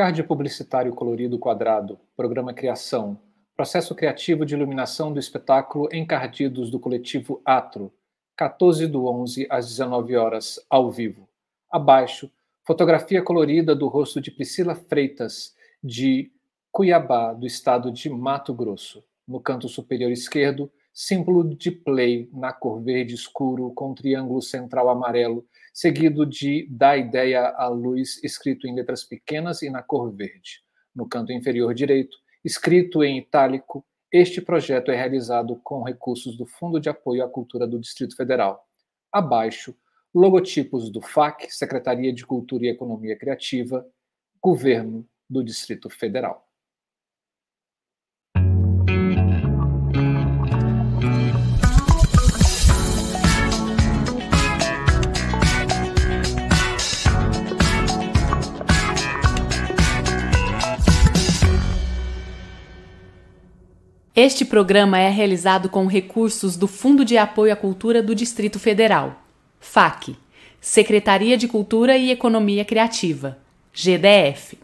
Card publicitário colorido quadrado, programa Criação, processo criativo de iluminação do espetáculo Encardidos do coletivo Atro, 14 do 11 às 19 horas, ao vivo. Abaixo, fotografia colorida do rosto de Priscila Freitas, de Cuiabá, do estado de Mato Grosso. No canto superior esquerdo, símbolo de play na cor verde escuro com triângulo central amarelo, seguido de da ideia à luz escrito em letras pequenas e na cor verde. No canto inferior direito, escrito em itálico, este projeto é realizado com recursos do Fundo de Apoio à Cultura do Distrito Federal. Abaixo, logotipos do FAC, Secretaria de Cultura e Economia Criativa, Governo do Distrito Federal. Este programa é realizado com recursos do Fundo de Apoio à Cultura do Distrito Federal, FAC, Secretaria de Cultura e Economia Criativa, GDF.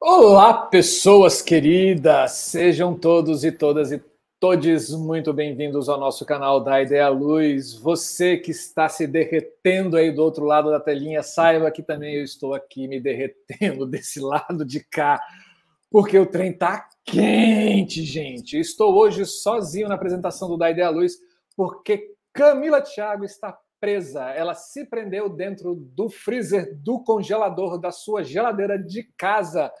Olá, pessoas queridas! Sejam todos e todas e todos muito bem-vindos ao nosso canal da Ideia Luz. Você que está se derretendo aí do outro lado da telinha, saiba que também eu estou aqui me derretendo desse lado de cá porque o trem tá quente, gente. Estou hoje sozinho na apresentação do Da Ideia Luz, porque Camila Thiago está presa. Ela se prendeu dentro do freezer do congelador da sua geladeira de casa.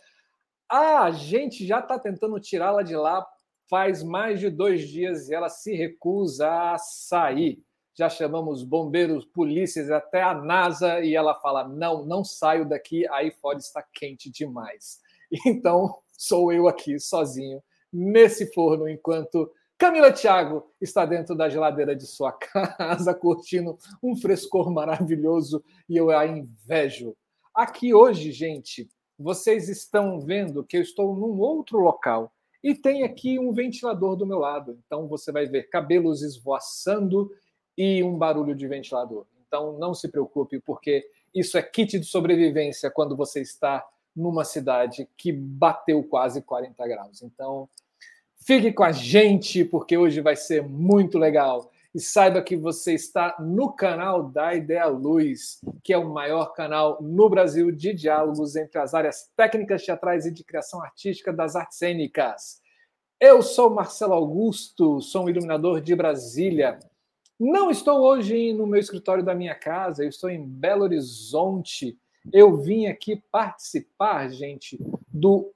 A gente já está tentando tirá-la de lá faz mais de dois dias e ela se recusa a sair. Já chamamos bombeiros, polícias, até a NASA e ela fala: não, não saio daqui, aí fora está quente demais. Então, sou eu aqui sozinho nesse forno enquanto Camila Thiago está dentro da geladeira de sua casa curtindo um frescor maravilhoso e eu a invejo. Aqui hoje, gente, vocês estão vendo que eu estou num outro local e tem aqui um ventilador do meu lado. Então você vai ver cabelos esvoaçando e um barulho de ventilador. Então não se preocupe, porque isso é kit de sobrevivência quando você está numa cidade que bateu quase 40 graus. Então, fique com a gente, porque hoje vai ser muito legal. E saiba que você está no canal da Ideia Luz, que é o maior canal no Brasil de diálogos entre as áreas técnicas, teatrais e de criação artística das artes cênicas. Eu sou Marcelo Augusto, sou um iluminador de Brasília. Não estou hoje no meu escritório da minha casa, eu estou em Belo Horizonte, eu vim aqui participar, gente, do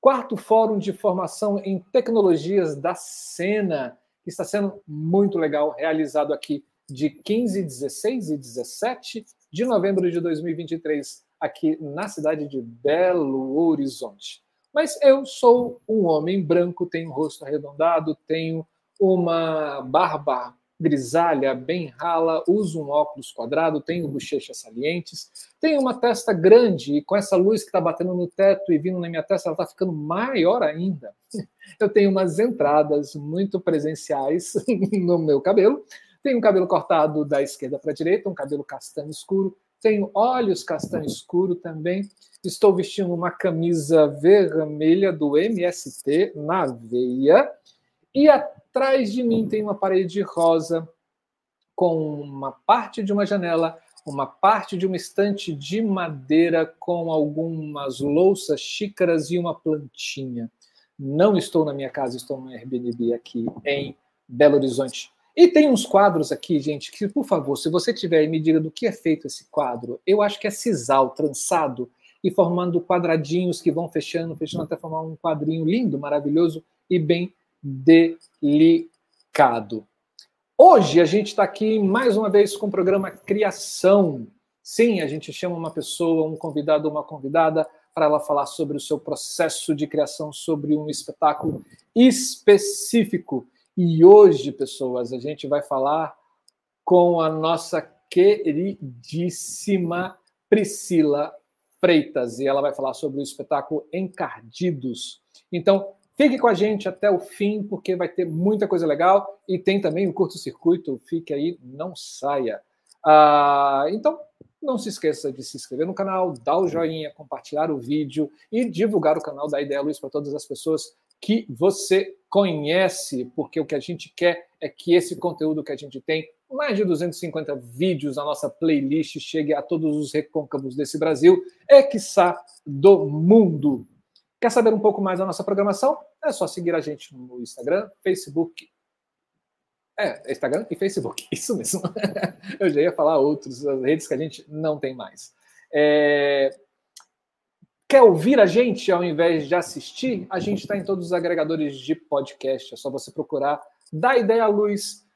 quarto Fórum de Formação em Tecnologias da Cena, que está sendo muito legal, realizado aqui de 15, 16 e 17 de novembro de 2023, aqui na cidade de Belo Horizonte. Mas eu sou um homem branco, tenho um rosto arredondado, tenho uma barba grisalha, bem rala, usa um óculos quadrado, tem bochechas salientes, tem uma testa grande e com essa luz que está batendo no teto e vindo na minha testa, ela está ficando maior ainda. Eu tenho umas entradas muito presenciais no meu cabelo. Tenho um cabelo cortado da esquerda para a direita, um cabelo castanho escuro. Tenho olhos castanho escuro também. Estou vestindo uma camisa vermelha do MST na veia. E a Atrás de mim tem uma parede rosa com uma parte de uma janela, uma parte de uma estante de madeira com algumas louças, xícaras e uma plantinha. Não estou na minha casa, estou no Airbnb aqui em Belo Horizonte. E tem uns quadros aqui, gente, que, por favor, se você tiver, me diga do que é feito esse quadro. Eu acho que é sisal, trançado e formando quadradinhos que vão fechando, fechando até formar um quadrinho lindo, maravilhoso e bem delicado. Hoje a gente está aqui mais uma vez com o programa Criação. Sim, a gente chama uma pessoa, um convidado, uma convidada, para ela falar sobre o seu processo de criação, sobre um espetáculo específico. E hoje, pessoas, a gente vai falar com a nossa queridíssima Priscila Freitas, e ela vai falar sobre o espetáculo Encardidos. Então, Fique com a gente até o fim, porque vai ter muita coisa legal e tem também o curto-circuito. Fique aí, não saia. Ah, então, não se esqueça de se inscrever no canal, dar o joinha, compartilhar o vídeo e divulgar o canal da Ideia Luz para todas as pessoas que você conhece, porque o que a gente quer é que esse conteúdo que a gente tem, mais de 250 vídeos na nossa playlist, chegue a todos os recôncavos desse Brasil e, quiçá, do mundo. Quer saber um pouco mais da nossa programação? É só seguir a gente no Instagram, Facebook. É, Instagram e Facebook, isso mesmo. Eu já ia falar outros, as redes que a gente não tem mais. É... Quer ouvir a gente ao invés de assistir? A gente está em todos os agregadores de podcast. É só você procurar dar ideia à luz,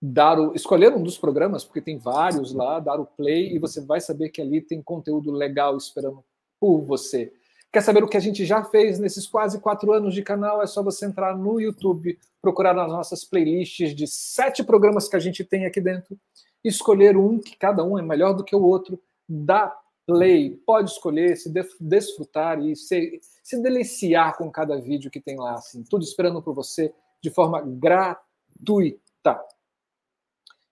dar o, escolher um dos programas, porque tem vários lá, dar o play e você vai saber que ali tem conteúdo legal esperando por você. Quer saber o que a gente já fez nesses quase quatro anos de canal? É só você entrar no YouTube, procurar nas nossas playlists de sete programas que a gente tem aqui dentro, escolher um que cada um é melhor do que o outro, dá play, pode escolher, se desfrutar e se, se deliciar com cada vídeo que tem lá, assim, tudo esperando por você de forma gratuita.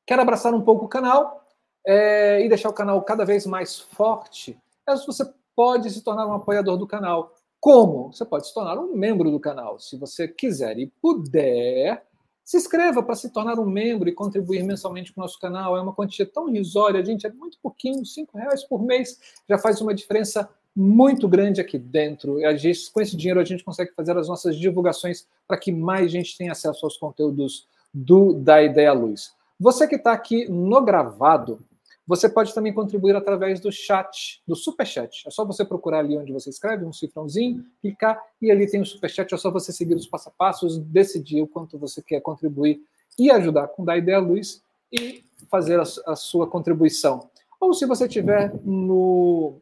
Quer abraçar um pouco o canal é, e deixar o canal cada vez mais forte? É, você pode se tornar um apoiador do canal. Como? Você pode se tornar um membro do canal. Se você quiser e puder, se inscreva para se tornar um membro e contribuir mensalmente com o nosso canal. É uma quantia tão irrisória, gente, é muito pouquinho, cinco reais por mês já faz uma diferença muito grande aqui dentro. Gente, com esse dinheiro a gente consegue fazer as nossas divulgações para que mais gente tenha acesso aos conteúdos do da Ideia Luz. Você que está aqui no gravado, você pode também contribuir através do chat, do superchat. É só você procurar ali onde você escreve, um cifrãozinho, clicar e ali tem o superchat. É só você seguir os passo a passos, decidir o quanto você quer contribuir e ajudar com dar ideia luz e fazer a, a sua contribuição. Ou se você tiver no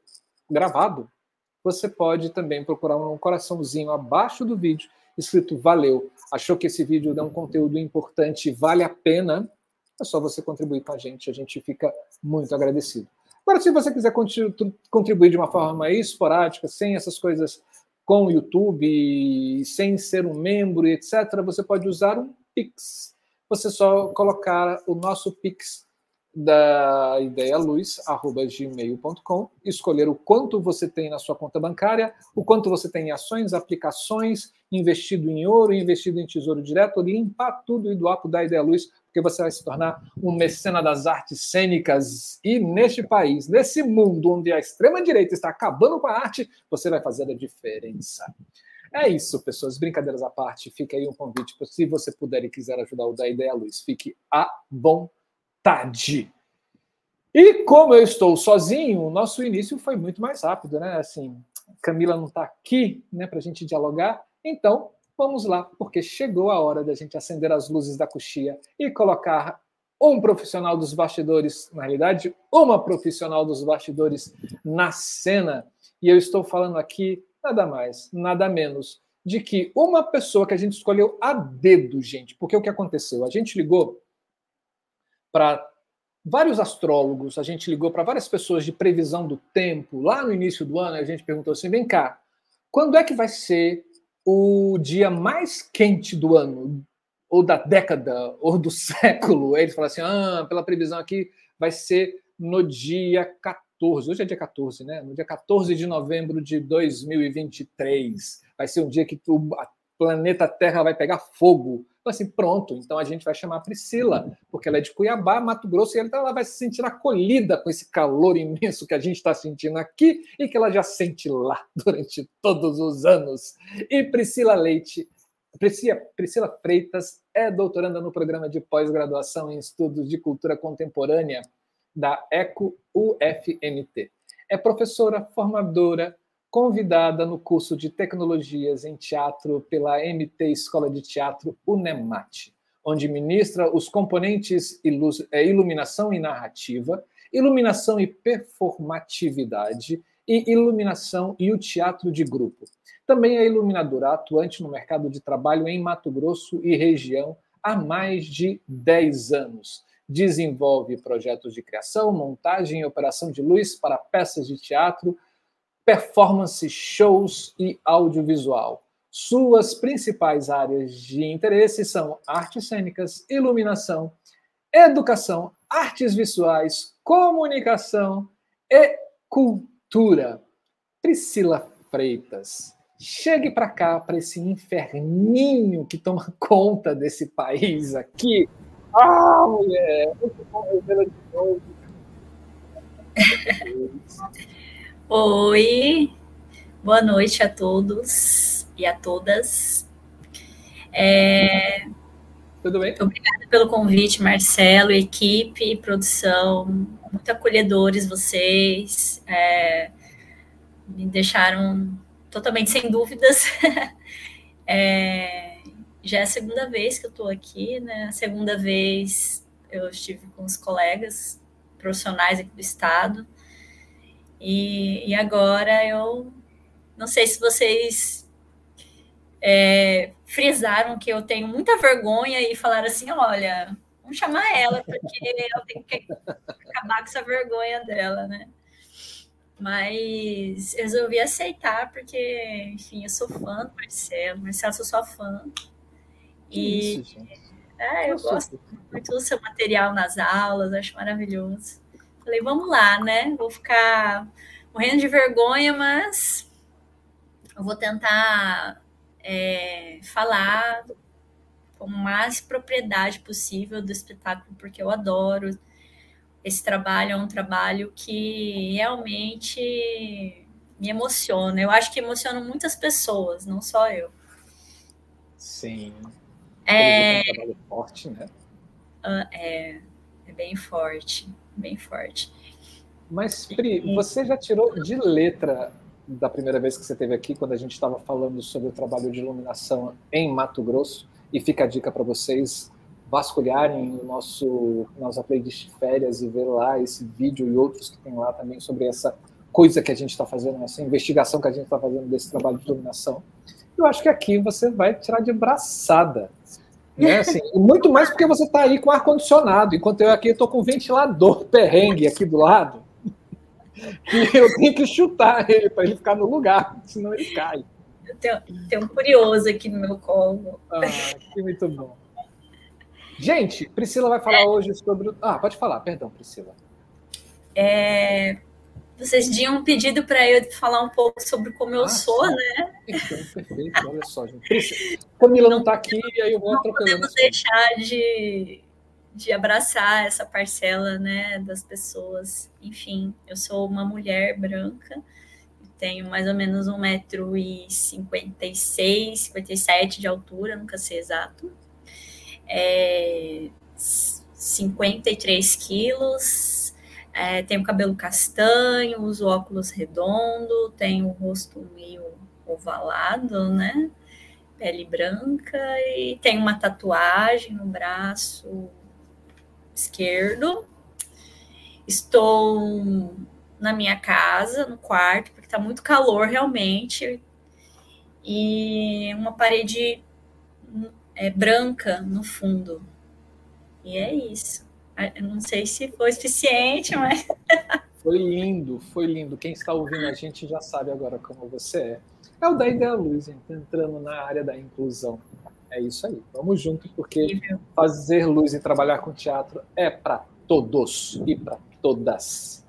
gravado, você pode também procurar um coraçãozinho abaixo do vídeo escrito valeu. Achou que esse vídeo dá um conteúdo importante, vale a pena? É só você contribuir com a gente, a gente fica muito agradecido. Agora, se você quiser contribuir de uma forma esporádica, sem essas coisas com o YouTube, sem ser um membro, etc., você pode usar um Pix. Você só colocar o nosso Pix da ideialuz@gmail.com, escolher o quanto você tem na sua conta bancária, o quanto você tem em ações, aplicações, investido em ouro, investido em tesouro direto, limpar tudo e doar para da Ideia Luz, porque você vai se tornar um mecena das artes cênicas e neste país, nesse mundo onde a extrema direita está acabando com a arte, você vai fazer a diferença. É isso, pessoas. Brincadeiras à parte, fica aí um convite. Se você puder e quiser ajudar o da Ideia Luz, fique à vontade. E como eu estou sozinho, o nosso início foi muito mais rápido, né? Assim, Camila não está aqui, né, para a gente dialogar. Então, vamos lá, porque chegou a hora da gente acender as luzes da coxia e colocar um profissional dos bastidores, na realidade, uma profissional dos bastidores na cena. E eu estou falando aqui nada mais, nada menos de que uma pessoa que a gente escolheu a dedo, gente, porque o que aconteceu? A gente ligou para vários astrólogos, a gente ligou para várias pessoas de previsão do tempo. Lá no início do ano, a gente perguntou assim: vem cá, quando é que vai ser o dia mais quente do ano? Ou da década, ou do século? Aí eles falaram assim: ah, pela previsão aqui, vai ser no dia 14. Hoje é dia 14, né? No dia 14 de novembro de 2023. Vai ser um dia que o planeta Terra vai pegar fogo assim, pronto, então a gente vai chamar a Priscila, porque ela é de Cuiabá, Mato Grosso, e ela então vai se sentir acolhida com esse calor imenso que a gente está sentindo aqui e que ela já sente lá durante todos os anos. E Priscila Leite, Priscila, Priscila Freitas é doutoranda no programa de pós-graduação em estudos de cultura contemporânea da ECO UFMT. É professora, formadora, convidada no curso de Tecnologias em Teatro pela MT Escola de Teatro UNEMAT, onde ministra os componentes é, iluminação e narrativa, iluminação e performatividade e iluminação e o teatro de grupo. Também é iluminadora atuante no mercado de trabalho em Mato Grosso e região há mais de 10 anos. Desenvolve projetos de criação, montagem e operação de luz para peças de teatro, performance, shows e audiovisual. Suas principais áreas de interesse são artes cênicas, iluminação, educação, artes visuais, comunicação, e cultura. Priscila Freitas, chegue para cá, para esse inferninho que toma conta desse país aqui. Ah, mulher, muito bom revê-la de novo. Oi, boa noite a todos e a todas. É... Tudo bem? Obrigada pelo convite, Marcelo, equipe, produção, muito acolhedores vocês, é... me deixaram totalmente sem dúvidas. é... Já é a segunda vez que eu estou aqui, né? A segunda vez eu estive com os colegas profissionais aqui do Estado. E, e agora eu não sei se vocês é, frisaram que eu tenho muita vergonha e falaram assim: olha, vamos chamar ela, porque eu tenho que acabar com essa vergonha dela, né? Mas resolvi aceitar, porque, enfim, eu sou fã do Marcelo, Marcelo, sou sua fã. E Isso, é, eu gosto muito do seu material nas aulas, acho maravilhoso. Falei, vamos lá, né? Vou ficar morrendo de vergonha, mas eu vou tentar é, falar com mais propriedade possível do espetáculo, porque eu adoro. Esse trabalho é um trabalho que realmente me emociona. Eu acho que emociona muitas pessoas, não só eu. Sim. É, é um trabalho forte, né? Ah, é, é bem forte bem forte. Mas, Pri, você já tirou de letra da primeira vez que você esteve aqui, quando a gente estava falando sobre o trabalho de iluminação em Mato Grosso, e fica a dica para vocês vasculharem o nosso nossa playlist de férias e ver lá esse vídeo e outros que tem lá também sobre essa coisa que a gente está fazendo, essa investigação que a gente está fazendo desse trabalho de iluminação. Eu acho que aqui você vai tirar de braçada né? Assim, e muito mais porque você está aí com ar-condicionado, enquanto eu aqui estou com um ventilador perrengue aqui do lado. E eu tenho que chutar ele para ele ficar no lugar, senão ele cai. Tem, tem um curioso aqui no meu colo. Ah, que muito bom. Gente, Priscila vai falar é. hoje sobre. Ah, pode falar, perdão, Priscila. É, vocês tinham pedido para eu falar um pouco sobre como eu ah, sou, sim. né? Então, perfeito, olha só, gente. Camila não está aqui, aí eu vou atropelando. Não podemos deixar de, de abraçar essa parcela né, das pessoas. Enfim, eu sou uma mulher branca, tenho mais ou menos 1,56m, 57 de altura, nunca sei exato. É, 53 quilos, é, tenho cabelo castanho, uso óculos redondo, tenho o rosto meio ovalado, né? Pele branca e tenho uma tatuagem no braço esquerdo. Estou na minha casa, no quarto, porque está muito calor realmente. E uma parede é, branca no fundo. E é isso. Eu não sei se foi suficiente, mas. Foi lindo, foi lindo. Quem está ouvindo a gente já sabe agora como você é. É o da Ideia Luz, entrando na área da inclusão. É isso aí. Vamos junto, porque fazer luz e trabalhar com teatro é para todos e para todas.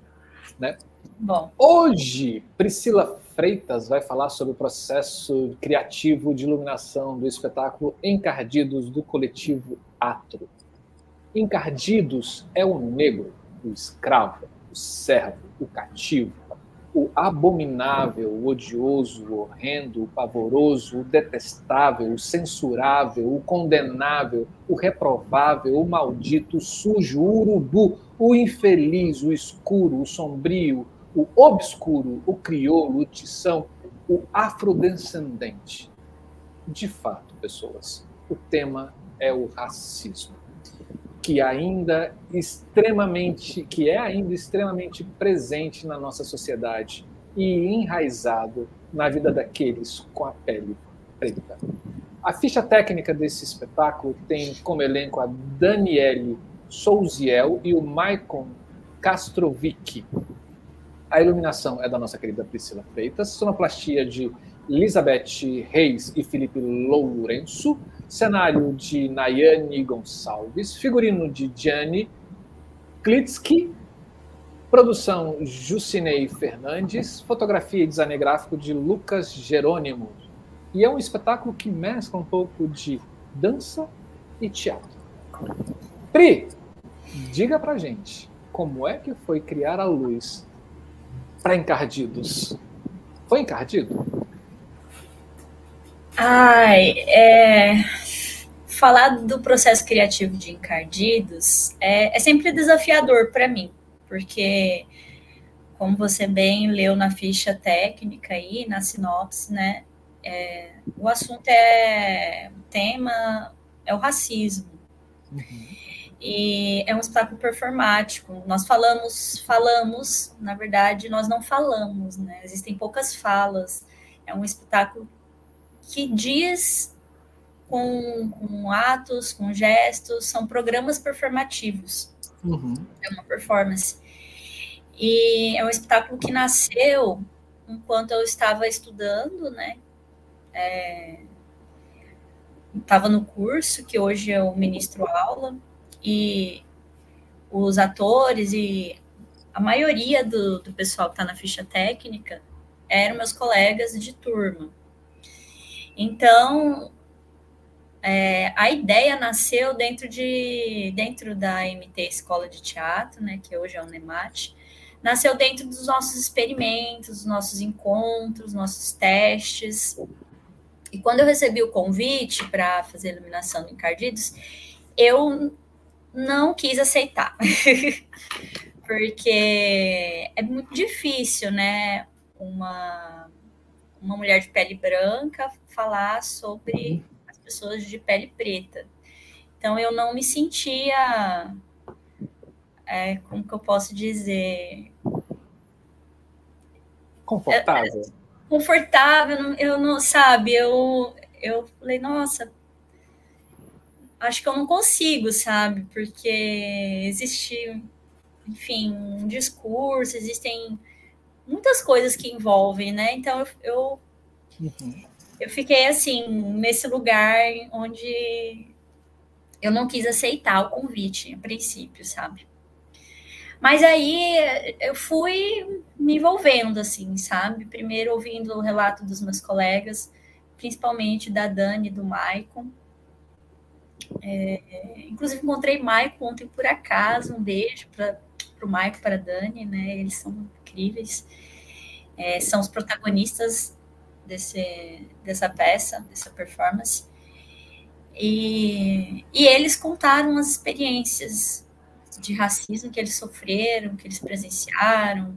Né? Bom. Hoje, Priscila Freitas vai falar sobre o processo criativo de iluminação do espetáculo Encardidos do coletivo Atro. Encardidos é o negro, o escravo, o servo, o cativo, o abominável, o odioso, o horrendo, o pavoroso, o detestável, o censurável, o condenável, o reprovável, o maldito, o sujo, o urubu, o infeliz, o escuro, o sombrio, o obscuro, o crioulo, o tição, o afrodescendente. De fato, pessoas, o tema é o racismo que ainda extremamente, que é ainda extremamente presente na nossa sociedade e enraizado na vida daqueles com a pele preta. A ficha técnica desse espetáculo tem como elenco a Daniele Souziel e o Maicon Castrovic. A iluminação é da nossa querida Priscila Freitas, sonoplastia de Elizabeth Reis e Felipe Lourenço, cenário de Nayane Gonçalves, figurino de Gianni Klitsky, Produção Jucinei Fernandes, fotografia e design gráfico de Lucas Jerônimo. E é um espetáculo que mescla um pouco de dança e teatro. Pri, diga pra gente, como é que foi criar a luz para encardidos? Foi encardido? Ai, é... falar do processo criativo de encardidos é, é sempre desafiador para mim, porque como você bem leu na ficha técnica aí, na sinopse, né? É, o assunto é o tema é o racismo. Uhum. E é um espetáculo performático. Nós falamos, falamos, na verdade, nós não falamos, né? Existem poucas falas. É um espetáculo que diz com, com atos, com gestos, são programas performativos. Uhum. É uma performance. E é um espetáculo que nasceu enquanto eu estava estudando, né? É, estava no curso, que hoje eu ministro aula, e os atores e a maioria do, do pessoal que está na ficha técnica eram meus colegas de turma. Então, é, a ideia nasceu dentro de dentro da MT Escola de Teatro, né, que hoje é o NEMAT, nasceu dentro dos nossos experimentos, nossos encontros, nossos testes. E quando eu recebi o convite para fazer iluminação do Encardidos, eu não quis aceitar. Porque é muito difícil, né? Uma, uma mulher de pele branca falar sobre as pessoas de pele preta. Então eu não me sentia, é, como que eu posso dizer, confortável. Confortável, eu não, sabe, eu, eu falei, nossa, acho que eu não consigo, sabe, porque existe, enfim, um discurso, existem muitas coisas que envolvem, né, então eu, eu, uhum. eu fiquei, assim, nesse lugar onde eu não quis aceitar o convite, a princípio, sabe. Mas aí eu fui me envolvendo, assim, sabe? Primeiro ouvindo o relato dos meus colegas, principalmente da Dani e do Maicon. É, inclusive encontrei Maicon ontem por acaso, um beijo para o Maicon, para a Dani, né? Eles são incríveis. É, são os protagonistas desse, dessa peça, dessa performance. E, e eles contaram as experiências de racismo que eles sofreram, que eles presenciaram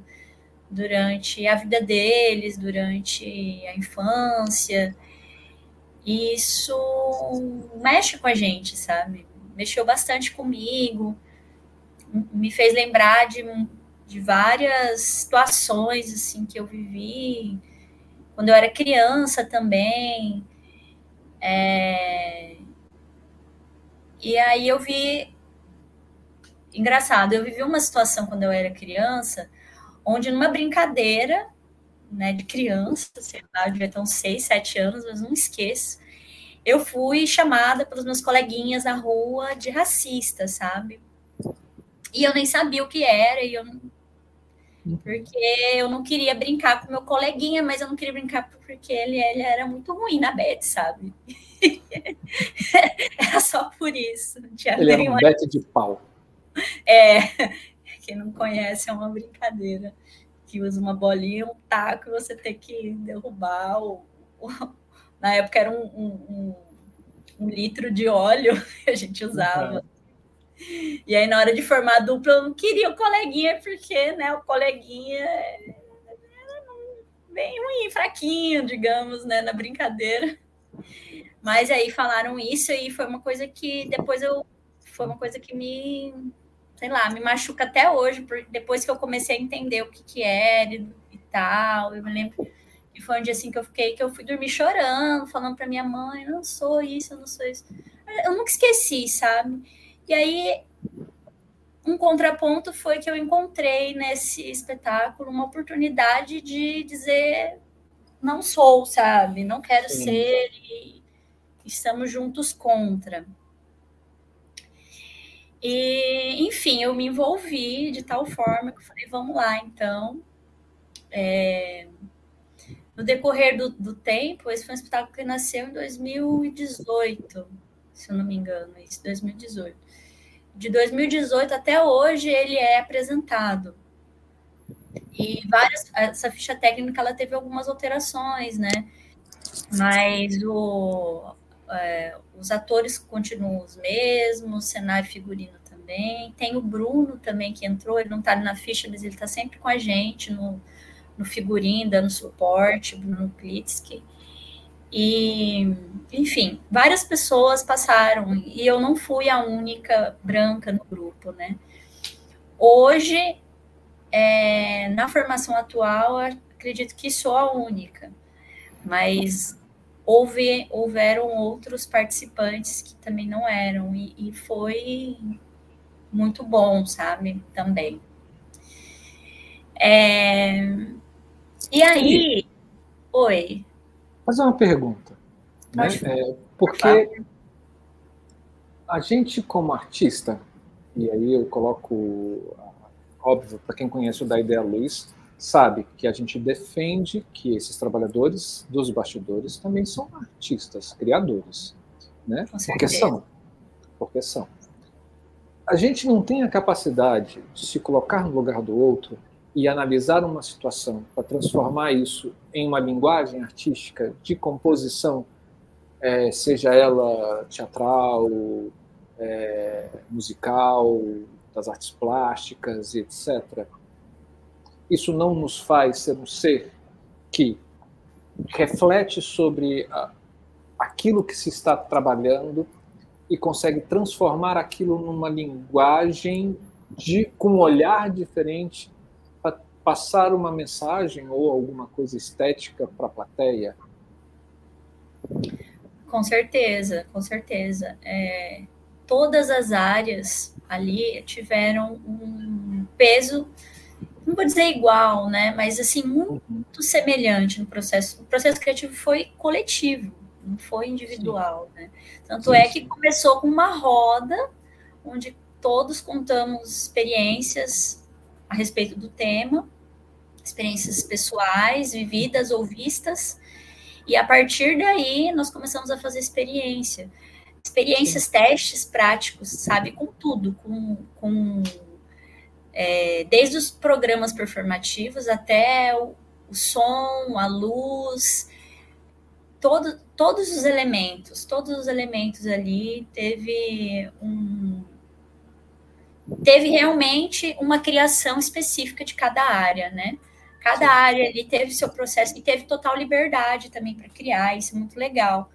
durante a vida deles, durante a infância. E isso mexe com a gente, sabe? Mexeu bastante comigo, me fez lembrar de, de várias situações assim que eu vivi quando eu era criança também. É... E aí eu vi engraçado, eu vivi uma situação quando eu era criança, onde numa brincadeira, né, de criança, sei lá, devia ter uns 6, 7 anos, mas não esqueço, eu fui chamada pelos meus coleguinhas na rua de racista, sabe? E eu nem sabia o que era, e eu porque eu não queria brincar com meu coleguinha, mas eu não queria brincar porque ele, ele era muito ruim na Beth, sabe? era só por isso. ele era um Beth de pau. É, quem não conhece é uma brincadeira que usa uma bolinha, um taco, e você tem que derrubar. O, o na época era um, um, um, litro de óleo que a gente usava. Uhum. E aí, na hora de formar a dupla, eu não queria o coleguinha, porque né, o coleguinha bem ruim, fraquinho, digamos, né, na brincadeira. Mas aí falaram isso e foi uma coisa que depois eu foi uma coisa que me sei lá, me machuca até hoje, depois que eu comecei a entender o que, que era e, e tal. Eu me lembro que foi um dia assim que eu fiquei, que eu fui dormir chorando, falando para minha mãe, não sou isso, eu não sou isso. Eu nunca esqueci, sabe? E aí, um contraponto foi que eu encontrei nesse espetáculo uma oportunidade de dizer não sou, sabe? Não quero Sim. ser e estamos juntos contra. E, enfim, eu me envolvi de tal forma que eu falei, vamos lá, então. É, no decorrer do, do, tempo, esse foi um espetáculo que nasceu em 2018, se eu não me engano, isso, 2018. De 2018 até hoje, ele é apresentado. E várias, essa ficha técnica ela teve algumas alterações, né? Mas o, é, os atores continuam os mesmos, cenário figurino também. Tem o Bruno também que entrou, ele não está na ficha, mas ele está sempre com a gente no, no figurino, dando suporte, Bruno Klitsky. E, enfim, várias pessoas passaram e eu não fui a única branca no grupo, né? Hoje, é, na formação atual, acredito que sou a única, mas houve, houveram outros participantes que também não eram, e, e foi muito bom, sabe? Também. É... E aí, oi. Fazer uma pergunta. Né? É, porque a gente, como artista, e aí eu coloco, óbvio, para quem conhece o da Ideia Luz, sabe que a gente defende que esses trabalhadores dos bastidores também são artistas, criadores, né? Porque são, porque são. A gente não tem a capacidade de se colocar no lugar do outro e analisar uma situação para transformar isso em uma linguagem artística de composição, é, seja ela teatral, é, musical, das artes plásticas, etc isso não nos faz ser um ser que reflete sobre a, aquilo que se está trabalhando e consegue transformar aquilo numa linguagem de, com um olhar diferente passar uma mensagem ou alguma coisa estética para a plateia? Com certeza, com certeza. É, todas as áreas ali tiveram um peso não vou dizer igual, né? Mas assim, muito semelhante no processo. O processo criativo foi coletivo, não foi individual, Sim. né? Tanto Sim. é que começou com uma roda onde todos contamos experiências a respeito do tema, experiências pessoais, vividas ou vistas, e a partir daí nós começamos a fazer experiência. Experiências, testes práticos, sabe? Com tudo, com, com é, desde os programas performativos até o, o som, a luz, todo, todos os elementos, todos os elementos ali teve um teve realmente uma criação específica de cada área, né? Cada Sim. área ali teve seu processo e teve total liberdade também para criar, isso é muito legal.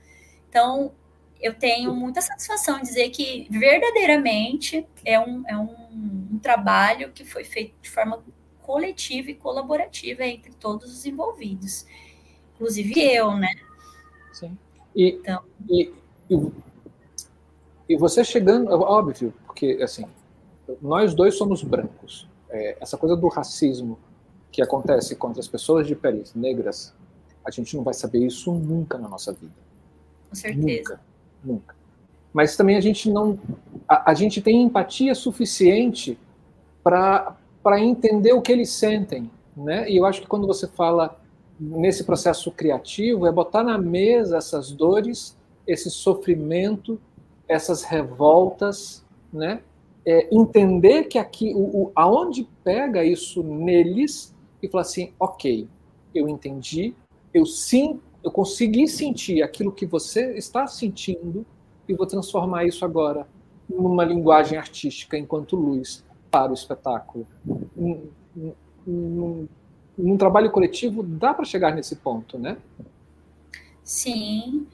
Então, eu tenho muita satisfação em dizer que verdadeiramente é um, é um, um trabalho que foi feito de forma coletiva e colaborativa entre todos os envolvidos, inclusive eu, né? Sim. E, então, e, e, e você chegando, é óbvio, porque assim, nós dois somos brancos. É, essa coisa do racismo que acontece contra as pessoas de peles negras, a gente não vai saber isso nunca na nossa vida. Com certeza. Nunca nunca. Mas também a gente não. A, a gente tem empatia suficiente para entender o que eles sentem. Né? E eu acho que quando você fala nesse processo criativo, é botar na mesa essas dores, esse sofrimento, essas revoltas, né? É entender que aqui, o, o, aonde pega isso neles e falar assim, ok, eu entendi, eu sim eu consegui sentir aquilo que você está sentindo e vou transformar isso agora numa linguagem artística enquanto luz para o espetáculo. Num, num, num trabalho coletivo dá para chegar nesse ponto, né? Sim,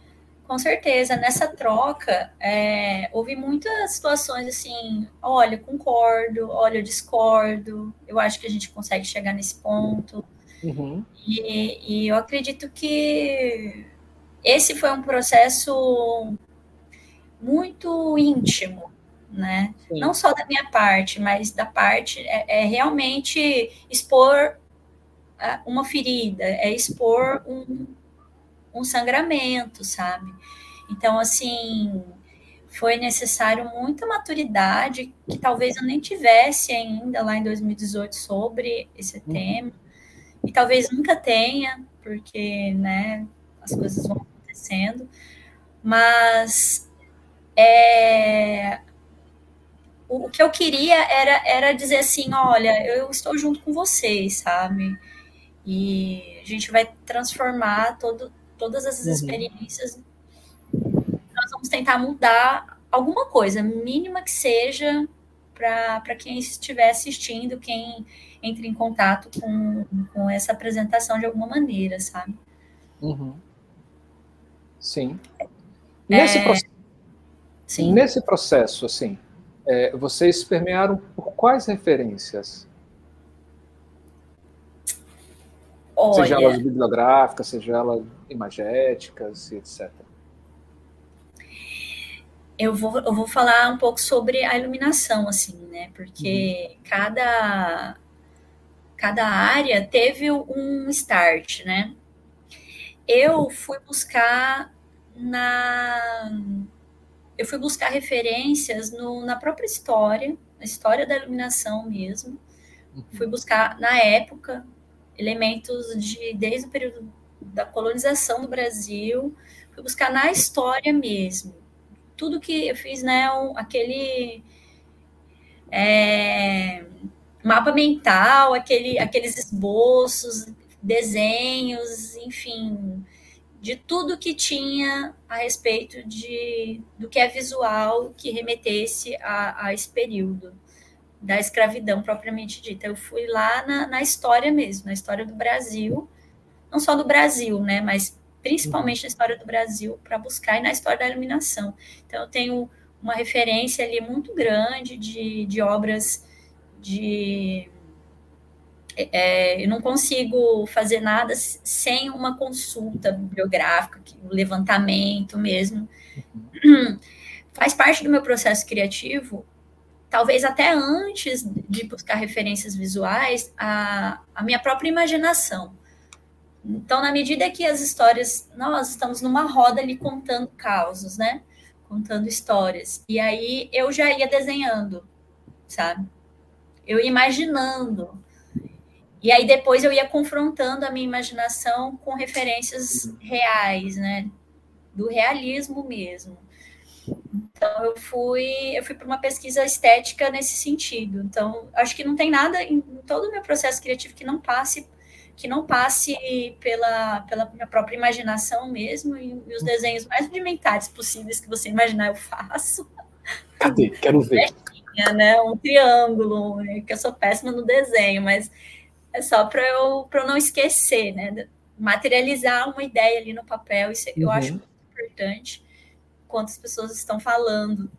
com certeza. Nessa troca, é, houve muitas situações assim: olha, concordo, olha, discordo, eu acho que a gente consegue chegar nesse ponto. Uhum. E, e eu acredito que esse foi um processo muito íntimo, né? Sim. Não só da minha parte, mas da parte é, é realmente expor é, uma ferida, é expor um, um sangramento, sabe? Então, assim, foi necessário muita maturidade que talvez eu nem tivesse ainda lá em 2018 sobre esse uhum. tema e talvez nunca tenha porque né as coisas vão acontecendo mas é, o que eu queria era, era dizer assim olha eu estou junto com vocês sabe e a gente vai transformar todo, todas essas uhum. experiências nós vamos tentar mudar alguma coisa, mínima que seja, para quem estiver assistindo, quem entre em contato com, com essa apresentação de alguma maneira, sabe? Uhum. Sim. É, nesse, é... Sim. nesse processo, assim, é, vocês permearam por quais referências? Olha... Seja elas bibliográficas, seja elas imagéticas, etc eu vou, eu vou falar um pouco sobre a iluminação, assim, né? Porque uhum. cada, cada área teve um start, né? Eu fui buscar na. Eu fui buscar referências no, na própria história, na história da iluminação mesmo. Uhum. Fui buscar, na época, elementos de desde o período da colonização do Brasil, fui buscar na história mesmo. Tudo que eu fiz, né, um, aquele é, mapa mental, aquele, aqueles esboços, desenhos, enfim, de tudo que tinha a respeito de, do que é visual que remetesse a, a esse período da escravidão propriamente dita. Eu fui lá na, na história mesmo, na história do Brasil, não só do Brasil, né, mas principalmente na história do Brasil, para buscar e na história da iluminação. Então, eu tenho uma referência ali muito grande de, de obras de. É, eu não consigo fazer nada sem uma consulta bibliográfica, um levantamento mesmo. Faz parte do meu processo criativo, talvez até antes de buscar referências visuais, a, a minha própria imaginação. Então, na medida que as histórias, nós estamos numa roda ali contando causos, né? Contando histórias. E aí eu já ia desenhando, sabe? Eu ia imaginando. E aí depois eu ia confrontando a minha imaginação com referências reais, né? Do realismo mesmo. Então eu fui, eu fui para uma pesquisa estética nesse sentido. Então, acho que não tem nada em todo o meu processo criativo que não passe que não passe pela, pela minha própria imaginação mesmo, e, e os desenhos mais rudimentares possíveis que você imaginar eu faço. Cadê? Quero ver. Né? Um triângulo, né? que eu sou péssima no desenho, mas é só para eu, eu não esquecer, né? Materializar uma ideia ali no papel, isso eu uhum. acho muito importante, quantas pessoas estão falando.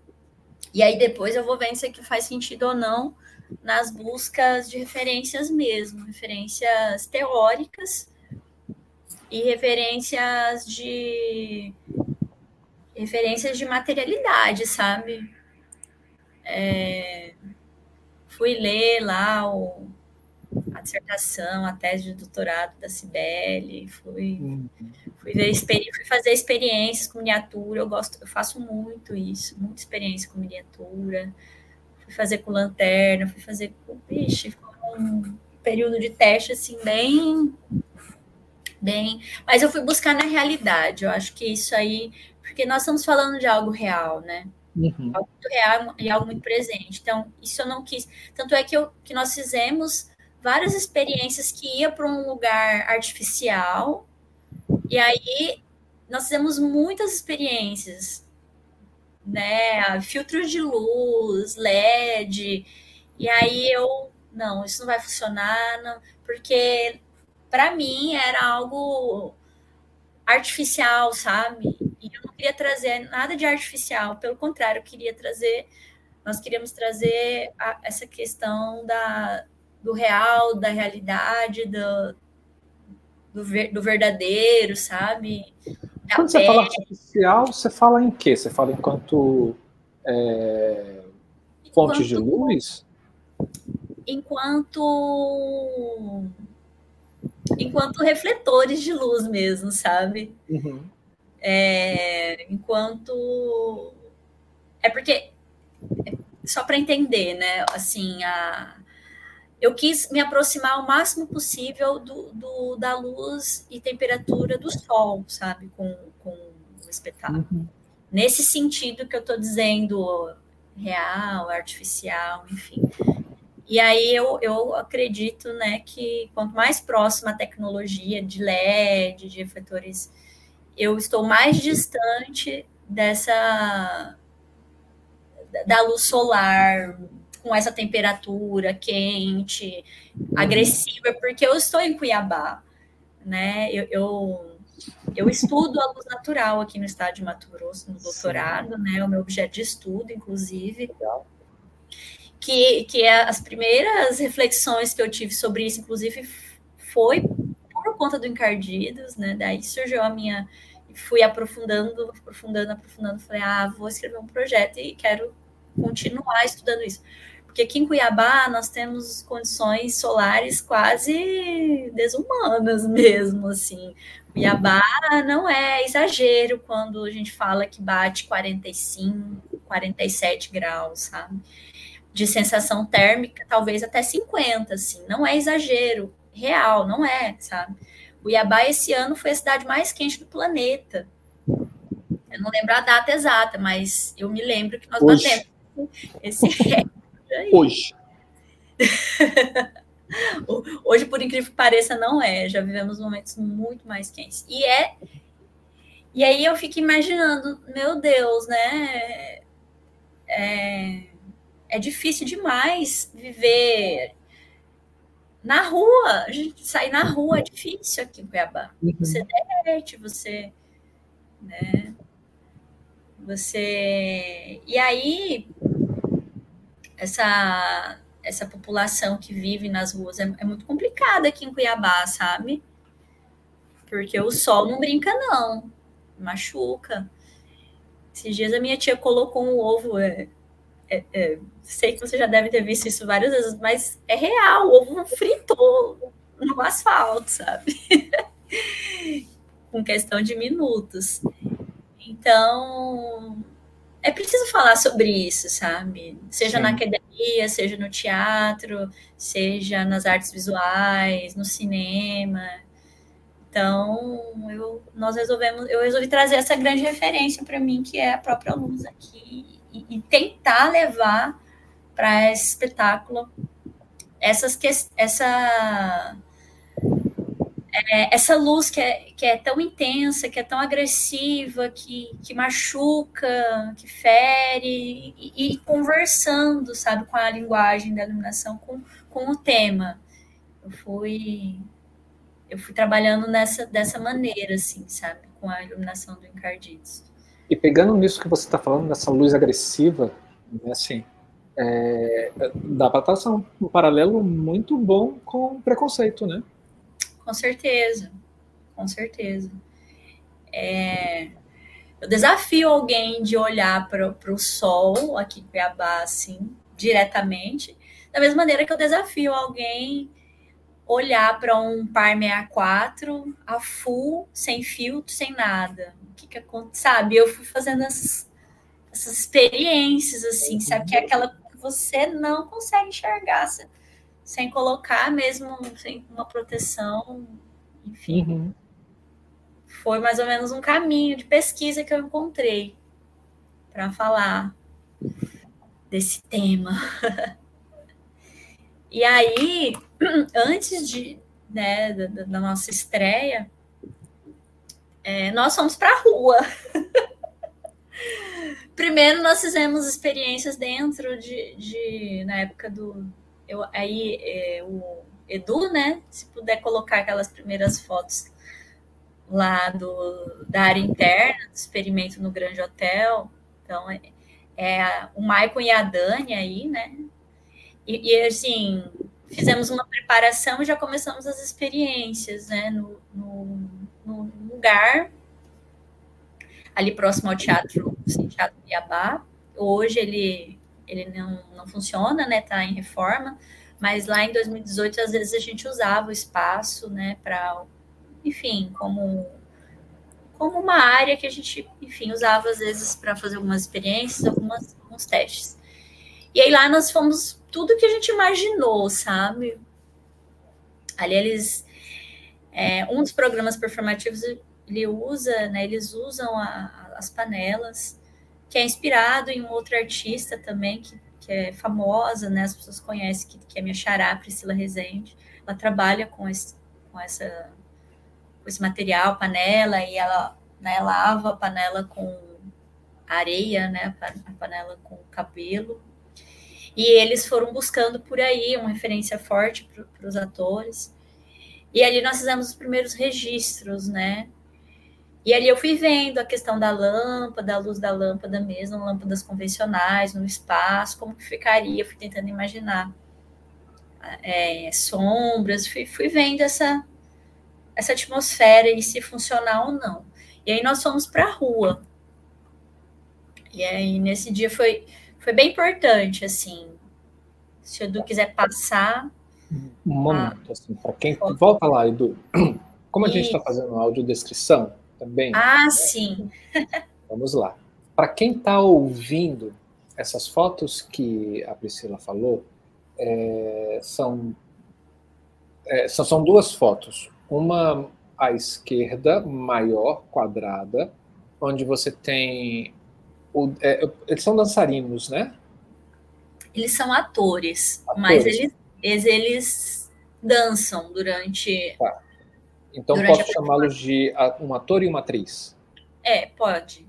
E aí depois eu vou vendo se aqui faz sentido ou não, nas buscas de referências mesmo, referências teóricas e referências de referências de materialidade, sabe? É, fui ler lá o, a dissertação, a tese de doutorado da Cibele, fui, uhum. Fui, ver, fui fazer experiências com miniatura, eu gosto, eu faço muito isso, muita experiência com miniatura fui fazer com lanterna, fui fazer com. Vixe, foi um período de teste assim, bem. Bem. Mas eu fui buscar na realidade. Eu acho que isso aí. Porque nós estamos falando de algo real, né? Uhum. Algo muito real e algo muito presente. Então, isso eu não quis. Tanto é que, eu, que nós fizemos várias experiências que ia para um lugar artificial. E aí nós fizemos muitas experiências né? Filtros de luz, LED. E aí eu, não, isso não vai funcionar, não, porque para mim era algo artificial, sabe? E eu não queria trazer nada de artificial, pelo contrário, eu queria trazer, nós queríamos trazer a, essa questão da, do real, da realidade, do, do, ver, do verdadeiro, sabe? Quando você fala artificial, você fala em quê? Você fala enquanto é, fontes de luz? Enquanto enquanto refletores de luz mesmo, sabe? Uhum. É, enquanto é porque só para entender, né? Assim, a, eu quis me aproximar o máximo possível do, do, da luz e temperatura do sol, sabe, com, com o espetáculo. Uhum. Nesse sentido que eu estou dizendo, real, artificial, enfim. E aí eu, eu acredito né, que quanto mais próxima a tecnologia de LED, de refletores, eu estou mais distante dessa da luz solar com essa temperatura quente, agressiva, porque eu estou em Cuiabá, né? Eu, eu, eu estudo a luz natural aqui no estado de Mato Grosso, no doutorado, Sim. né? O meu objeto de estudo, inclusive. Que, que é as primeiras reflexões que eu tive sobre isso, inclusive, foi por conta do Encardidos, né? Daí surgiu a minha fui aprofundando, aprofundando, aprofundando. Falei, ah, vou escrever um projeto e quero continuar estudando isso. Porque aqui em Cuiabá nós temos condições solares quase desumanas mesmo, assim. Cuiabá não é exagero quando a gente fala que bate 45, 47 graus, sabe? De sensação térmica, talvez até 50, assim. Não é exagero real, não é, sabe? Cuiabá esse ano foi a cidade mais quente do planeta. Eu não lembro a data exata, mas eu me lembro que nós Hoje. batemos esse Hoje. Hoje, por incrível que pareça, não é. Já vivemos momentos muito mais quentes. E é. E aí eu fico imaginando, meu Deus, né? É, é difícil demais viver na rua. A gente sair na rua é difícil aqui em Cuiabá. Uhum. Você derrete, você. Né? Você. E aí, essa, essa população que vive nas ruas é, é muito complicada aqui em Cuiabá, sabe? Porque o sol não brinca, não. Machuca. Esses dias a minha tia colocou um ovo. É, é, é, sei que você já deve ter visto isso várias vezes, mas é real. O ovo fritou no asfalto, sabe? Com questão de minutos. Então, é preciso falar sobre isso, sabe? Seja Sim. na academia, seja no teatro, seja nas artes visuais, no cinema. Então, eu, nós resolvemos, eu resolvi trazer essa grande referência para mim, que é a própria luz aqui, e, e tentar levar para esse espetáculo essas, essa é, essa luz que é, que é tão intensa, que é tão agressiva, que, que machuca, que fere, e, e, conversando, sabe, com a linguagem da iluminação, com, com o tema. Eu fui, eu fui trabalhando nessa, dessa maneira, assim, sabe, com a iluminação do Encardidos. E pegando nisso que você está falando, dessa luz agressiva, né, assim, é, dá para traçar um, um paralelo muito bom com preconceito, né? Com certeza, com certeza. É, eu desafio alguém de olhar para o sol aqui em Cuiabá, assim, diretamente, da mesma maneira que eu desafio alguém olhar para um par 64 a full, sem filtro, sem nada. O que que acontece? Sabe, eu fui fazendo essas, essas experiências, assim, sabe, que é aquela que você não consegue enxergar. Você, sem colocar mesmo sem uma proteção, enfim. Uhum. Foi mais ou menos um caminho de pesquisa que eu encontrei para falar desse tema. e aí, antes de, né, da, da nossa estreia, é, nós fomos para a rua. Primeiro, nós fizemos experiências dentro de, de na época do, eu, aí é, o Edu, né? Se puder colocar aquelas primeiras fotos lá do, da área interna, do experimento no Grande Hotel. Então, é, é o Maicon e a Dani aí, né? E, e, assim, fizemos uma preparação e já começamos as experiências, né? No, no, no lugar ali próximo ao Teatro, Teatro Iabá. Hoje ele ele não, não funciona, né? Tá em reforma, mas lá em 2018 às vezes a gente usava o espaço, né, para enfim, como como uma área que a gente, enfim, usava às vezes para fazer algumas experiências, algumas alguns testes. E aí lá nós fomos tudo que a gente imaginou, sabe? Ali eles. É, um dos programas performativos ele usa, né? Eles usam a, as panelas, que é inspirado em um outro artista também, que, que é famosa, né? As pessoas conhecem, que, que é minha xará, Priscila Rezende. Ela trabalha com esse, com essa, com esse material, panela, e ela né, lava a panela com areia, né? A panela com cabelo e eles foram buscando por aí uma referência forte para os atores. E ali nós fizemos os primeiros registros, né? E ali eu fui vendo a questão da lâmpada, a luz da lâmpada mesmo, lâmpadas convencionais no espaço, como que ficaria, fui tentando imaginar é, sombras, fui, fui vendo essa, essa atmosfera e se funcionar ou não. E aí nós fomos para a rua. E aí nesse dia foi, foi bem importante, assim. Se o Edu quiser passar. Um momento, a... assim, para quem. Volta lá, Edu. Como a gente está fazendo audiodescrição também. Ah, né? sim. Vamos lá. Para quem está ouvindo, essas fotos que a Priscila falou é, são, é, são duas fotos. Uma à esquerda, maior, quadrada, onde você tem o, é, eles são dançarinos, né? Eles são atores, atores. mas eles, eles, eles, dançam durante. Tá. Então durante posso chamá-los de um ator e uma atriz? É, pode.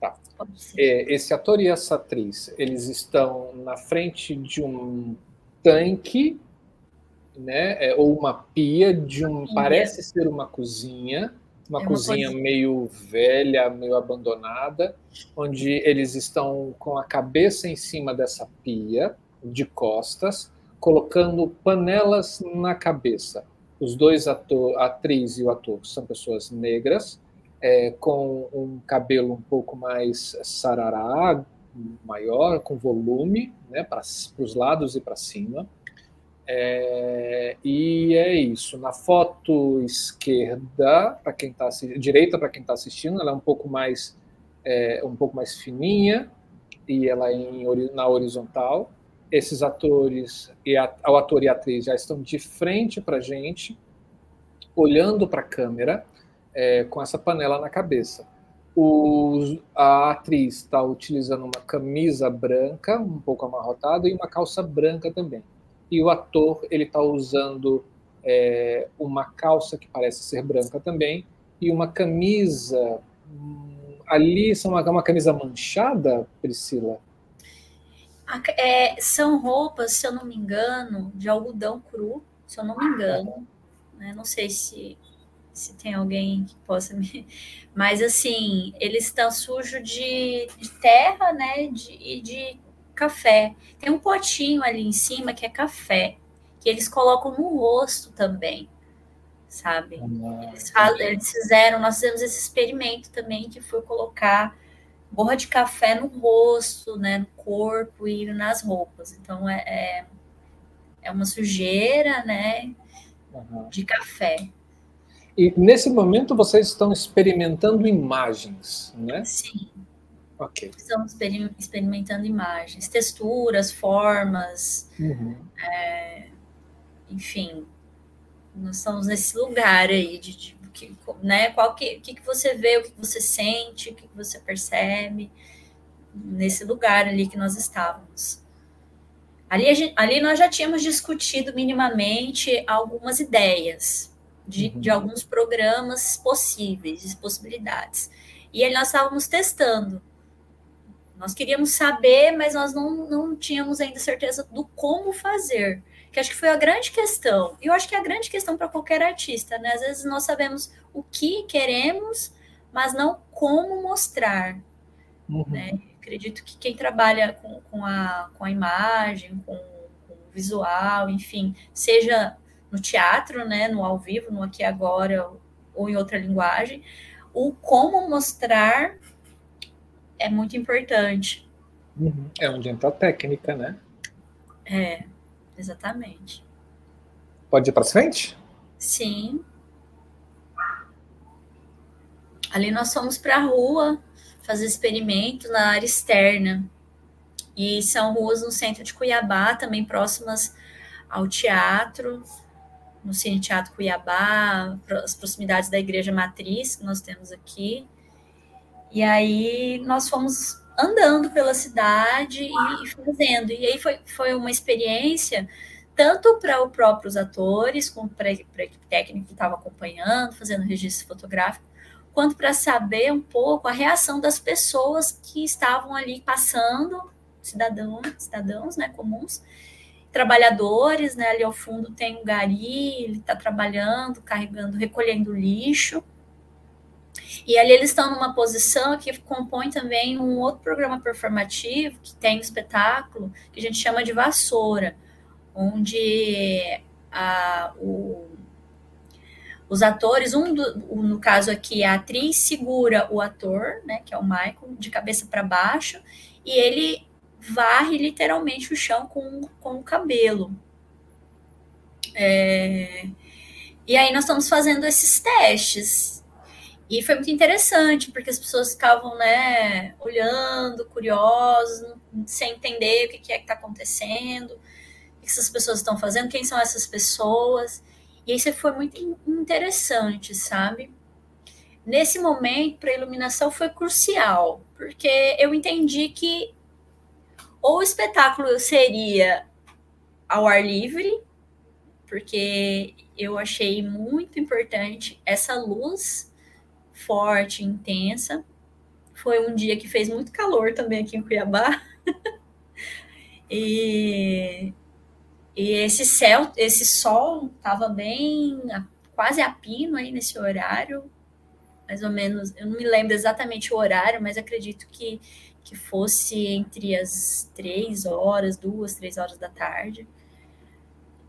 Tá. Pode é, esse ator e essa atriz, eles estão na frente de um tanque, né? É, ou uma pia de um. Parece ser uma cozinha uma, é cozinha, cozinha meio velha, meio abandonada, onde eles estão com a cabeça em cima dessa pia, de costas, colocando panelas na cabeça. Os dois atores, a atriz e o ator, são pessoas negras, é, com um cabelo um pouco mais sarará, maior, com volume, né, para os lados e para cima. É, e é isso. Na foto esquerda, para quem está direita para quem está assistindo, ela é um pouco mais é, um pouco mais fininha e ela é em, na horizontal. Esses atores e a, o ator e a atriz já estão de frente para a gente, olhando para a câmera, é, com essa panela na cabeça. O, a atriz está utilizando uma camisa branca, um pouco amarrotada, e uma calça branca também e o ator ele está usando é, uma calça que parece ser branca também e uma camisa hum, ali são uma, uma camisa manchada, Priscila. É, são roupas, se eu não me engano, de algodão cru, se eu não me engano. Né? Não sei se, se tem alguém que possa me. Mas assim, eles estão sujos de, de terra, né? De, e de café. Tem um potinho ali em cima que é café, que eles colocam no rosto também, sabe? Ah, eles, falam, eles fizeram, nós fizemos esse experimento também, que foi colocar borra de café no rosto, né, no corpo e nas roupas. Então é, é, é uma sujeira, né, uhum. de café. E nesse momento vocês estão experimentando imagens, né? Sim. Okay. Estamos experimentando imagens, texturas, formas, uhum. é, enfim, nós estamos nesse lugar aí de, de, de né, qual que, que, que você vê, o que você sente, o que você percebe, nesse lugar ali que nós estávamos. Ali, gente, ali nós já tínhamos discutido minimamente algumas ideias de, uhum. de alguns programas possíveis, de possibilidades. E aí nós estávamos testando nós queríamos saber, mas nós não, não tínhamos ainda certeza do como fazer. Que acho que foi a grande questão. E eu acho que é a grande questão para qualquer artista, né? Às vezes nós sabemos o que queremos, mas não como mostrar. Uhum. Né? Acredito que quem trabalha com, com, a, com a imagem, com, com o visual, enfim, seja no teatro, né, no ao vivo, no aqui agora ou em outra linguagem, o como mostrar é muito importante. Uhum. É onde entra a técnica, né? É, exatamente. Pode ir para frente? Sim. Ali nós fomos para a rua fazer experimento na área externa. E são ruas no centro de Cuiabá, também próximas ao teatro, no Cine Teatro Cuiabá, as proximidades da Igreja Matriz que nós temos aqui. E aí nós fomos andando pela cidade e fazendo. E aí foi, foi uma experiência tanto para os próprios atores, como para a equipe técnica que estava acompanhando, fazendo registro fotográfico, quanto para saber um pouco a reação das pessoas que estavam ali passando, cidadãos, cidadãos né, comuns, trabalhadores, né, ali ao fundo tem o Gari, ele está trabalhando, carregando, recolhendo lixo, e ali eles estão numa posição que compõe também um outro programa performativo que tem um espetáculo que a gente chama de Vassoura, onde a, o, os atores, um do, no caso aqui, a atriz segura o ator, né, que é o Michael, de cabeça para baixo, e ele varre literalmente o chão com, com o cabelo. É, e aí nós estamos fazendo esses testes. E foi muito interessante, porque as pessoas ficavam, né, olhando, curiosos, sem entender o que é que está acontecendo que essas pessoas estão fazendo, quem são essas pessoas. E isso foi muito interessante, sabe? Nesse momento, para a iluminação foi crucial, porque eu entendi que ou o espetáculo seria ao ar livre, porque eu achei muito importante essa luz forte, intensa. Foi um dia que fez muito calor também aqui em Cuiabá. e e esse céu, esse sol estava bem quase a pino aí nesse horário, mais ou menos. Eu não me lembro exatamente o horário, mas acredito que, que fosse entre as três horas, duas, três horas da tarde.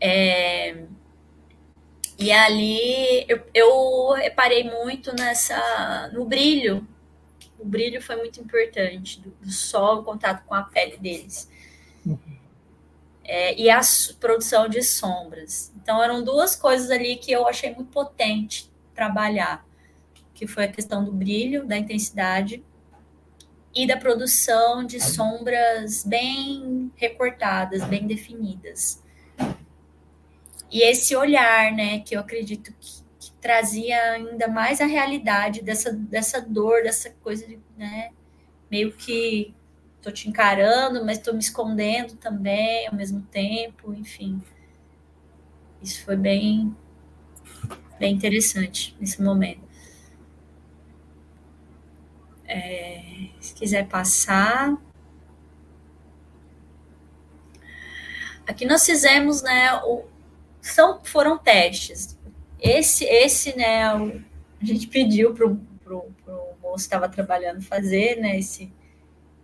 É, e ali eu, eu reparei muito nessa no brilho. O brilho foi muito importante do, do sol, o contato com a pele deles. Uhum é, e a produção de sombras. Então, eram duas coisas ali que eu achei muito potente trabalhar, que foi a questão do brilho, da intensidade e da produção de sombras bem recortadas, bem definidas. E esse olhar, né, que eu acredito que, que trazia ainda mais a realidade dessa, dessa dor, dessa coisa, de, né, meio que tô te encarando, mas tô me escondendo também ao mesmo tempo, enfim. Isso foi bem, bem interessante nesse momento. É, se quiser passar. Aqui nós fizemos, né, o, são, foram testes. Esse, esse, né, a gente pediu para o moço que estava trabalhando fazer, né, esse,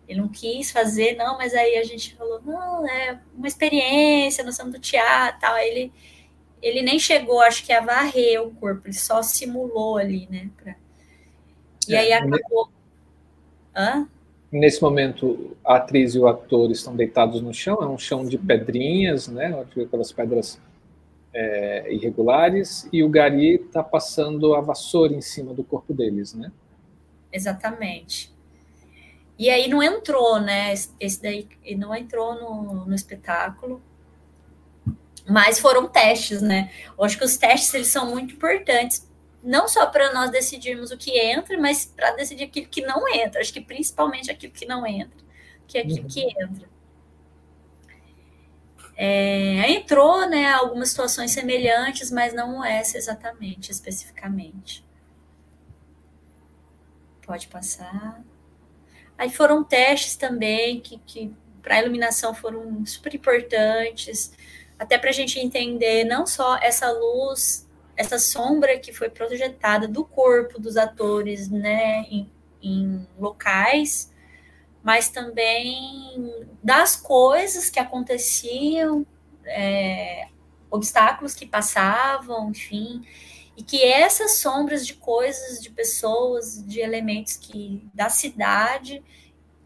ele não quis fazer, não, mas aí a gente falou, não, é uma experiência, nós somos do teatro, tal. Ele, ele nem chegou, acho que a varrer o corpo, ele só simulou ali, né? Pra... E é, aí acabou. Hã? Nesse momento, a atriz e o ator estão deitados no chão, é um chão de pedrinhas, né? Aquelas pedras é, irregulares, e o Gari está passando a vassoura em cima do corpo deles, né? Exatamente. E aí não entrou, né? Esse daí não entrou no, no espetáculo. Mas foram testes, né? Eu acho que os testes eles são muito importantes, não só para nós decidirmos o que entra, mas para decidir aquilo que não entra. Acho que principalmente aquilo que não entra, que é aquilo uhum. que entra. É, entrou, né, algumas situações semelhantes, mas não essa exatamente, especificamente. Pode passar. Aí foram testes também que, que para a iluminação foram super importantes, até para a gente entender não só essa luz, essa sombra que foi projetada do corpo dos atores, né, em, em locais, mas também das coisas que aconteciam, é, obstáculos que passavam, enfim, e que essas sombras de coisas, de pessoas, de elementos que da cidade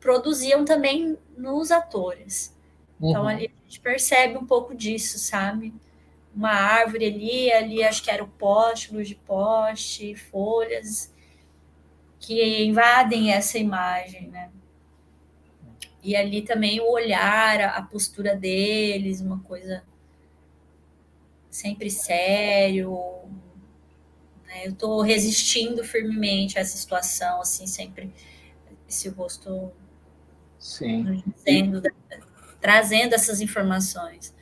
produziam também nos atores. Então, uhum. Então ali a gente percebe um pouco disso, sabe? Uma árvore ali, ali acho que era o poste, luz de poste, folhas que invadem essa imagem, né? E ali também o olhar, a, postura deles, uma coisa sempre sério. Né? Eu estou resistindo firmemente a essa situação, assim, sempre esse rosto Sim. Dizendo, e, trazendo essas informações.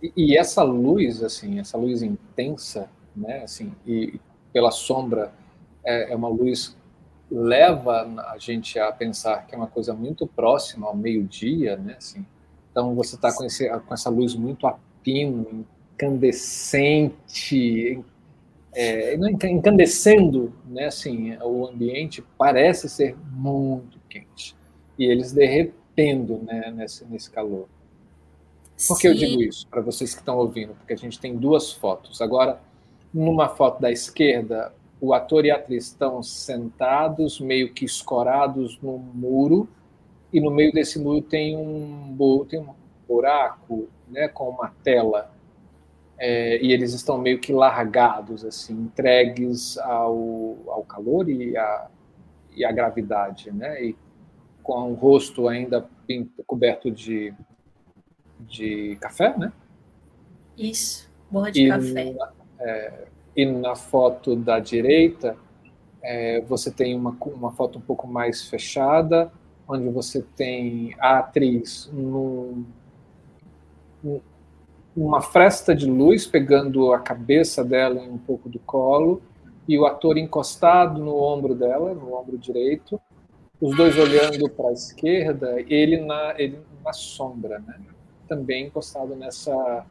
E, e, essa luz, assim, essa luz intensa, né, assim, e pela sombra é, é uma luz leva a gente a pensar que é uma coisa muito próxima ao meio-dia, né? Assim, então você está com, com essa luz muito a pino, incandescente, é, incandescendo, né? Assim, o ambiente parece ser muito quente e eles derretendo, né? Nesse, nesse calor. Por que eu digo isso para vocês que estão ouvindo? Porque a gente tem duas fotos. Agora, numa foto da esquerda, o ator e a atriz estão sentados, meio que escorados no muro, e no meio desse muro tem um, tem um buraco né, com uma tela. É, e eles estão meio que largados, assim, entregues ao, ao calor e à, e à gravidade, né? E com o rosto ainda coberto de, de café, né? Isso, borra de e, café. É, e na foto da direita é, você tem uma, uma foto um pouco mais fechada, onde você tem a atriz num, uma fresta de luz pegando a cabeça dela em um pouco do colo e o ator encostado no ombro dela, no ombro direito, os dois olhando para a esquerda, ele na, ele na sombra, né? também encostado nessa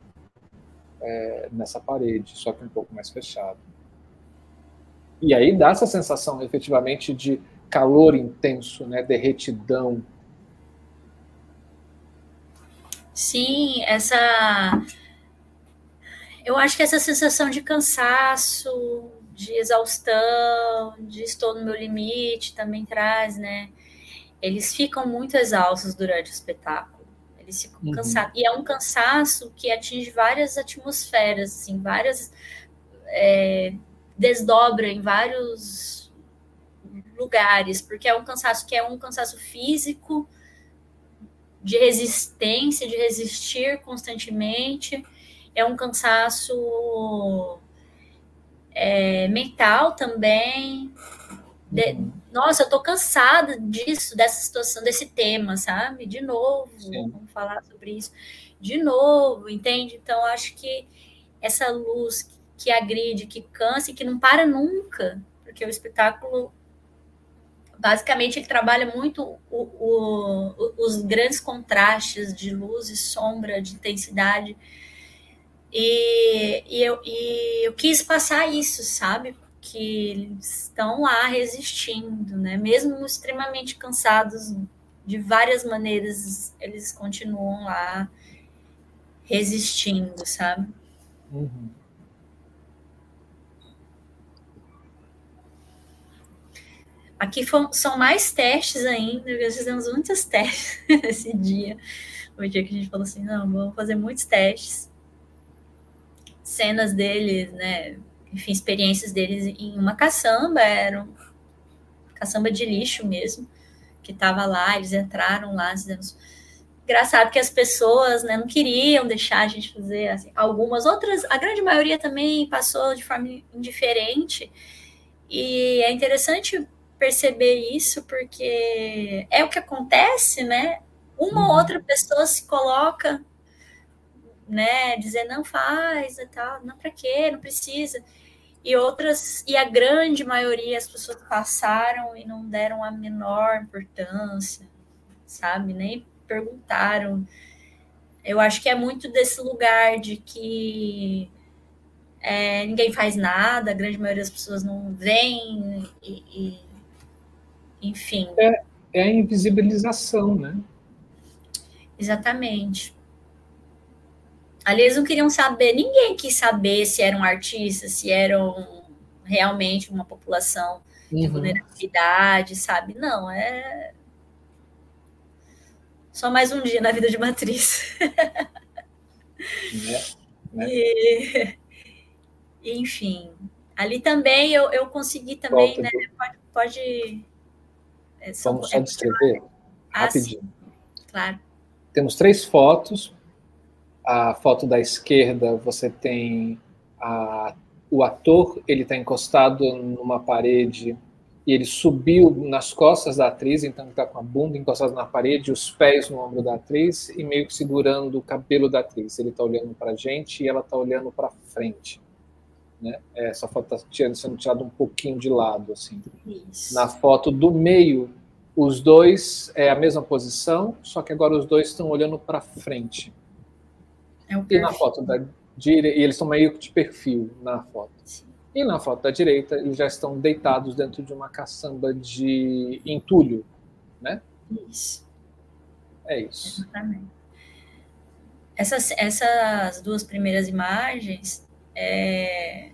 é, nessa parede, só que um pouco mais fechado. E aí dá essa sensação, efetivamente, de calor intenso, né, derretidão. Sim, essa. Eu acho que essa sensação de cansaço, de exaustão, de estou no meu limite também traz, né? Eles ficam muito exaustos durante o espetáculo uhum. E é um cansaço que atinge várias atmosferas, assim, várias. É, desdobra em vários lugares, porque é um cansaço que é um cansaço físico, de resistência, de resistir constantemente, é um cansaço é, mental também, de, uhum. Nossa, eu tô cansada disso, dessa situação, desse tema, sabe? De novo, Sim. vamos falar sobre isso. De novo, entende? Então, acho que essa luz que agride, que cansa e que não para nunca, porque o espetáculo, basicamente, ele trabalha muito o, o, os grandes contrastes de luz e sombra, de intensidade. E, e, eu, e eu quis passar isso, sabe? Que estão lá resistindo, né? Mesmo extremamente cansados de várias maneiras, eles continuam lá resistindo, sabe? Uhum. Aqui são mais testes ainda, nós fizemos muitos testes nesse dia. O dia que a gente falou assim, não, vamos fazer muitos testes. Cenas deles, né? Enfim, experiências deles em uma caçamba, era uma caçamba de lixo mesmo, que estava lá, eles entraram lá, fizemos... Engraçado que as pessoas né, não queriam deixar a gente fazer assim, algumas outras, a grande maioria também passou de forma indiferente. E é interessante perceber isso, porque é o que acontece, né? Uma ou uhum. outra pessoa se coloca, né? Dizer não faz e tal, não para quê, não precisa e outras, e a grande maioria as pessoas passaram e não deram a menor importância, sabe? Nem perguntaram. Eu acho que é muito desse lugar de que é, ninguém faz nada, a grande maioria das pessoas não vem, e, e enfim. É, é a invisibilização, né? Exatamente. Ali eles não queriam saber, ninguém quis saber se eram artistas, se eram realmente uma população de uhum. vulnerabilidade, sabe? Não, é só mais um dia na vida de matriz. É, né? E, enfim, ali também eu, eu consegui também, né? Pode. pode é, Vamos só é, descrever ah, rapidinho. Sim. Claro. Temos três fotos. A foto da esquerda, você tem a, o ator, ele está encostado numa parede e ele subiu nas costas da atriz, então ele está com a bunda encostada na parede, os pés no ombro da atriz e meio que segurando o cabelo da atriz. Ele está olhando para a gente e ela está olhando para frente. Né? Essa foto está sendo tirada um pouquinho de lado, assim. Isso. Na foto do meio, os dois é a mesma posição, só que agora os dois estão olhando para frente. É e na foto da direita, eles estão meio que de perfil na foto. Sim. E na foto da direita, eles já estão deitados dentro de uma caçamba de entulho, né? Isso. É isso. Exatamente. Essas, essas duas primeiras imagens é,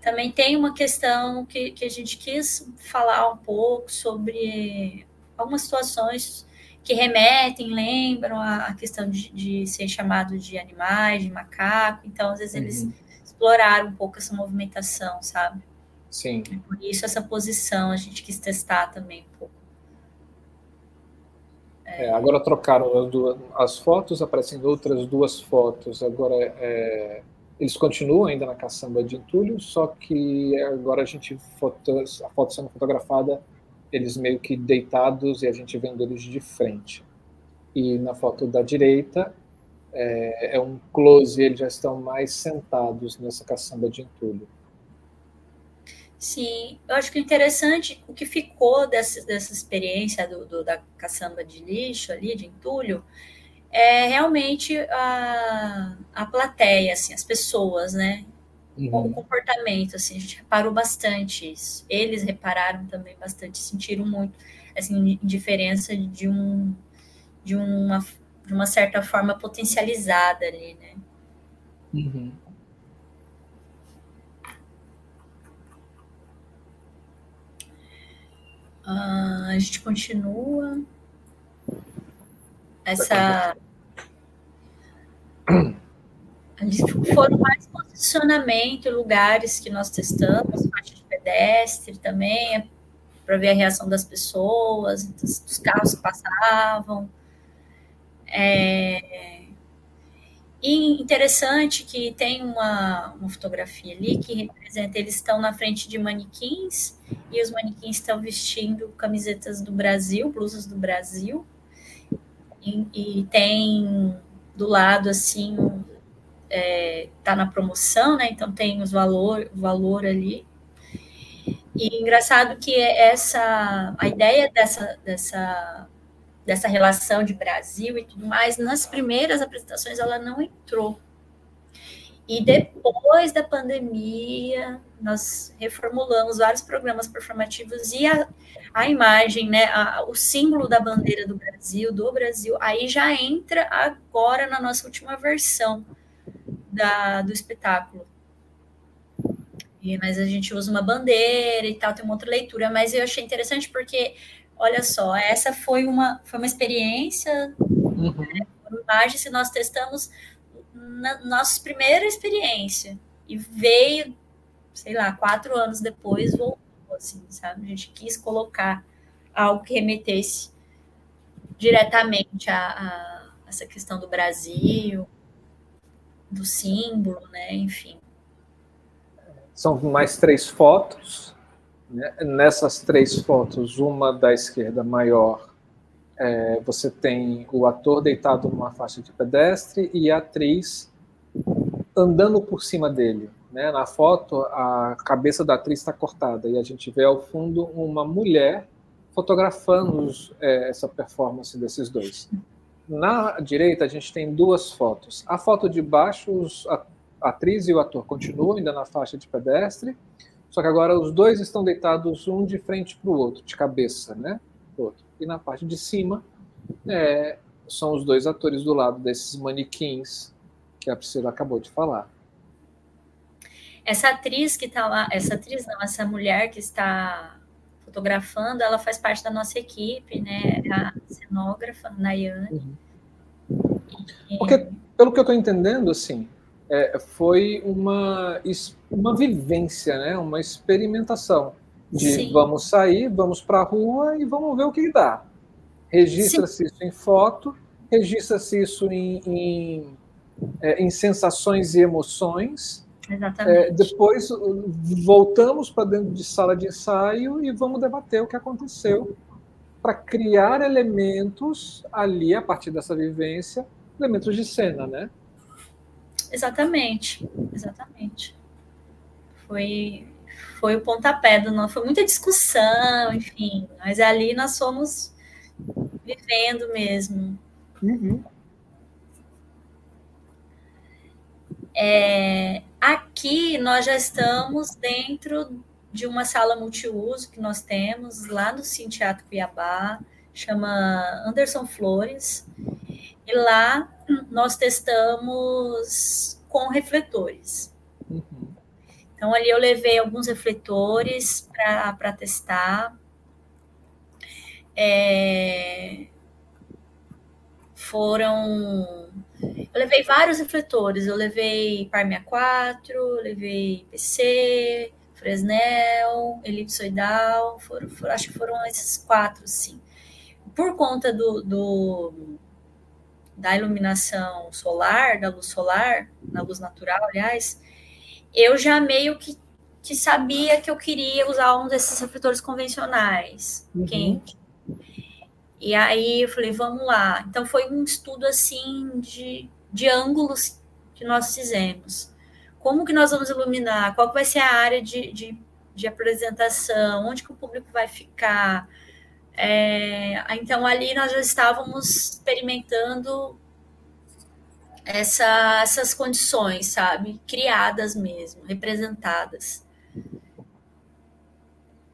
também tem uma questão que, que a gente quis falar um pouco sobre algumas situações que remetem, lembram a, questão de, de, ser chamado de animais, de macaco. Então, às vezes, uhum. eles exploraram um pouco essa movimentação, sabe? Sim. Por isso, essa posição a gente quis testar também um pouco. É, agora trocaram as, duas, as fotos, aparecendo outras duas fotos. Agora é, eles continuam ainda na caçamba de entulho, só que agora a gente foto, a foto sendo fotografada, eles meio que deitados e a gente vendo eles de frente. E na foto da direita é, é um close, eles já estão mais sentados nessa caçamba de entulho. Sim, eu acho que interessante o que ficou dessa, dessa experiência do, do, da caçamba de lixo ali, de entulho, é realmente a, a plateia, assim, as pessoas, né? Uhum. O comportamento, assim, a gente reparou bastante isso. Eles repararam também bastante, sentiram muito, assim, diferença de um de uma, de uma certa forma potencializada ali, né? Uhum. Uh, a gente continua essa. Foram mais posicionamento, lugares que nós testamos, faixa de pedestre também, para ver a reação das pessoas, dos, dos carros que passavam. É... E interessante que tem uma, uma fotografia ali que representa, eles estão na frente de manequins e os manequins estão vestindo camisetas do Brasil, blusas do Brasil, e, e tem do lado assim é, tá na promoção, né? Então tem os valor, o valor ali. E engraçado que essa a ideia dessa, dessa, dessa relação de Brasil e tudo mais, nas primeiras apresentações ela não entrou. E depois da pandemia, nós reformulamos vários programas performativos e a, a imagem, né, a, o símbolo da bandeira do Brasil, do Brasil, aí já entra agora na nossa última versão da, do espetáculo. E, mas a gente usa uma bandeira e tal, tem uma outra leitura, mas eu achei interessante porque, olha só, essa foi uma, foi uma experiência, uhum. né, uma imagem que nós testamos na nossa primeira experiência. E veio, sei lá, quatro anos depois, voltou, assim, sabe? A gente quis colocar algo que remetesse diretamente a, a essa questão do Brasil, do símbolo, né? Enfim. São mais três fotos. Né? Nessas três fotos, uma da esquerda maior é, você tem o ator deitado numa faixa de pedestre e a atriz andando por cima dele. Né? Na foto, a cabeça da atriz está cortada e a gente vê ao fundo uma mulher fotografando é, essa performance desses dois. Na direita, a gente tem duas fotos. A foto de baixo, os, a, atriz e o ator continuam ainda na faixa de pedestre, só que agora os dois estão deitados um de frente para o outro, de cabeça, né? Outro e na parte de cima é, são os dois atores do lado desses manequins que a Priscila acabou de falar. Essa atriz que está lá, essa atriz não, essa mulher que está fotografando, ela faz parte da nossa equipe, né? É a cenógrafa, Nayane. Uhum. Porque, pelo que eu estou entendendo, assim, é, foi uma, uma vivência, né? uma experimentação de Sim. vamos sair, vamos para a rua e vamos ver o que dá. Registra-se isso em foto, registra-se isso em, em, é, em, sensações e emoções. Exatamente. É, depois voltamos para dentro de sala de ensaio e vamos debater o que aconteceu para criar elementos ali, a partir dessa vivência, elementos de cena, né? Exatamente, exatamente. Foi, foi o pontapé do nosso. Foi muita discussão, enfim, mas ali nós fomos vivendo mesmo. Uhum. É, aqui nós já estamos dentro de uma sala multiuso que nós temos lá no Cine Teatro Cuiabá, chama Anderson Flores, e lá nós testamos com refletores. Então, ali eu levei alguns refletores para testar. É, foram. Eu levei vários refletores. Eu levei Parmia 4, levei PC, Fresnel, elipsoidal. Foram, foram, acho que foram esses quatro, sim. Por conta do, do da iluminação solar, da luz solar, da luz natural, aliás, eu já meio que, que sabia que eu queria usar um desses refletores convencionais, uhum. quente. E aí eu falei, vamos lá. Então foi um estudo assim de, de ângulos que nós fizemos. Como que nós vamos iluminar? Qual vai ser a área de, de, de apresentação? Onde que o público vai ficar? É, então, ali nós já estávamos experimentando essa, essas condições, sabe? Criadas mesmo, representadas.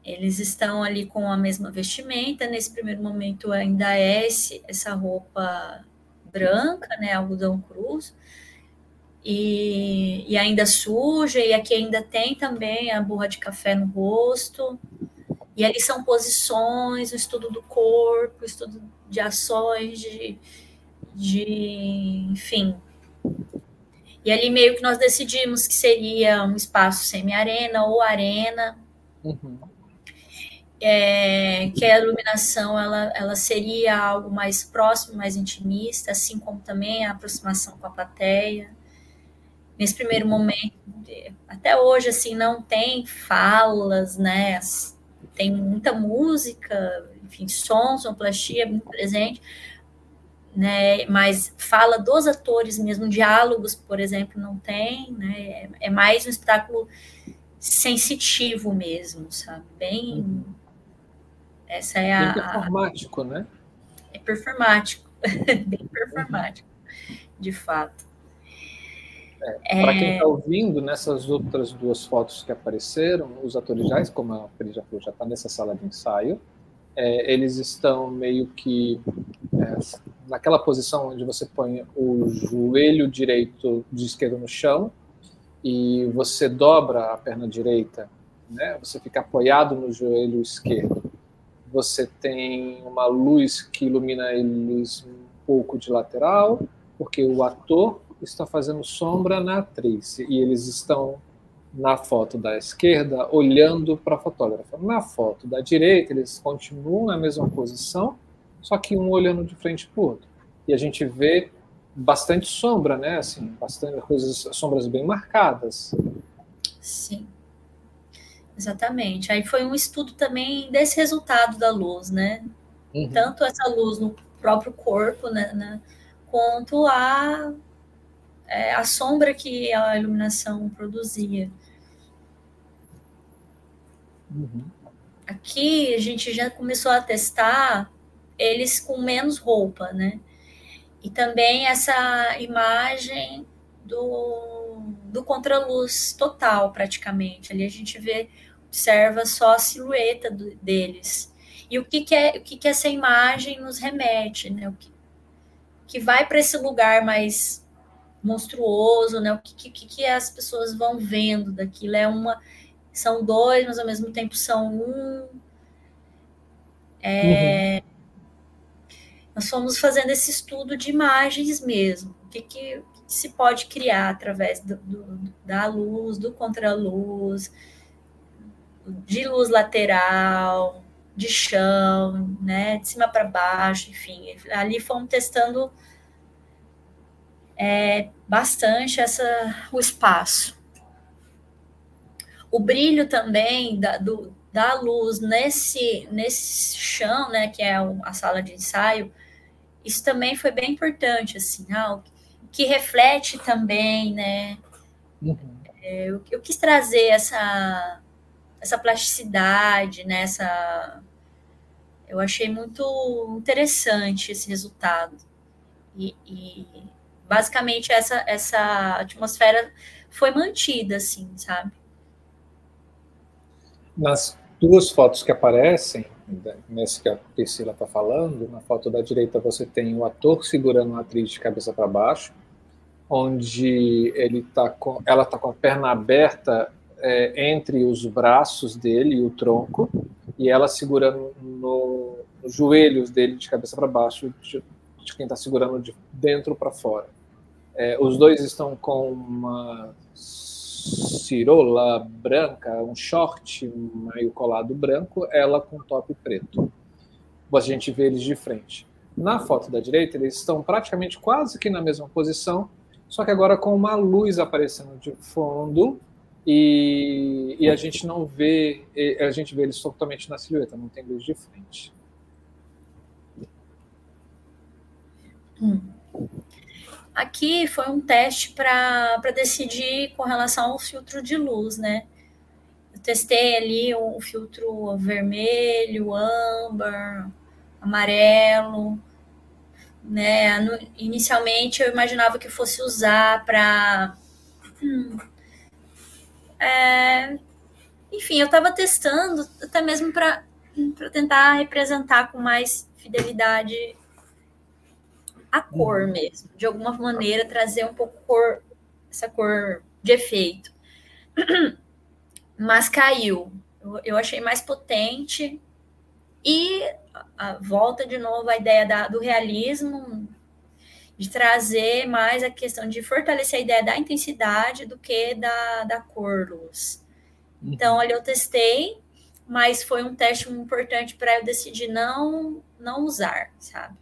Eles estão ali com a mesma vestimenta, nesse primeiro momento ainda é esse, essa roupa branca, né, algodão cruz, e, e ainda suja, e aqui ainda tem também a borra de café no rosto, e ali são posições, o estudo do corpo, o estudo de ações, de, de enfim. E ali meio que nós decidimos que seria um espaço semi-arena ou arena. Uhum. É, que a iluminação ela, ela seria algo mais próximo, mais intimista, assim como também a aproximação com a plateia. Nesse primeiro momento, até hoje, assim, não tem falas, né? tem muita música, enfim, som, sonoplastia muito presente, né? Mas fala dos atores mesmo, diálogos, por exemplo, não tem, né? É mais um espetáculo sensitivo mesmo, sabe? Bem. Essa é a. Bem performático, né? É performático, bem performático, de fato. É, Para quem está ouvindo, nessas outras duas fotos que apareceram, os atores já, como a Pri já falou, já está nessa sala de ensaio. É, eles estão meio que é, naquela posição onde você põe o joelho direito de esquerda no chão e você dobra a perna direita, né? Você fica apoiado no joelho esquerdo. Você tem uma luz que ilumina eles um pouco de lateral, porque o ator está fazendo sombra na atriz e eles estão na foto da esquerda olhando para a fotógrafa. Na foto da direita, eles continuam na mesma posição, só que um olhando de frente para o outro. E a gente vê bastante sombra, né? Assim, bastante coisas, sombras bem marcadas. Sim. Exatamente. Aí foi um estudo também desse resultado da luz, né? Uhum. Tanto essa luz no próprio corpo, né, né quanto a é, a sombra que a iluminação produzia. Uhum. Aqui a gente já começou a testar eles com menos roupa, né? E também essa imagem do, do contraluz total, praticamente. Ali a gente vê, observa só a silhueta do, deles. E o que, que, é, o que, que essa imagem nos remete, né? O que, que vai para esse lugar mais monstruoso, né? O que, que, que as pessoas vão vendo daquilo? É uma. São dois, mas ao mesmo tempo são um. É, uhum. Nós fomos fazendo esse estudo de imagens mesmo. O que, que, se pode criar através do, do, da luz, do contraluz, de luz lateral, de chão, né, de cima para baixo, enfim. Ali fomos testando é, bastante essa, o espaço. O brilho também da, do, da luz nesse, nesse chão, né, que é a sala de ensaio, isso também foi bem importante, assim, ah, que reflete também, né? Uhum. É, eu, eu, quis trazer essa, essa plasticidade, né? Essa, eu achei muito interessante esse resultado. E, e, basicamente essa, essa atmosfera foi mantida, assim, sabe? Nas duas fotos que aparecem, nesse que a Priscila está falando, na foto da direita você tem o ator segurando a atriz de cabeça para baixo, onde ele tá com, ela está com a perna aberta é, entre os braços dele e o tronco, e ela segurando no, nos joelhos dele de cabeça para baixo, de, de quem está segurando de dentro para fora. É, os dois estão com uma cirola branca, um short meio colado branco, ela com top preto. A gente vê eles de frente. Na foto da direita, eles estão praticamente quase que na mesma posição, só que agora com uma luz aparecendo de fundo e, e a gente não vê, a gente vê eles totalmente na silhueta, não tem luz de frente. Hum. Aqui foi um teste para decidir com relação ao filtro de luz, né? Eu testei ali um filtro vermelho, âmbar, amarelo, né? No, inicialmente eu imaginava que fosse usar para. Hum, é, enfim, eu estava testando até mesmo para tentar representar com mais fidelidade a cor uhum. mesmo, de alguma maneira trazer um pouco cor, essa cor de efeito. Mas caiu. Eu, eu achei mais potente e a, a volta de novo à ideia da, do realismo, de trazer mais a questão de fortalecer a ideia da intensidade do que da, da cor luz. Uhum. Então, ali eu testei, mas foi um teste importante para eu decidir não não usar, sabe?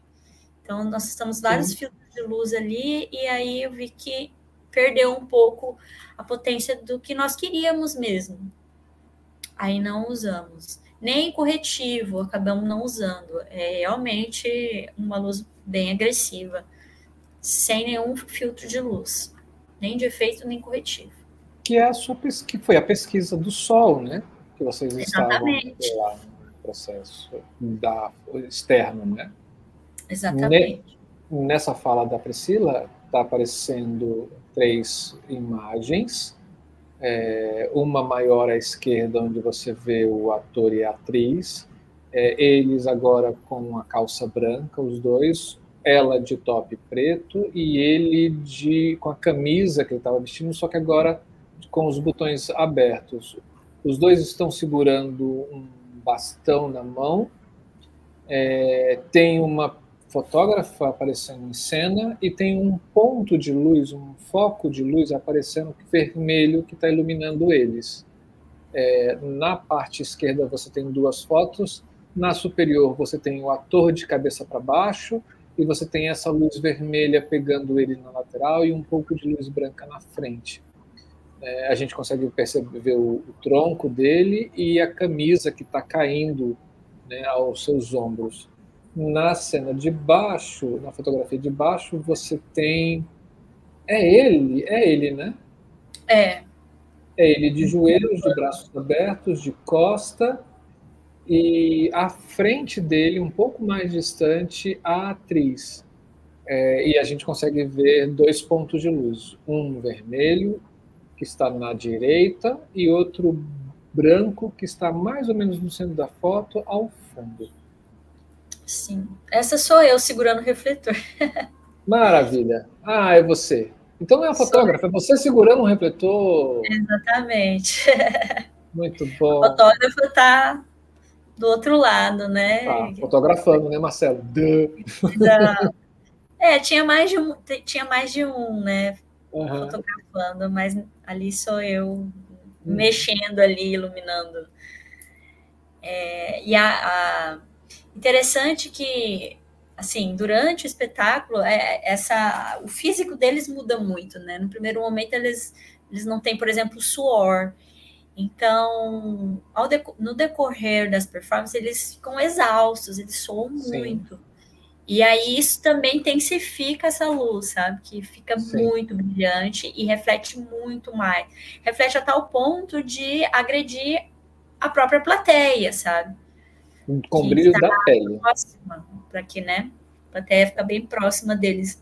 Então, nós estamos vários Sim. filtros de luz ali, e aí eu vi que perdeu um pouco a potência do que nós queríamos mesmo. Aí não usamos. Nem corretivo, acabamos não usando. É realmente uma luz bem agressiva, sem nenhum filtro de luz, nem de efeito, nem corretivo. Que é a sua que foi a pesquisa do sol, né? Que vocês Exatamente. estavam lá no processo da externo, né? Exatamente. Nessa fala da Priscila, está aparecendo três imagens. É, uma maior à esquerda, onde você vê o ator e a atriz. É, eles agora com a calça branca, os dois. Ela de top preto e ele de com a camisa que ele estava vestindo, só que agora com os botões abertos. Os dois estão segurando um bastão na mão. É, tem uma fotógrafa aparecendo em cena e tem um ponto de luz, um foco de luz aparecendo vermelho que está iluminando eles. É, na parte esquerda você tem duas fotos, na superior você tem o ator de cabeça para baixo e você tem essa luz vermelha pegando ele na lateral e um pouco de luz branca na frente. É, a gente consegue perceber o, o, tronco dele e a camisa que está caindo né, aos seus ombros na cena de baixo, na fotografia de baixo, você tem. É ele, é ele, né? É. É ele de joelhos, de braços abertos, de costa, e à frente dele, um pouco mais distante, a atriz. É, e a gente consegue ver dois pontos de luz: um vermelho, que está na direita, e outro branco, que está mais ou menos no centro da foto, ao fundo. Sim. Essa sou eu segurando o refletor. Maravilha. Ah, é você. Então não é a fotógrafa, é você segurando um refletor. Exatamente. Muito bom. O fotógrafo está do outro lado, né? Ah, fotografando, né, Marcelo? Não. É, tinha mais de um, tinha mais de um, né? Uhum. Fotografando, mas ali sou eu hum. mexendo ali, iluminando É, e a, a, interessante que assim durante o espetáculo é, essa o físico deles muda muito, né? No primeiro momento eles eles não têm, por exemplo, suor. Então, no decorrer das performances, eles ficam exaustos, eles soam Sim. muito. E aí isso também intensifica essa luz, sabe? Que fica Sim. muito brilhante e reflete muito mais. Reflete a tal ponto de agredir a própria plateia, sabe? Com brilho tá da pele. Para que, né? A plateia fica bem próxima deles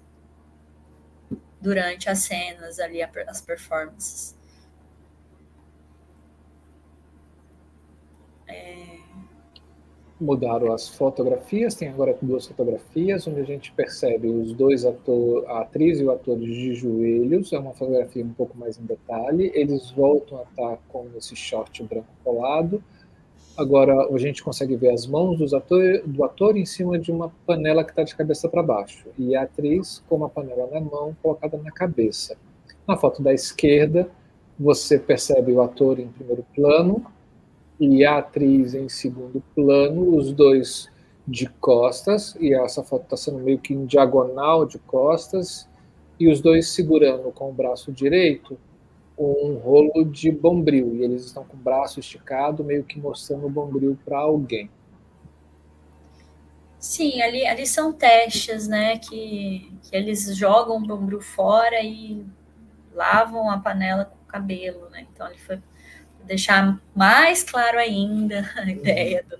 durante as cenas ali, as performances. É mudaram as fotografias, tem agora duas fotografias, onde a gente percebe os dois atores, a atriz e o ator de joelhos, é uma fotografia um pouco mais em detalhe, eles voltam a estar com esse short branco colado, agora a gente consegue ver as mãos ator, do ator em cima de uma panela que está de cabeça para baixo, e a atriz com uma panela na mão colocada na cabeça. Na foto da esquerda, você percebe o ator em primeiro plano, e a atriz em segundo plano, os dois de costas, e essa foto está sendo meio que em diagonal de costas, e os dois segurando com o braço direito um rolo de bombril, e eles estão com o braço esticado, meio que mostrando o bombril para alguém. Sim, ali, ali são testes, né, que, que eles jogam o bombril fora e lavam a panela com o cabelo, né, então ele foi deixar mais claro ainda a ideia do,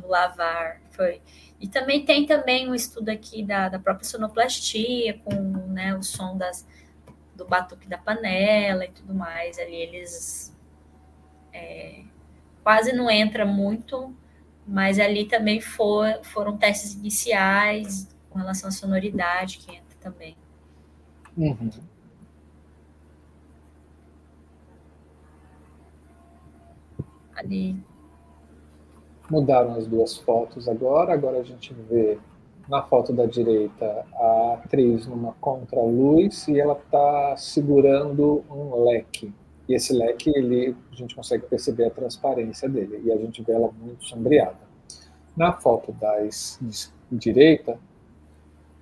do lavar. Foi. E também tem também um estudo aqui da, da própria sonoplastia, com né, o som das, do batuque da panela e tudo mais. Ali eles é, quase não entra muito, mas ali também for, foram testes iniciais com relação à sonoridade que entra também. Uhum. Ali. Mudaram as duas fotos agora. Agora a gente vê na foto da direita a atriz numa contraluz e ela está segurando um leque. E esse leque, ele, a gente consegue perceber a transparência dele e a gente vê ela muito sombreada. Na foto da direita,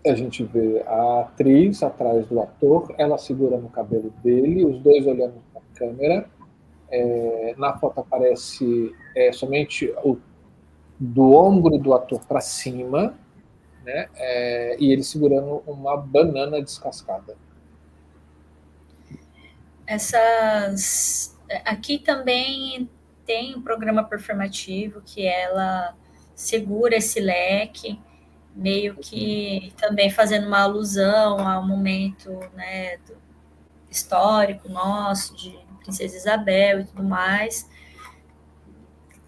a gente vê a atriz atrás do ator, ela segurando o cabelo dele, os dois olhando para a câmera é, na foto aparece é, somente o, do ombro do ator para cima, né? É, e ele segurando uma banana descascada. Essas aqui também tem um programa performativo que ela segura esse leque, meio que também fazendo uma alusão ao momento né, histórico nosso de Princesa Isabel e tudo mais.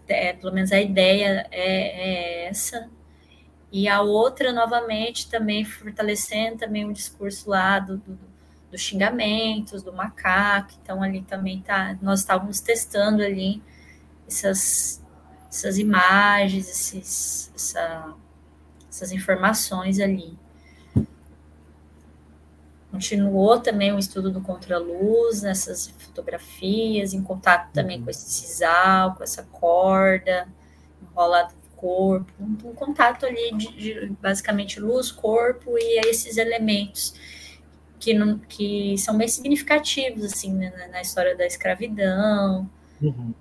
É, pelo menos a ideia é, é, essa. E a outra, novamente, também fortalecendo também o discurso lá do, do, dos xingamentos, do macaco. Então, ali também tá, nós estávamos testando ali essas, essas imagens, esses, essa, essas informações ali. Continuou também o estudo do contraluz nessas fotografias, em contato também uhum. com esse sisal, com essa corda enrolada no corpo, um, um contato ali de, de, basicamente luz, corpo e esses elementos que, não, que são bem significativos assim né, na história da escravidão, uhum.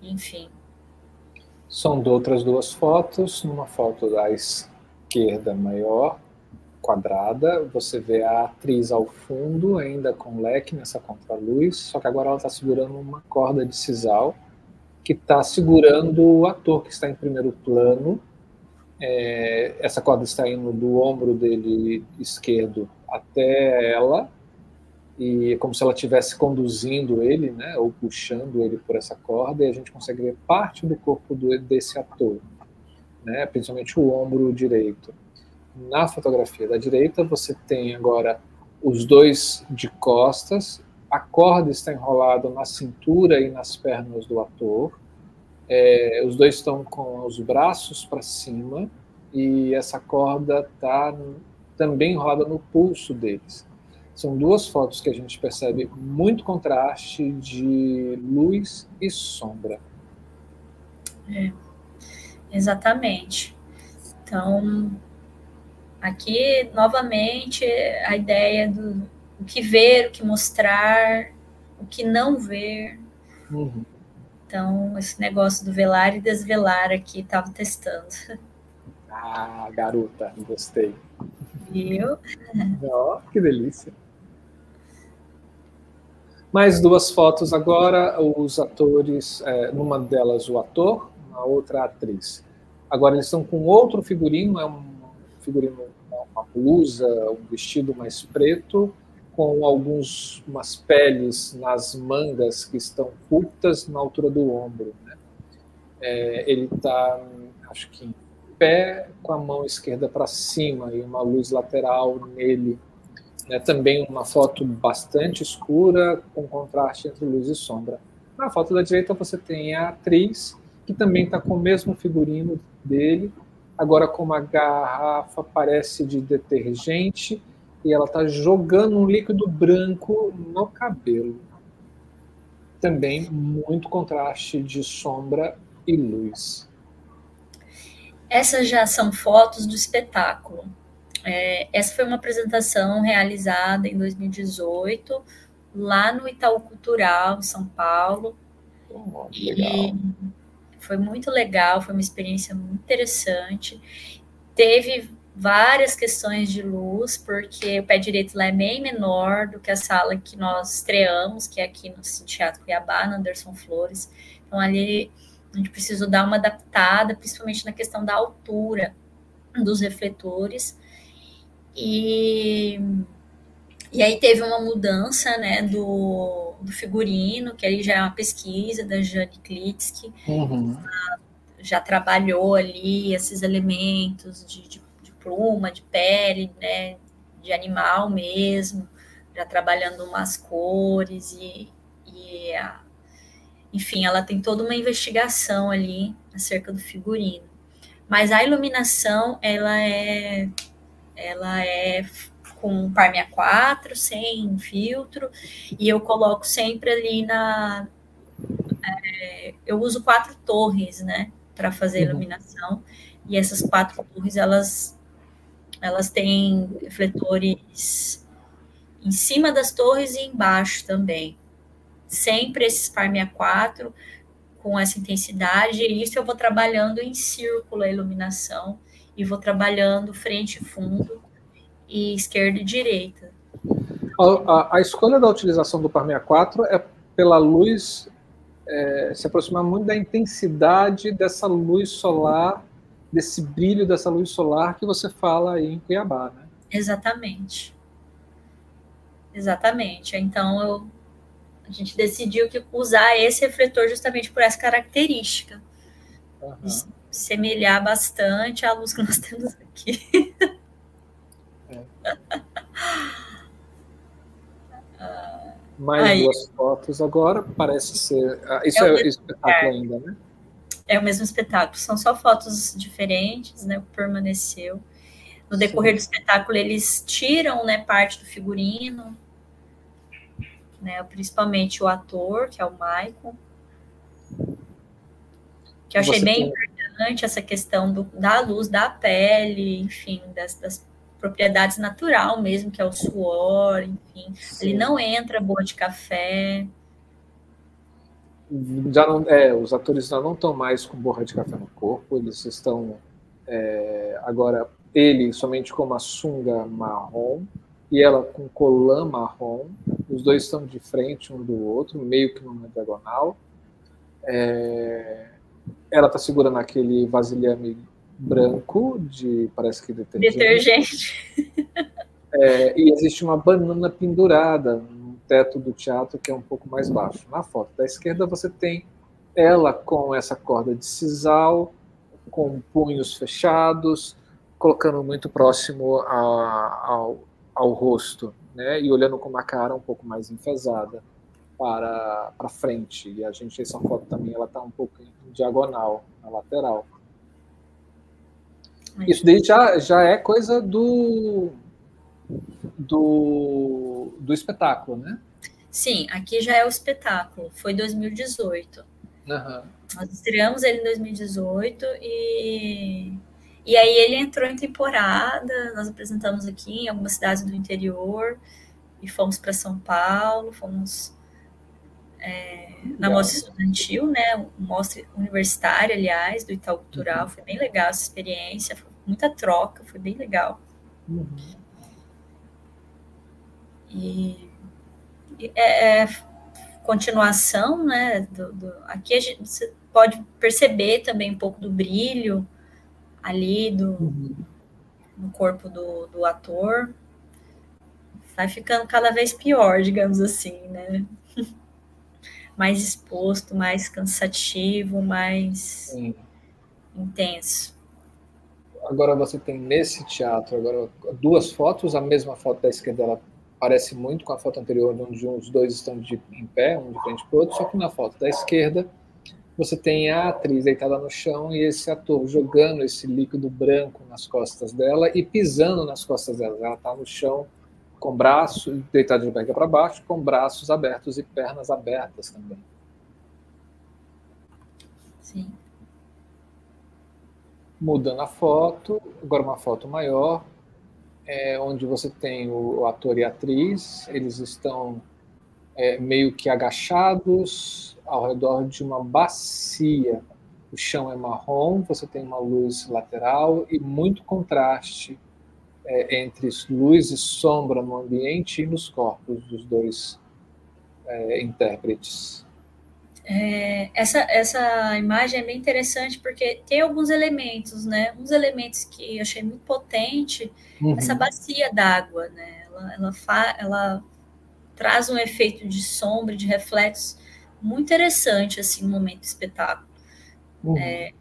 enfim. São outras duas fotos, numa foto da esquerda maior quadrada, você vê a atriz ao fundo, ainda com leque nessa contraluz, só que agora ela está segurando uma corda de sisal que está segurando o ator que está em primeiro plano. É, essa corda está indo do ombro dele esquerdo até ela, e como se ela estivesse conduzindo ele, né, ou puxando ele por essa corda, e a gente consegue ver parte do corpo do, desse ator, né, principalmente o ombro direito na fotografia da direita, você tem agora os dois de costas, a corda está enrolada na cintura e nas pernas do ator, é, os dois estão com os braços para cima e essa corda está também enrolada no pulso deles. São duas fotos que a gente percebe muito contraste de luz e sombra. É, exatamente. Então, aqui, novamente, a ideia do o que ver, o que mostrar, o que não ver. Uhum. Então, esse negócio do velar e desvelar aqui, estava testando. Ah, garota, gostei. Viu? Oh, que delícia. Mais duas fotos agora, os atores, é, numa delas o ator, na outra a atriz. Agora eles estão com outro figurino, é um figurino, uma blusa, um vestido mais preto, com algumas umas peles nas mangas que estão curtas na altura do ombro. Né? É, ele está, acho que em pé, com a mão esquerda para cima e uma luz lateral nele. Né? Também uma foto bastante escura, com contraste entre luz e sombra. Na foto da direita você tem a atriz, que também está com o mesmo figurino dele, agora com uma garrafa parece de detergente e ela está jogando um líquido branco no cabelo. Também muito contraste de sombra e luz. Essas já são fotos do espetáculo. É, essa foi uma apresentação realizada em 2018, lá no Itaú Cultural, em São Paulo. Oh, e foi muito legal, foi uma experiência muito interessante. Teve várias questões de luz, porque o pé direito lá é bem menor do que a sala que nós estreamos, que é aqui no Teatro Cuiabá, no Anderson Flores. Então, ali a gente precisou dar uma adaptada, principalmente na questão da altura dos refletores. E, e aí teve uma mudança né, do, do figurino, que aí já é uma pesquisa da Jane Klitsky. Uhum. Já trabalhou ali esses elementos de, de pluma, de pele, né, de animal mesmo, já trabalhando umas cores e, e a, enfim, ela tem toda uma investigação ali acerca do figurino. Mas a iluminação, ela é, ela é com Parmia 4, sem filtro, e eu coloco sempre ali na. É, eu uso quatro torres, né, para fazer a uhum. iluminação, e essas quatro torres, elas elas têm refletores em cima das torres e embaixo também. Sempre esses par 64 com essa intensidade, e isso eu vou trabalhando em círculo a iluminação e vou trabalhando frente e fundo e esquerda e direita. A, a, a escolha da utilização do par 64 é pela luz é, se aproximar muito da intensidade dessa luz solar desse brilho dessa luz solar que você fala aí em Cuiabá, né? Exatamente. Exatamente. Então eu, a gente decidiu que usar esse refletor justamente por essa característica. Uhum. Semelhar bastante a luz que nós temos aqui. Mais Aí. duas fotos agora, parece ser. Ah, isso é, é espetáculo ainda, né? é o mesmo espetáculo, são só fotos diferentes, né? O que permaneceu. No decorrer Sim. do espetáculo, eles tiram né, parte do figurino, né, principalmente o ator, que é o Michael, que eu achei Você bem tem... importante essa questão do, da luz, da pele, enfim, das, das propriedades natural mesmo, que é o suor, enfim. Sim. Ele não entra boa de café já não, é, os atores já não estão mais com borra de café no corpo, eles estão é, agora ele somente com uma sunga marrom e ela com colã marrom. Os dois estão de frente um do outro, meio que numa diagonal. É, ela está segurando aquele vasilhame branco de parece que detergente. Detergente. É, e existe uma banana pendurada teto do teatro, que é um pouco mais baixo. Na foto da esquerda, você tem ela com essa corda de sisal, com punhos fechados, colocando muito próximo a, ao, ao rosto, né? e olhando com uma cara um pouco mais enfesada para, para frente. E a gente, essa foto também, ela está um pouco em diagonal, na lateral. Isso daí já, já é coisa do, do, do espetáculo, né? Sim, aqui já é o espetáculo, foi 2018. Uhum. Nós estreamos ele em 2018 e, e aí ele entrou em temporada. Nós apresentamos aqui em algumas cidades do interior e fomos para São Paulo, fomos é, na mostra estudantil, né? Mostra universitária, aliás, do Itaú Cultural. Uhum. Foi bem legal essa experiência, foi muita troca, foi bem legal. Uhum. E é, é, continuação, né? Do, do, aqui a gente você pode perceber também um pouco do brilho ali do, uhum. no corpo do, do ator. Vai ficando cada vez pior, digamos assim, né? Mais exposto, mais cansativo, mais Sim. intenso. Agora você tem nesse teatro agora duas fotos, a mesma foto da esquerda ela parece muito com a foto anterior, onde os dois estão de, em pé, um de frente para o outro, só que na foto da esquerda você tem a atriz deitada no chão e esse ator jogando esse líquido branco nas costas dela e pisando nas costas dela. Ela está no chão com braço deitada de barriga para baixo, com braços abertos e pernas abertas também. Sim. Mudando a foto, agora uma foto maior, é, onde você tem o, o, ator e a atriz, eles estão é, meio que agachados ao redor de uma bacia. O chão é marrom, você tem uma luz lateral e muito contraste é, entre luz e sombra no ambiente e nos corpos dos dois é, intérpretes. É, essa, essa imagem é bem interessante porque tem alguns elementos, né? Uns elementos que eu achei muito potente, uhum. essa bacia d'água, né? Ela, ela, fa, ela traz um efeito de sombra, de reflexos muito interessante assim no momento do espetáculo. Uhum. É,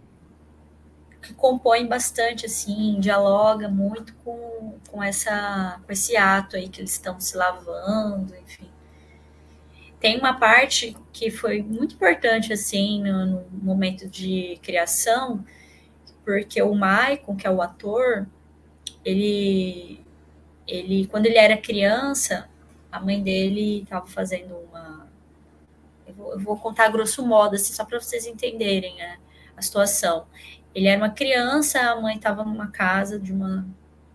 que compõe bastante, assim, dialoga muito com, com, essa, com esse ato aí que eles estão se lavando, enfim. Tem uma parte que foi muito importante, assim, no, no momento de criação, porque o Maicon, que é o ator, ele, ele, quando ele era criança, a mãe dele estava fazendo uma. Eu vou, eu vou, contar grosso modo, assim, só para vocês entenderem né, a situação. Ele era uma criança, a mãe estava numa casa de uma,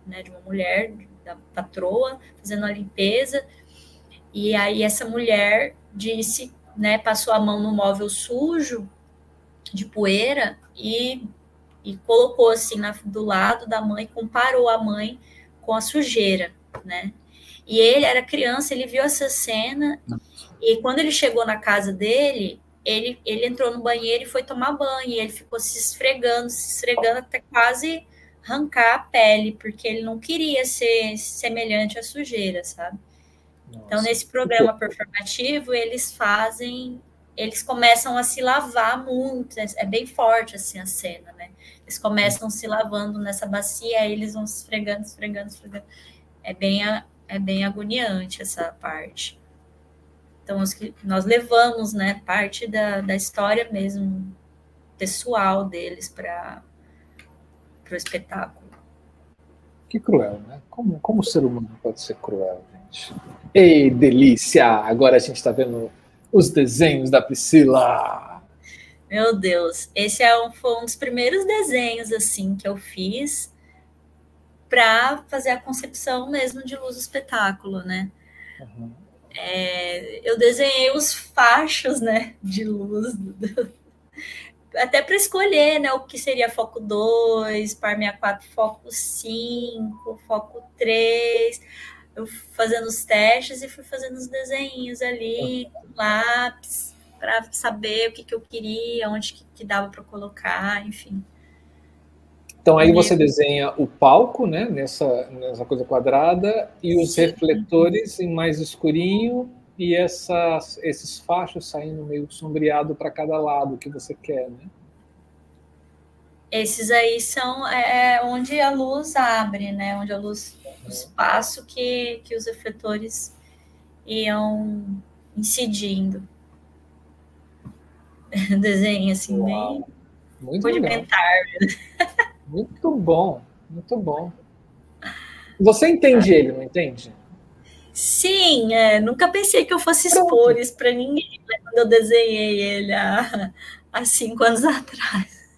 né, de uma mulher, da patroa, fazendo a limpeza, e aí essa mulher disse, né, passou a mão no móvel sujo de poeira e, e colocou assim na, do lado da mãe, comparou a mãe com a sujeira, né? E ele era criança, ele viu essa cena e quando ele chegou na casa dele, ele, ele entrou no banheiro e foi tomar banho. E ele ficou se esfregando, se esfregando até quase arrancar a pele, porque ele não queria ser semelhante à sujeira, sabe? Nossa. Então, nesse programa performativo, eles fazem, eles começam a se lavar muito, é, é bem forte assim a cena, né? Eles começam se lavando nessa bacia, aí eles vão se esfregando, esfregando, esfregando. É bem, é bem agoniante essa parte. Então, nós levamos né, parte da, da história mesmo pessoal deles para o espetáculo. Que cruel, né? Como, como o ser humano pode ser cruel, gente? Ei, delícia! Agora a gente está vendo os desenhos da Priscila. Meu Deus, esse é um, foi um dos primeiros desenhos assim que eu fiz para fazer a concepção mesmo de luz do espetáculo, né? Uhum. É, eu desenhei os fachos né, de luz, até para escolher né, o que seria foco 2, par 64, foco 5, foco 3. Eu fazendo os testes e fui fazendo os desenhos ali, com lápis, para saber o que, que eu queria, onde que, que dava para colocar, enfim. Então aí você desenha o palco, né, nessa, nessa coisa quadrada, e os Sim. refletores em mais escurinho, e essas, esses fachos saindo meio sombreado para cada lado que você quer, né? Esses aí são é, é, onde a luz abre, né? Onde a luz, o espaço que, que os refletores iam incidindo. Desenho assim, Uau. bem Muito rudimentar. Muito bom, muito bom. Você entende ele, não entende? Sim, é, nunca pensei que eu fosse expor Pronto. isso para ninguém né, quando eu desenhei ele há, há cinco anos atrás.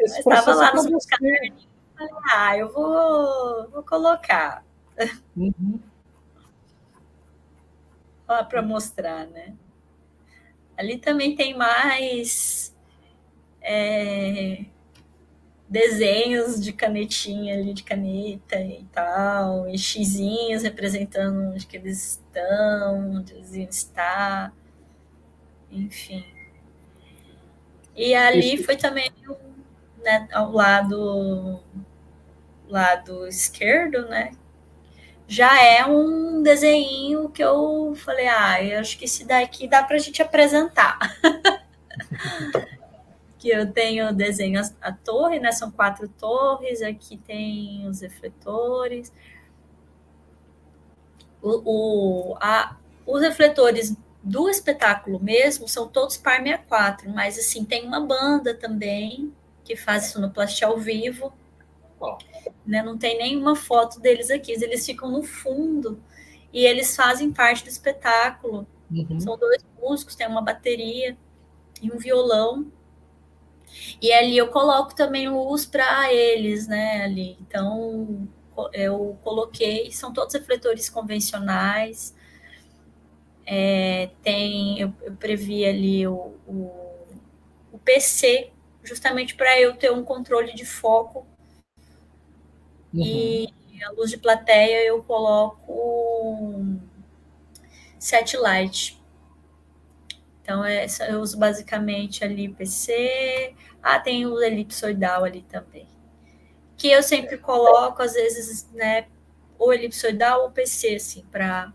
estava lá no meu caderninho falei, ah, eu vou, vou colocar. Uhum. Lá para mostrar, né? Ali também tem mais é, desenhos de canetinha ali, de caneta e tal, e xizinhos representando onde que eles estão, onde eles iam estar, enfim. E ali Isso. foi também né, ao lado lado esquerdo, né? Já é um desenho que eu falei, ah, eu acho que esse daqui dá para a gente apresentar. que eu tenho desenho a, a torre, né? São quatro torres, aqui tem os refletores. O, o, a, os refletores do espetáculo mesmo são todos par 64, mas assim, tem uma banda também que faz sonoplastia ao vivo. Oh. Né? Não tem nenhuma foto deles aqui, eles ficam no fundo e eles fazem parte do espetáculo. Uhum. São dois músicos, tem uma bateria e um violão. E ali eu coloco também luz para eles, né? Ali. Então eu coloquei, são todos refletores convencionais. É, tem, eu, eu, previ ali o, o, o PC, justamente para eu ter um controle de foco. Uhum. E a luz de plateia eu coloco set light então, é, eu uso basicamente ali PC. Ah, tem o elipsoidal ali também. Que eu sempre coloco, às vezes, né, ou elipsoidal ou PC, assim, para.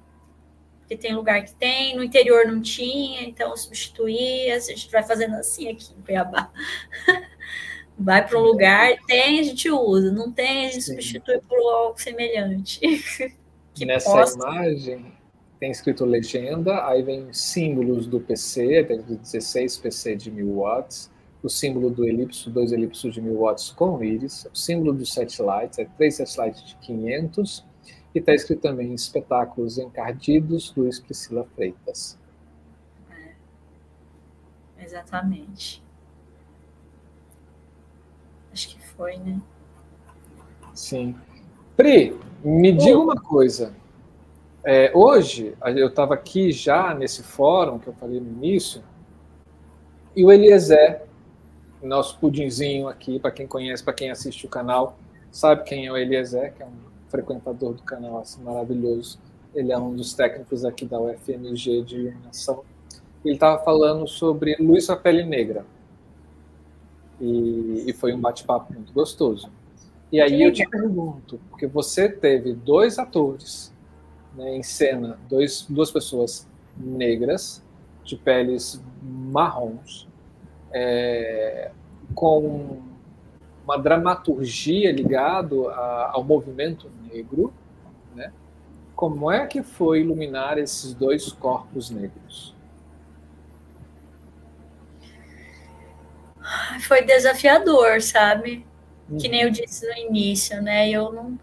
Porque tem lugar que tem, no interior não tinha, então substituir, a gente vai fazendo assim aqui em Cuiabá. vai para um lugar, tem, a gente usa, não tem, a gente Sim. substitui por algo semelhante. Nessa possa... imagem, tem escrito legenda, aí vem símbolos do PC, tem 16 PC de 1000 watts, o símbolo do elipso, dois elipsos de 1000 watts com íris, o símbolo dos satellites, é três satellites de 500, e está escrito também espetáculos encardidos, Luiz Priscila Freitas. É, exatamente. Acho que foi, né? Sim. Pri, me diga uma coisa. É, hoje, eu estava aqui já nesse fórum que eu falei no início, e o Eliezer, nosso pudinzinho aqui, para quem conhece, para quem assiste o canal, sabe quem é o Eliezer, que é um frequentador do canal assim, maravilhoso. Ele é um dos técnicos aqui da UFMG de iluminação. Ele estava falando sobre Luz a Pele Negra. E, e foi um bate-papo muito gostoso. E aí eu te pergunto, porque você teve dois atores né, em cena dois, duas pessoas negras, de peles marrons, é, com uma dramaturgia ligado a, ao movimento negro, né? Como é que foi iluminar esses dois corpos negros? Foi desafiador, sabe? Uhum. Que nem eu disse no início, né? Eu não,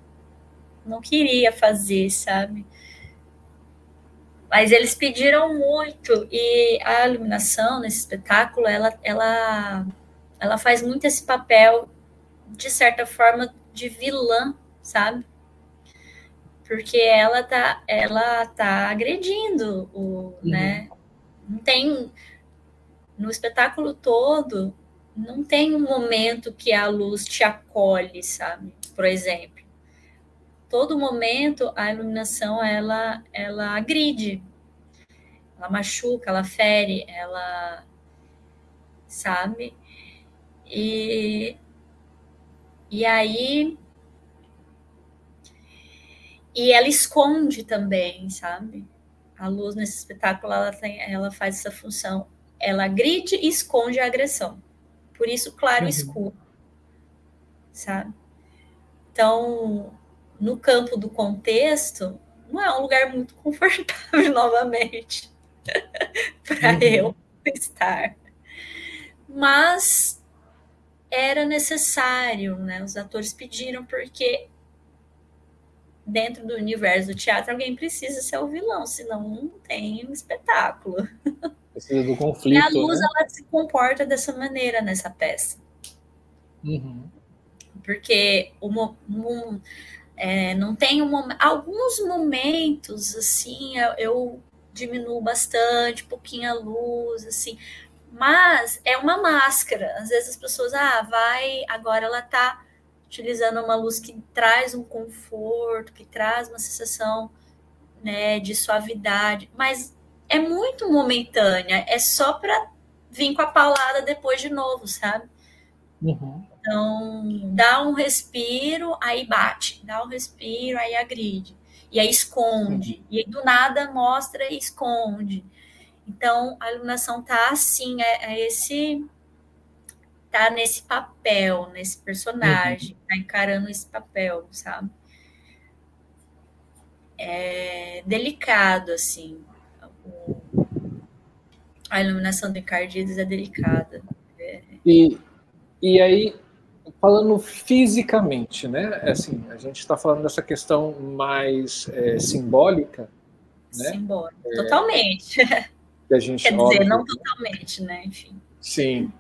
não queria fazer, sabe? Mas eles pediram muito e a iluminação nesse espetáculo, ela, ela, ela faz muito esse papel, de certa forma, de vilã, sabe? Porque ela tá, ela tá agredindo o, uhum. né? Não tem no espetáculo todo, não tem um momento que a luz te acolhe, sabe? Por exemplo todo momento a iluminação ela ela agride, ela machuca, ela fere, ela sabe? E e aí e ela esconde também, sabe? A luz nesse espetáculo ela tem, ela faz essa função. Ela agride e esconde a agressão. Por isso claro e uhum. escuro. Sabe? Então, no campo do contexto, não é um lugar muito confortável novamente para uhum. eu estar. Mas era necessário, né? Os atores pediram porque dentro do universo do teatro, alguém precisa ser o vilão, senão não tem um espetáculo. Precisa do conflito. E a luz, né? ela se comporta dessa maneira nessa peça. Uhum. Porque o, um, é, não tem um, alguns momentos, assim, eu, eu diminuo bastante, pouquinho a luz, assim, mas é uma máscara. Às vezes as pessoas, ah, vai, agora ela tá utilizando uma luz que traz um conforto, que traz uma sensação né, de suavidade, mas é muito momentânea, é só para vir com a paulada depois de novo, sabe? Uhum. Então, dá um respiro, aí bate, dá um respiro, aí agride, e aí esconde, e aí do nada mostra e esconde. Então, a iluminação tá assim, é, é esse tá nesse papel, nesse personagem, uhum. tá encarando esse papel, sabe? É delicado, assim. a iluminação do Encardidos é delicada. É... E, e aí, falando fisicamente, né? É assim, a gente está falando dessa questão mais é, simbólica, né? Simbólica, é, totalmente. Que a gente, Quer dizer, óbvio, não totalmente, né? Enfim. Sim,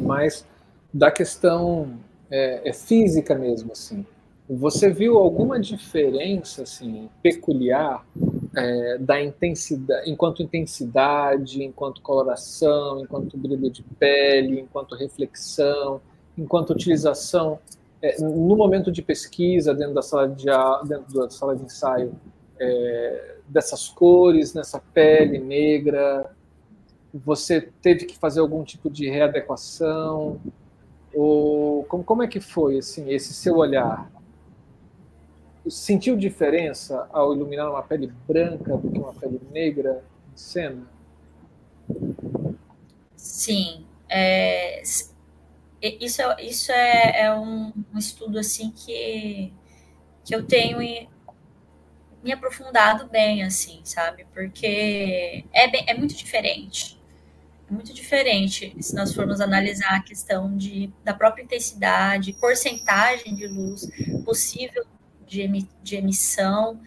mas da questão é, é física mesmo, assim. Você viu alguma diferença assim peculiar é, da intensidade, enquanto intensidade, enquanto coloração, enquanto brilho de pele, enquanto reflexão, enquanto utilização é, no momento de pesquisa dentro da sala de dentro da sala de ensaio é, dessas cores nessa pele negra, você teve que fazer algum tipo de readequação? Ou como, como é que foi assim, esse seu olhar? Sentiu diferença ao iluminar uma pele branca do que uma pele negra em cena? Sim. É, isso é, isso é, é um, um, estudo assim que, que eu tenho me aprofundado bem, assim, sabe? Porque é, bem, é muito diferente muito diferente se nós formos analisar a questão de, da própria intensidade, porcentagem de luz possível de, de emissão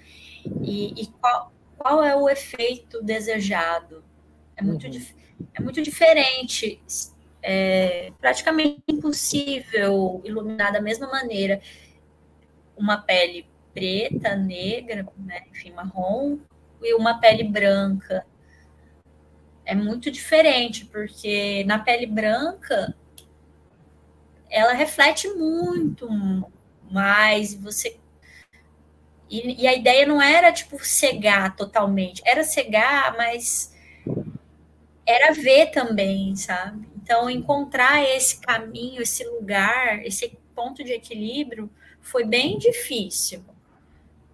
e, e, qual, qual é o efeito desejado. É muito, uhum. é muito diferente, é praticamente impossível iluminar da mesma maneira uma pele preta, negra, né, enfim, marrom, e uma pele branca é muito diferente, porque na pele branca ela reflete muito mais, você e, e, a ideia não era tipo cegar totalmente, era cegar, mas era ver também, sabe? Então encontrar esse caminho, esse lugar, esse ponto de equilíbrio foi bem difícil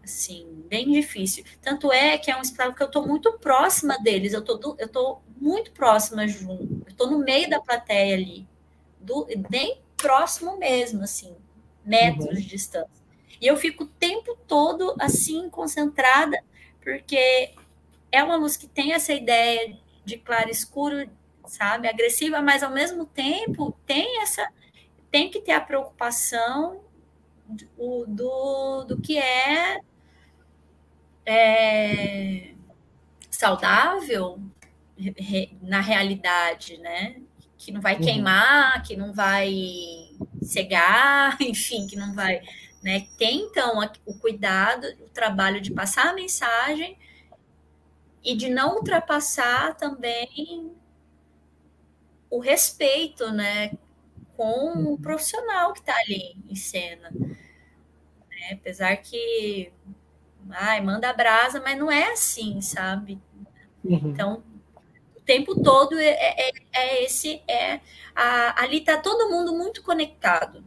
assim, bem difícil. Tanto é que é um espetáculo que eu estou muito próxima deles, eu estou eu tô muito próxima junto, eu estou no meio da plateia ali, do, bem próximo mesmo, assim, metros uhum. de distância. E eu fico o tempo todo assim, concentrada, porque é uma luz que tem essa ideia de claro escuro, sabe, agressiva, mas ao mesmo tempo tem essa tem que ter a preocupação do, do, do que é é, saudável na realidade, né? Que não vai uhum. queimar, que não vai cegar, enfim, que não vai. Né? Tem então o cuidado, o trabalho de passar a mensagem e de não ultrapassar também o respeito, né, com o uhum. profissional que está ali em cena. Né? Apesar que ai, manda brasa, mas não é assim, sabe? Uhum. Então, o tempo todo é, é, é esse, é a, ali está todo mundo muito conectado.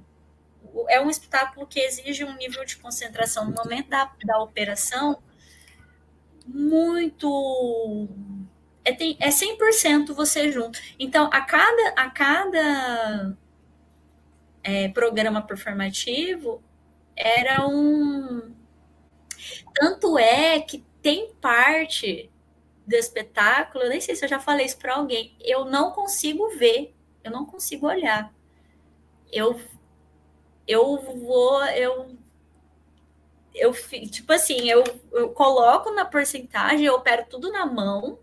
É um espetáculo que exige um nível de concentração no momento da, da operação muito é, tem, é 100% você junto. Então, a cada, a cada é, programa performativo era um, tanto é que tem parte do espetáculo, eu nem sei se eu já falei isso para alguém, eu não consigo ver, eu não consigo olhar. Eu eu vou, eu eu tipo assim, eu, eu coloco na porcentagem, eu opero tudo na mão.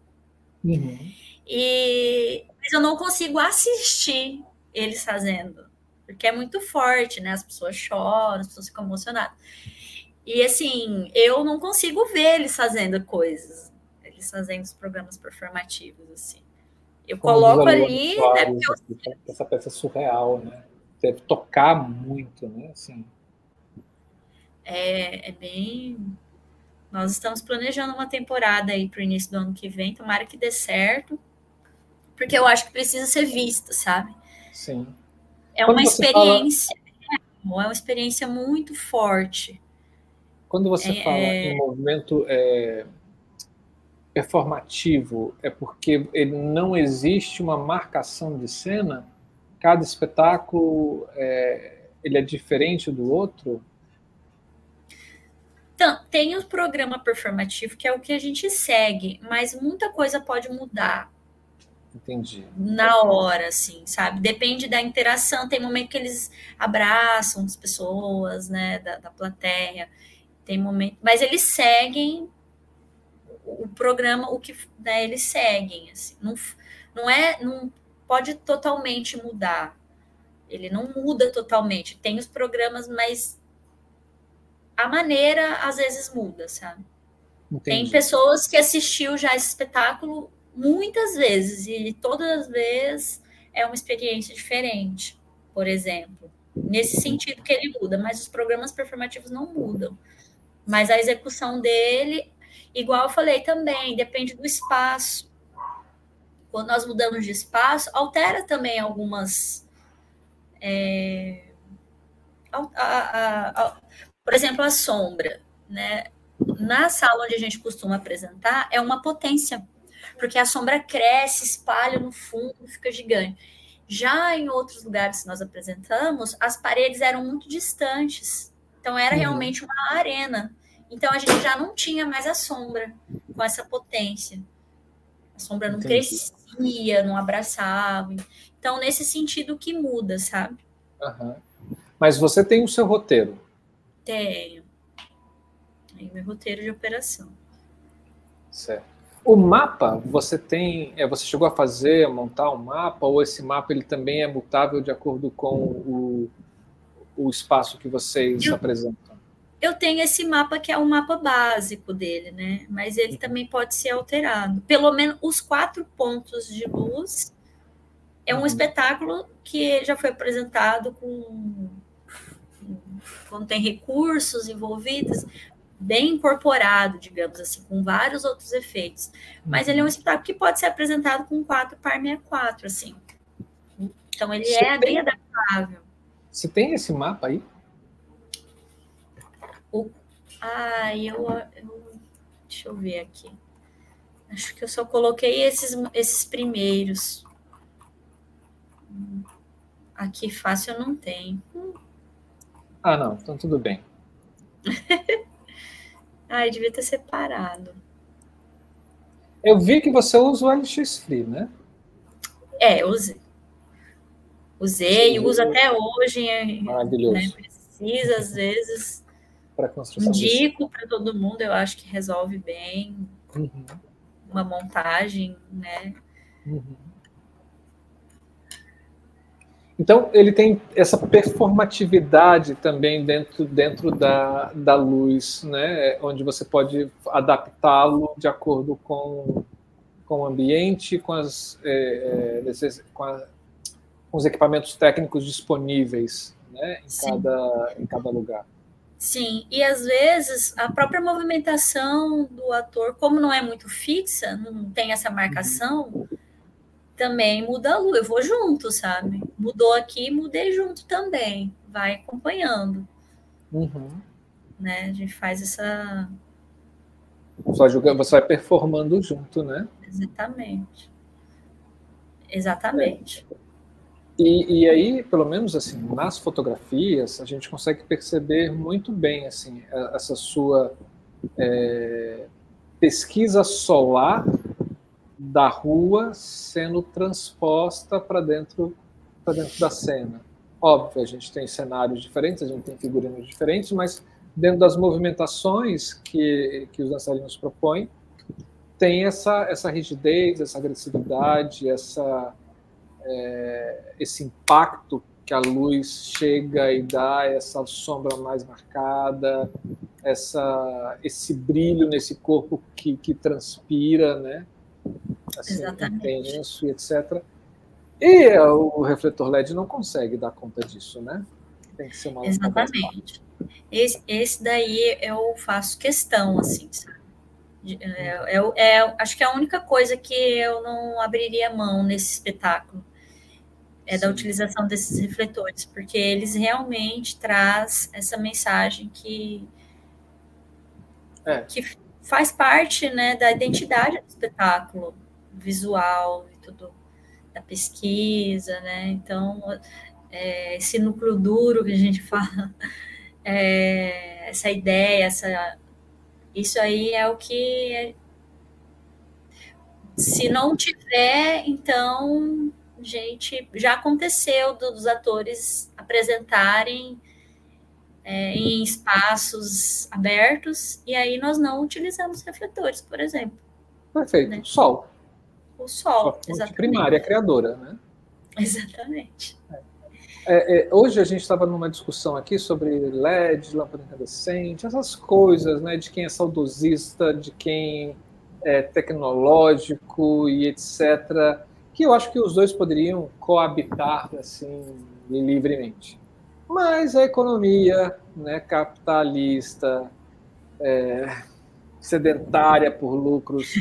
Uhum. E mas eu não consigo assistir eles fazendo, porque é muito forte, né? As pessoas choram, as pessoas ficam emocionadas. E assim, eu não consigo ver eles fazendo coisas, eles fazendo os programas performativos, assim. Eu Como coloco ali, né, eu... essa peça surreal, né? Deve tocar muito, né? Assim. É, é bem. Nós estamos planejando uma temporada aí para o início do ano que vem, tomara que dê certo, porque eu acho que precisa ser vista, sabe? Sim. É Quando uma experiência, fala... é uma experiência muito forte. Quando você é, fala em é. movimento é, performativo, é porque ele não existe uma marcação de cena? Cada espetáculo é, ele é diferente do outro? Então, tem o programa performativo, que é o que a gente segue, mas muita coisa pode mudar. Entendi. Na hora, assim, sabe? Depende da interação. Tem momento que eles abraçam as pessoas, né, da, da plateia. Tem momento, mas eles seguem o programa, o que né, eles seguem, assim, não, não é, não pode totalmente mudar. Ele não muda totalmente. Tem os programas, mas a maneira às vezes muda, sabe? Entendi. Tem pessoas que assistiu já esse espetáculo muitas vezes e todas as vezes é uma experiência diferente, por exemplo. Nesse sentido que ele muda, mas os programas performativos não mudam. Mas a execução dele, igual eu falei também, depende do espaço. Quando nós mudamos de espaço, altera também algumas. É, a, a, a, por exemplo, a sombra. Né? Na sala onde a gente costuma apresentar, é uma potência, porque a sombra cresce, espalha no fundo, fica gigante. Já em outros lugares que nós apresentamos, as paredes eram muito distantes. Então era uhum. realmente uma arena. Então a gente já não tinha mais a sombra com essa potência. A sombra não Entendi. crescia, não abraçava. Então, nesse sentido que muda, sabe? Uhum. Mas você tem o seu roteiro. Tenho. Tem meu roteiro de operação. Certo. O mapa, você tem, é, você chegou a fazer, montar um mapa, ou esse mapa ele também é mutável de acordo com o, o espaço que vocês eu, apresentam? Eu tenho esse mapa que é o mapa básico dele, né? Mas ele também pode ser alterado. Pelo menos os quatro pontos de luz é um uhum. espetáculo que já foi apresentado com quando tem recursos envolvidos, bem incorporado, digamos assim, com vários outros efeitos. Mas ele é um uhum. espetáculo que pode ser apresentado com 4 par 64, assim. Então ele Você é bem adaptável. Você tem esse mapa aí? O... Ah, eu, eu... Deixa eu ver aqui. Acho que eu só coloquei esses, esses primeiros. Aqui fácil eu não tenho. Ah, não, então tudo bem. ah, devia ter separado. Eu vi que você usa o LX Free, né? É, usei. Usei, uso até hoje. Maravilhoso. Né, precisa, às vezes. Para construção. Indico para todo mundo, eu acho que resolve bem. Uhum. Uma montagem, né? Uhum. Então, ele tem essa performatividade também dentro, dentro da, da luz, né? onde você pode adaptá-lo de acordo com, com o ambiente, com, as, é, é com, a, com, os equipamentos técnicos disponíveis né? em, cada, em cada lugar. Sim, e às vezes a própria movimentação do ator, como não é muito fixa, não tem essa marcação, também muda a lua. Eu vou junto, sabe? Mudou aqui, mudei junto também. Vai acompanhando. Uhum. Né? A gente faz essa. Só julga, você vai performando junto, né? Exatamente. Exatamente. E, e, aí, pelo menos assim, nas fotografias, a gente consegue perceber muito bem assim essa sua é, pesquisa solar da rua sendo transposta para dentro dentro da cena. Óbvio, a gente tem cenários diferentes, a gente tem figurinos diferentes, mas dentro das movimentações que, que os dançarinos propõem, tem essa, essa rigidez, essa agressividade, essa, é, esse impacto que a luz chega e dá, essa sombra mais marcada, essa, esse brilho nesse corpo que, que transpira, né? Assim, Exatamente. intenso e etc. E o refletor LED não consegue dar conta disso, né? Tem que ser uma Exatamente. Esse, esse daí eu faço questão, assim, sabe? É, é, é, acho que é a única coisa que eu não abriria mão nesse espetáculo é Sim. da utilização desses refletores, porque eles realmente traz essa mensagem que, é. que faz parte né, da identidade do espetáculo visual e tudo da pesquisa, né? Então é, esse núcleo duro que a gente fala, é, essa ideia, essa isso aí é o que. Se não tiver, então, gente, já aconteceu dos atores apresentarem é, em espaços abertos, e aí nós não utilizamos refletores, por exemplo. Perfeito. Né? Sol. O sol, exatamente. primária criadora, né? Exatamente. É. É, hoje a gente estava numa discussão aqui sobre LED, lâmpada incandescente, essas coisas, né, de quem é saudosista, de quem é tecnológico e etc, que eu acho que os dois poderiam coabitar assim livremente. Mas a economia, né, capitalista, é, sedentária por lucros,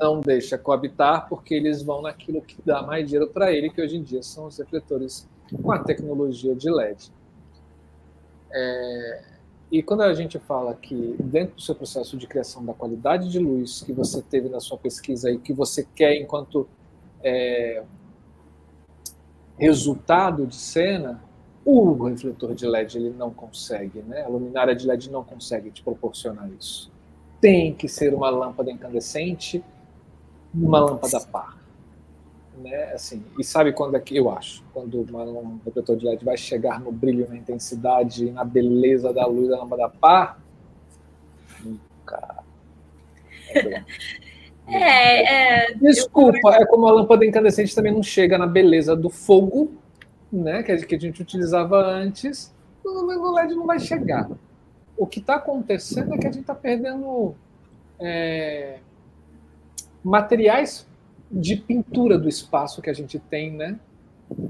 não deixa coabitar, porque eles vão naquilo que dá mais dinheiro para ele, que hoje em dia são os refletores com a tecnologia de LED. É, e quando a gente fala que dentro do seu processo de criação da qualidade de luz que você teve na sua pesquisa e que você quer enquanto é, resultado de cena, o refletor de LED ele não consegue, né? A luminária de LED não consegue te proporcionar isso tem que ser uma lâmpada incandescente, uma lâmpada par. Né? Assim, e sabe quando é que eu acho? Quando uma, um refletor de LED vai chegar no brilho, na intensidade e na beleza da luz da lâmpada par? Nunca. É, é, Desculpa, é como a lâmpada incandescente também não chega na beleza do fogo, né, que a gente utilizava antes, o LED não vai chegar o que está acontecendo é que a gente está perdendo é, materiais de pintura do espaço que a gente tem, né?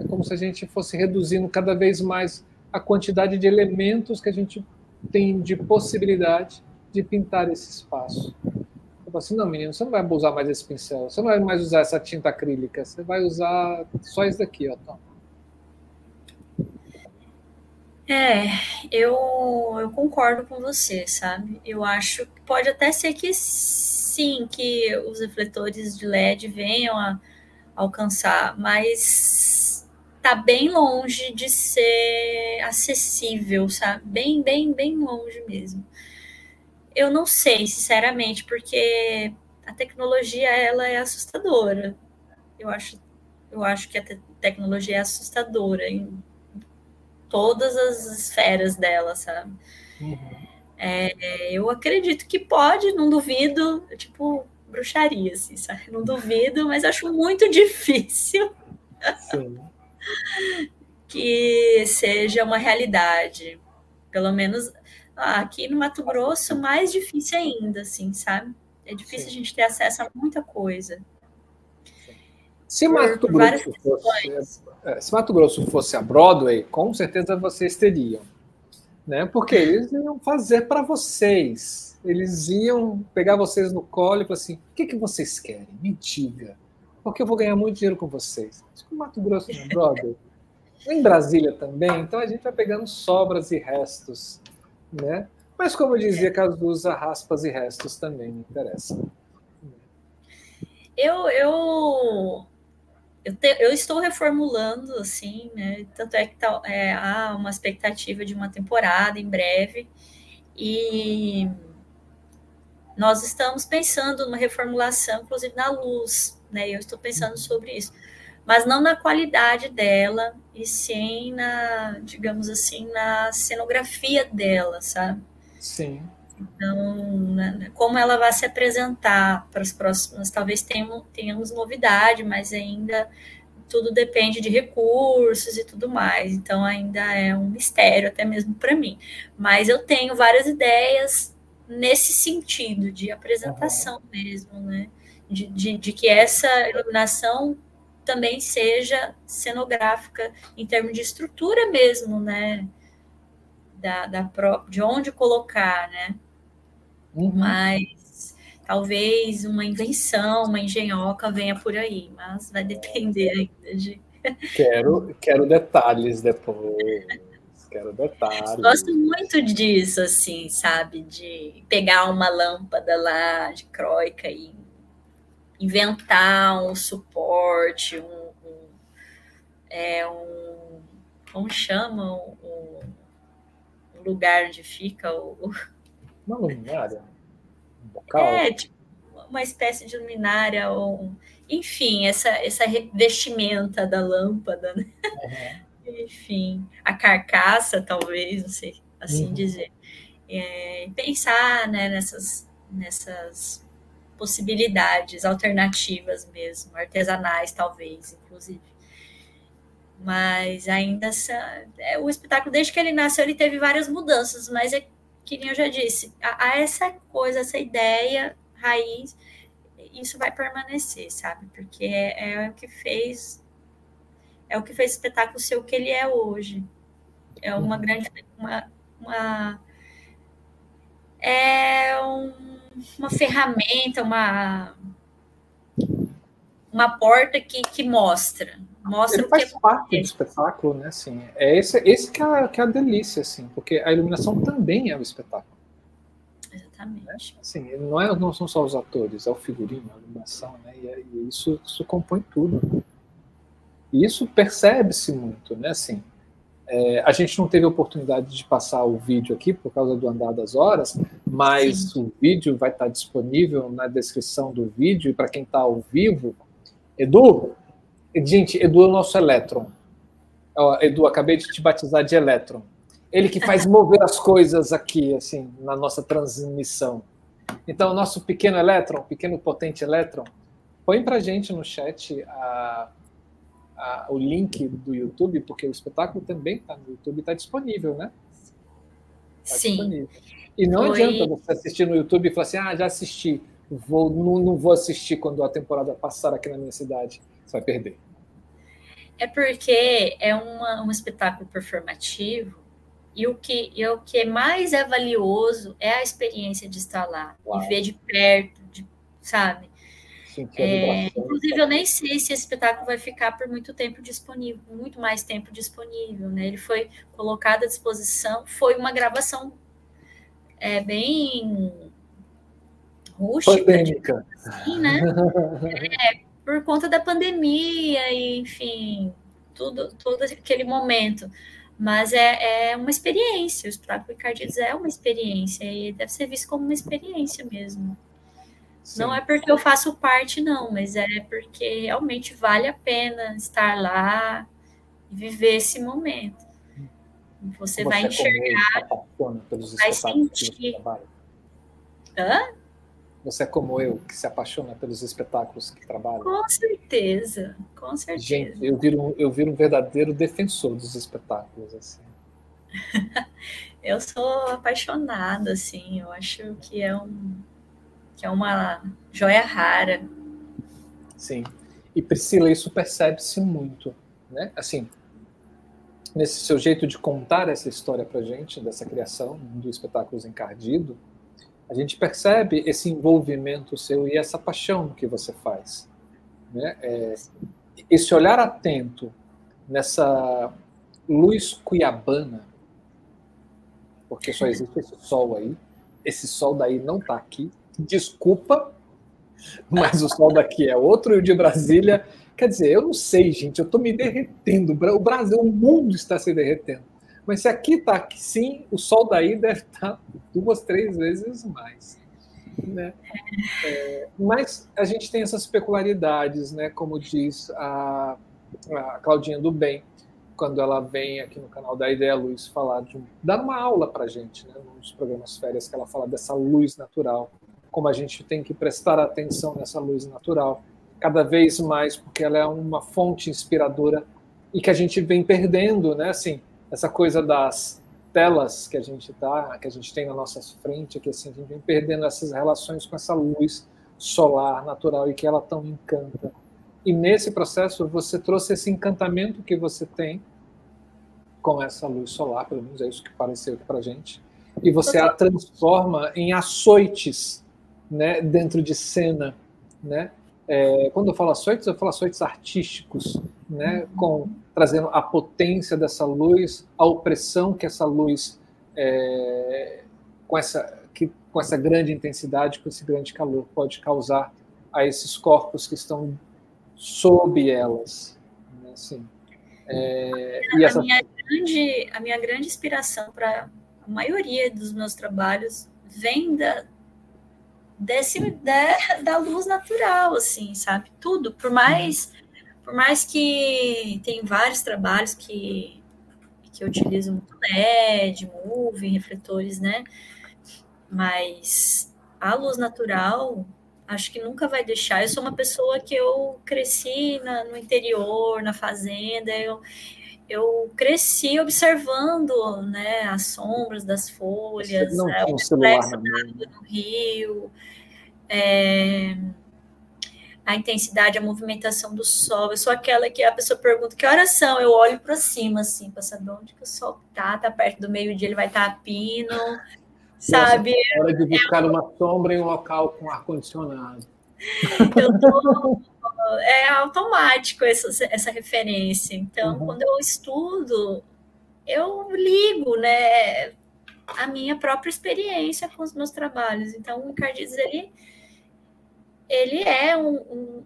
É como se a gente fosse reduzindo cada vez mais a quantidade de elementos que a gente tem de possibilidade de pintar esse espaço. Eu falo assim, não, menino, você não vai usar mais esse pincel, você não vai mais usar essa tinta acrílica, você vai usar só isso daqui, ó. É, eu, eu concordo com você, sabe? Eu acho que pode até ser que sim, que os refletores de LED venham a alcançar, mas tá bem longe de ser acessível, sabe? Bem, bem, bem longe mesmo. Eu não sei, sinceramente, porque a tecnologia ela é assustadora. Eu acho, eu acho que a te tecnologia é assustadora em todas as esferas dela, sabe? Uhum. É, eu acredito que pode, não duvido, tipo, bruxaria, assim, sabe? Não duvido, mas acho muito difícil que seja uma realidade. Pelo menos ah, aqui no Mato Grosso, mais difícil ainda, assim, sabe? É difícil Sim. a gente ter acesso a muita coisa. Se Mato Grosso fosse, é, se Mato Grosso fosse a Broadway, com certeza vocês teriam, né? Porque eles iam fazer para vocês. Eles iam pegar vocês no colo e falar assim: o que, que vocês querem? Me diga. Porque eu vou ganhar muito dinheiro com vocês. Mas com Mato Grosso na Broadway, em Brasília também, então a gente vai pegando sobras e restos, né? Mas como dizia Cazuza, raspas e restos também me interessam. Eu, eu eu, te, eu estou reformulando, assim, né? Tanto é que tá, é, há uma expectativa de uma temporada em breve. E nós estamos pensando numa reformulação, inclusive na luz, né? Eu estou pensando uhum. sobre isso. mas não na qualidade dela, e sim na, digamos assim, na cenografia dela, sabe? Sim. Então, né, como ela vai se apresentar para as próximas, talvez tenhamos, tenhamos novidade, mas ainda tudo depende de recursos e tudo mais. Então, ainda é um mistério, até mesmo para mim. Mas eu tenho várias ideias nesse sentido, de apresentação uhum. mesmo, né? De, de, de, que essa iluminação também seja cenográfica em termos de estrutura mesmo, né? Da, da pró de onde colocar, né? Uhum. Mas talvez uma invenção, uma engenhoca venha por aí, mas vai depender ainda de. Quero, quero detalhes depois. Quero detalhes. Gosto muito disso, assim, sabe? De pegar uma lâmpada lá de croica e inventar um suporte, um, um é um como chama um, um lugar onde fica o uma luminária? Um? É, tipo, uma espécie de luminária, ou, enfim, essa, essa vestimenta da lâmpada, né? Uhum. enfim, a carcaça, talvez, não sei assim uhum. dizer. É, pensar né, nessas, nessas possibilidades alternativas mesmo, artesanais, talvez, inclusive. Mas ainda essa, é, o espetáculo, desde que ele nasceu, ele teve várias mudanças, mas é que nem eu já disse, a, a essa coisa, essa ideia raiz, isso vai permanecer, sabe? Porque é, é, o que fez é o que fez o espetáculo ser o que ele é hoje. É uma grande uma, uma é um, uma ferramenta, uma uma porta que, que mostra, Mostra ele faz parte do espetáculo, né? Assim, é esse, esse que, é, que é a delícia, assim, porque a iluminação também é o espetáculo. Exatamente. Né? Assim, não, é, não são só os atores, é o figurino, a iluminação, né? E, é, e isso, isso compõe tudo. E isso percebe-se muito, né? Assim, é, a gente não teve a oportunidade de passar o vídeo aqui por causa do andar das horas, mas Sim. o vídeo vai estar disponível na descrição do vídeo e para quem está ao vivo. Edu, Gente, Edu é o nosso elétron. Edu, acabei de te batizar de elétron. Ele que faz mover as coisas aqui, assim, na nossa transmissão. Então, nosso pequeno elétron, pequeno potente elétron, põe para gente no chat a, a, o link do YouTube, porque o espetáculo também está no YouTube, está disponível, né? Tá Sim. Disponível. E não Foi... adianta você assistir no YouTube e falar assim, ah, já assisti, vou, não, não vou assistir quando a temporada passar aqui na minha cidade. Você vai perder. É porque é uma, um espetáculo performativo e o que, e o que mais é valioso é a experiência de estar lá Uau. e ver de perto, de, sabe? É, inclusive, eu nem sei se esse espetáculo vai ficar por muito tempo disponível, muito mais tempo disponível, né? Ele foi colocado à disposição, foi uma gravação é, bem rústica, assim, né? É, por conta da pandemia e, enfim, tudo, todo aquele momento. Mas é, é uma experiência, o espetáculo Ricardides é uma experiência e deve ser visto como uma experiência mesmo. Sim. Não é porque eu faço parte, não, mas é porque realmente vale a pena estar lá e viver esse momento. Você, Você vai enxergar, vai sentir. Hã? Você é como eu, que se apaixona pelos espetáculos que trabalha? Com certeza, com certeza. Gente, eu viro, eu viro um verdadeiro defensor dos espetáculos. Assim. eu sou apaixonada, assim, eu acho que é, um, que é uma joia rara. Sim. E Priscila, isso percebe-se muito, né? Assim, nesse seu jeito de contar essa história pra gente, dessa criação do Espetáculos Encardido, a gente percebe esse envolvimento seu e essa paixão que você faz. Né? É, esse olhar atento nessa luz cuiabana, porque só existe esse sol aí, esse sol daí não está aqui, desculpa, mas o sol daqui é outro e o de Brasília. Quer dizer, eu não sei, gente, eu estou me derretendo. O Brasil, o mundo está se derretendo. Mas se aqui está aqui sim, o sol daí deve estar tá duas, três vezes mais. Né? É, mas a gente tem essas peculiaridades, né? como diz a, a Claudinha do Bem, quando ela vem aqui no canal da Ideia Luz falar de dar uma aula para gente, né, nos programas férias que ela fala dessa luz natural, como a gente tem que prestar atenção nessa luz natural, cada vez mais, porque ela é uma fonte inspiradora e que a gente vem perdendo, né, assim, essa coisa das telas que a gente tá, que a gente tem na nossa frente, que assim a gente vem perdendo essas relações com essa luz solar natural e que ela tão encanta. E nesse processo você trouxe esse encantamento que você tem com essa luz solar, pelo menos é isso que pareceu para gente, e você a transforma em açoites, né, dentro de cena, né? É, quando eu falo açoites, eu falo açoites artísticos, né, com trazendo a potência dessa luz, a opressão que essa luz é, com essa que com essa grande intensidade, com esse grande calor pode causar a esses corpos que estão sob elas, né, assim. É, a, essa... minha grande, a minha grande inspiração para a maioria dos meus trabalhos vem da, desse, da, da luz natural, assim, sabe? Tudo, por mais por mais que tem vários trabalhos que, que eu utilizo muito LED, moving, refletores, né? Mas a luz natural, acho que nunca vai deixar. Eu sou uma pessoa que eu cresci na, no interior, na fazenda, eu, eu cresci observando né, as sombras das folhas, não é, o reflexo no rio. É, a intensidade, a movimentação do sol. Eu sou aquela que a pessoa pergunta que horas são, eu olho para cima, assim, para saber onde que o sol tá, tá perto do meio-dia, ele vai estar tá a pino, sabe? Nossa, hora de buscar é, uma sombra em um local com ar-condicionado. Eu tô, é automático essa, essa referência. Então, uhum. quando eu estudo, eu ligo, né, a minha própria experiência com os meus trabalhos. Então, o Ricardides, ele ele é um, um,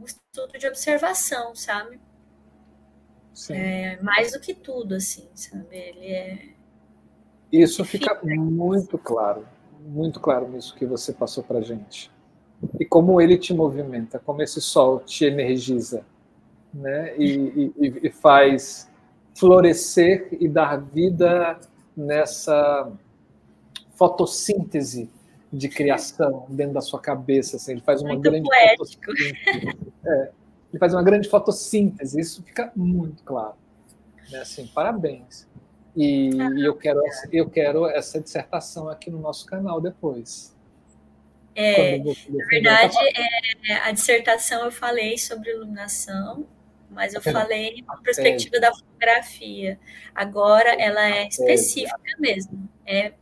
um estudo de observação, sabe? Sim. É, mais do que tudo, assim, sabe? Ele é. Isso fica muito claro, muito claro nisso que você passou para gente. E como ele te movimenta, como esse sol te energiza, né? E, e, e faz florescer e dar vida nessa fotossíntese de criação dentro da sua cabeça. Assim, ele faz uma muito grande poético. É, ele faz uma grande fotossíntese. Isso fica muito claro. Né? Assim, parabéns. E, ah, eu quero eu quero essa dissertação aqui no nosso canal depois. É, na verdade, é, a dissertação eu falei sobre iluminação, mas eu falei na perspectiva da fotografia. Agora ela é específica mesmo. É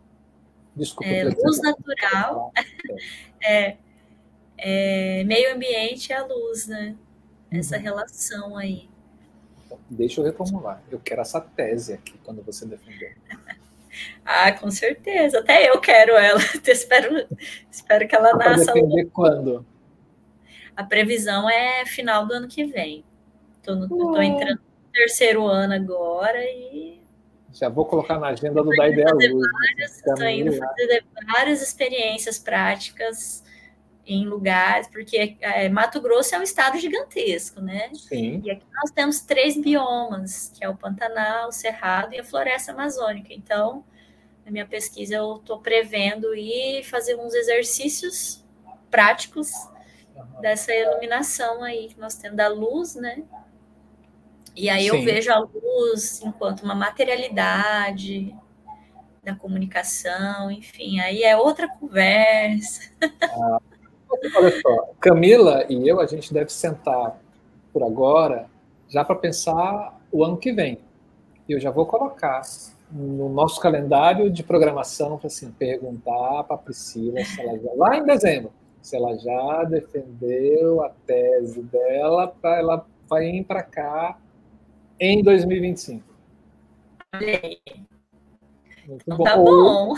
Desculpa. É, luz natural. é, é, meio ambiente é a luz, né? Essa uhum. relação aí. Deixa eu reformular. Eu quero essa tese aqui quando você defender. ah, com certeza. Até eu quero ela. espero, espero que ela nasça. Defender quando? A previsão é final do ano que vem. Estou entrando no terceiro ano agora e já vou colocar na agenda do Da Ideia Luz. Estou indo fazer várias experiências práticas em lugares, porque é, Mato Grosso é um estado gigantesco, né? Sim. E aqui nós temos três biomas, que é o Pantanal, o Cerrado e a Floresta Amazônica. Então, na minha pesquisa, eu estou prevendo ir fazer uns exercícios práticos dessa iluminação aí que nós temos da luz, né? E aí Sim. eu vejo a luz enquanto uma materialidade da comunicação, enfim, aí é outra conversa. Ah, olha só, Camila e eu, a gente deve sentar por agora já para pensar o ano que vem. Eu já vou colocar no nosso calendário de programação para assim, perguntar para a Priscila se ela já, lá em dezembro, se ela já defendeu a tese dela para ela vir para cá em 2025. Muito bom. Tá bom.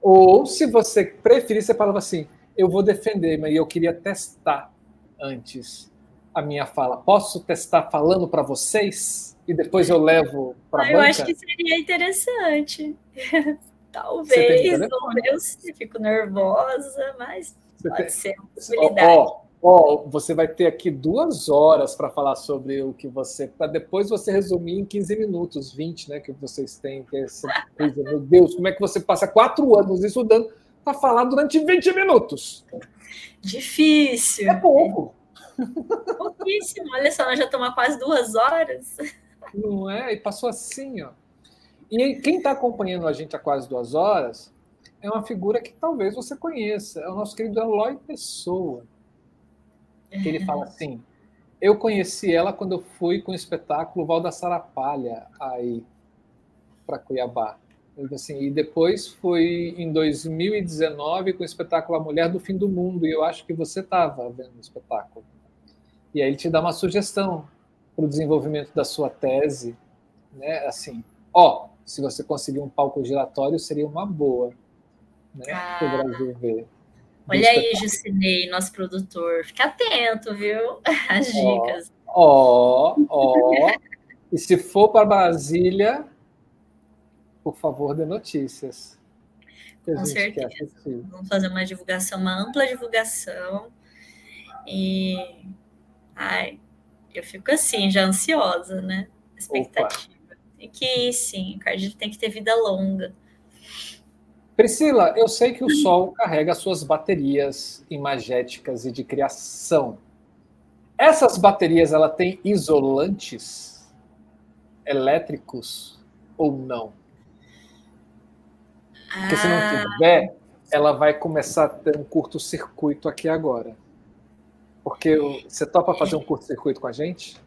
Ou, ou, se você preferir, você falava assim: eu vou defender, mas eu queria testar antes a minha fala. Posso testar falando para vocês e depois eu levo para ah, Eu acho que seria interessante. Talvez, ou eu fico nervosa, mas pode tem... ser uma possibilidade. Ó, Ó, oh, você vai ter aqui duas horas para falar sobre o que você. para depois você resumir em 15 minutos, 20, né? Que vocês têm, que é essa coisa. Meu Deus, como é que você passa quatro anos estudando para falar durante 20 minutos? Difícil. É pouco. Pouquíssimo. Olha só, nós já estamos quase duas horas. Não é? E passou assim, ó. E quem está acompanhando a gente há quase duas horas é uma figura que talvez você conheça. É o nosso querido Eloy Pessoa que ele fala assim: eu conheci ela quando eu fui com o espetáculo Val da Sarapalha aí para Cuiabá. Assim, e depois foi em 2019 com o espetáculo A Mulher do Fim do Mundo, e eu acho que você estava vendo o espetáculo. E aí ele te dá uma sugestão para o desenvolvimento da sua tese, né? Assim, ó, se você conseguir um palco giratório, seria uma boa, né? Ah. Para o Brasil ver. Olha aí, Jucinei, nosso produtor. Fica atento, viu? As dicas. Ó, ó. E se for para Brasília, por favor, dê notícias. Com certeza. Vamos fazer uma divulgação, uma ampla divulgação. E. Ai, eu fico assim, já ansiosa, né? Expectativa. Opa. E que sim, o cardíaco tem que ter vida longa. Priscila, eu sei que o Sol carrega suas baterias imagéticas e de criação. Essas baterias, ela tem isolantes elétricos ou não? Porque se não ah. tiver, ela vai começar a ter um curto-circuito aqui agora. Porque você topa fazer um curto-circuito com a gente?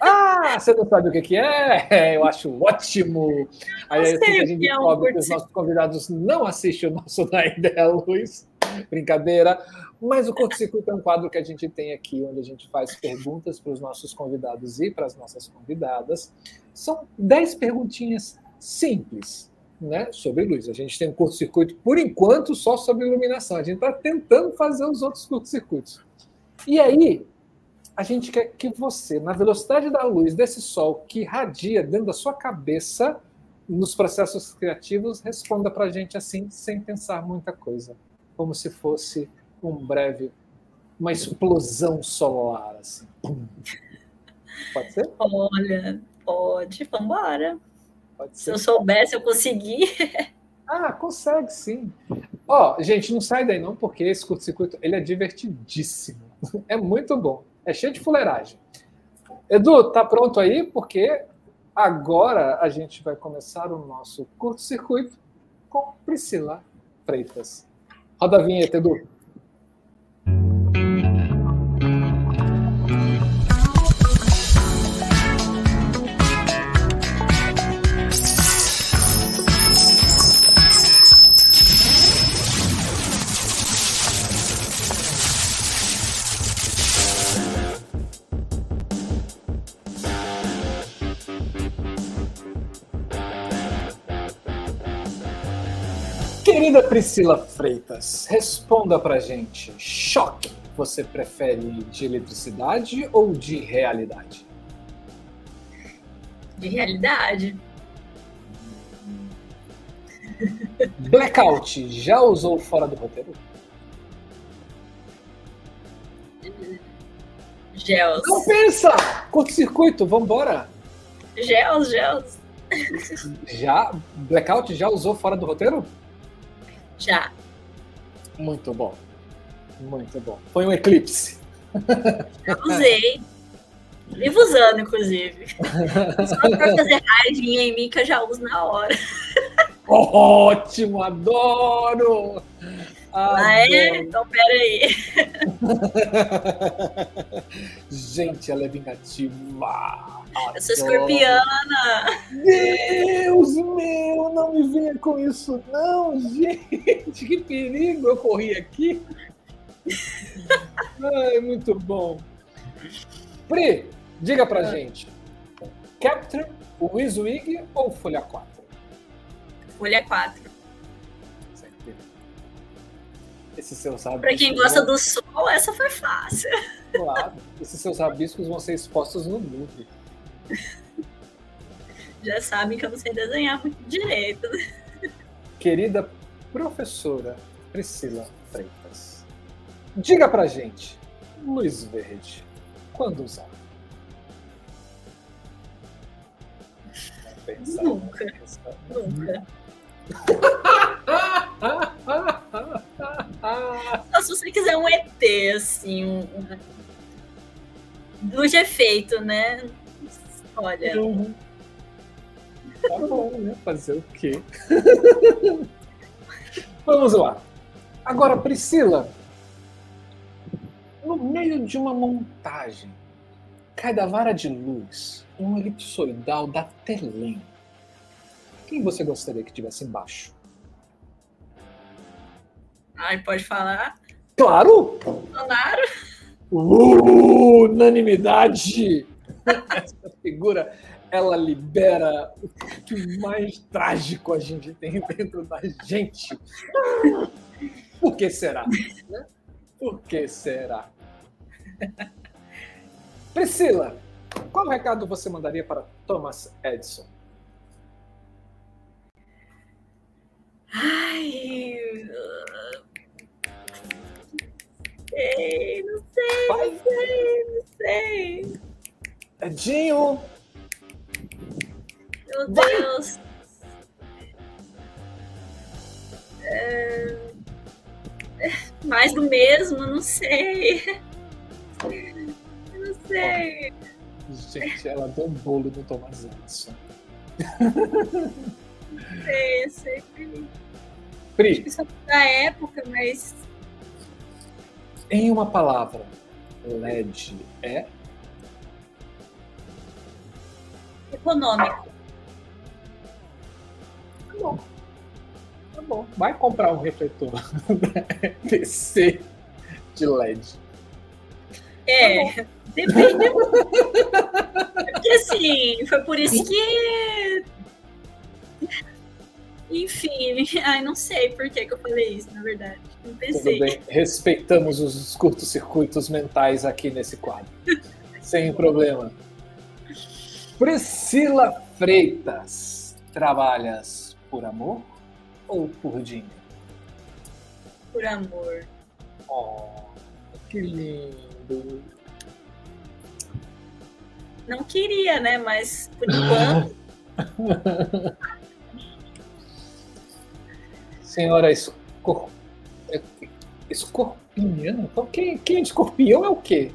Ah, você não sabe o que, que é? Eu acho ótimo. Aí assim que a gente é descobre que os nossos convidados não assistem o nosso Da Ideia Luz. Brincadeira. Mas o Curto-Circuito é um quadro que a gente tem aqui, onde a gente faz perguntas para os nossos convidados e para as nossas convidadas. São dez perguntinhas simples né, sobre luz. A gente tem um curto-circuito, por enquanto, só sobre iluminação. A gente está tentando fazer os outros curtos-circuitos. E aí, a gente quer que você, na velocidade da luz desse sol que irradia dentro da sua cabeça, nos processos criativos, responda para a gente assim, sem pensar muita coisa, como se fosse um breve, uma explosão solar. Assim. Pode ser? Olha, pode, vamos embora. Se eu soubesse, eu conseguir. Ah, consegue sim. Ó, oh, gente, não sai daí não, porque esse curto-circuito ele é divertidíssimo. É muito bom. É cheio de fuleiragem. Edu, tá pronto aí? Porque agora a gente vai começar o nosso curto-circuito com Priscila Freitas. Roda a vinheta, Edu. Querida Priscila Freitas, responda pra gente. Choque, você prefere de eletricidade ou de realidade? De realidade. Blackout, já usou fora do roteiro? Gels. Não pensa! Curto-circuito, vambora! Gels, gels. Já? Blackout já usou fora do roteiro? Já. Muito bom. Muito bom. Foi um eclipse. Já usei. Vivo usando, inclusive. Só para fazer raivinha em mim que eu já uso na hora. Ótimo, adoro! Ah, é? Então, peraí. Gente, ela é vingativa. Eu sou escorpiana. Deus meu, não me venha com isso, não, gente. Que perigo eu corri aqui. Ai, muito bom. Pri, diga pra ah. gente. Capture, Wizwig ou Folha 4? Folha 4. Esse seu rabiscos. Pra quem gosta do sol, essa foi fácil. Claro. Esses seus rabiscos vão ser expostos no Louvre. Já sabem que eu não sei desenhar muito direito. Querida professora Priscila Freitas, diga pra gente, luz verde. Quando usar? Pensar, nunca. Pensar. Nunca. Só se você quiser um ET, assim, um, de efeito, né? Olha. Uhum. Tá bom, né? Fazer o quê? Vamos lá. Agora, Priscila, no meio de uma montagem, cai da vara de luz um elipsoidal da Telém. Quem você gostaria que tivesse embaixo? Ai, pode falar? Claro! Claro! Uh, unanimidade! Essa figura ela libera o que mais trágico a gente tem dentro da gente. Por que será? Né? Por que será? Priscila, qual recado você mandaria para Thomas Edison? Ai. Sei, não sei, Vai. não sei, não sei. Edinho! Meu Deus! É... Mais do mesmo, não sei. Não sei. Gente, ela deu um bolo no Thomas Edison. Não sei, sei que. Pri. Acho que da época, mas. Em uma palavra, LED é? Econômico. Tá bom. Tá bom. Vai comprar um refletor PC de LED. É, tá depende. Porque assim, foi por isso que. Enfim, ai, não sei por que, que eu falei isso, na verdade. Não pensei. Tudo bem, respeitamos os curtos-circuitos mentais aqui nesse quadro. Sem problema. Priscila Freitas, trabalhas por amor ou por dinheiro? Por amor. Oh, que lindo. Não queria, né? Mas por enquanto. Senhora escor... escorpiana? Então, quem, quem é escorpião é o quê?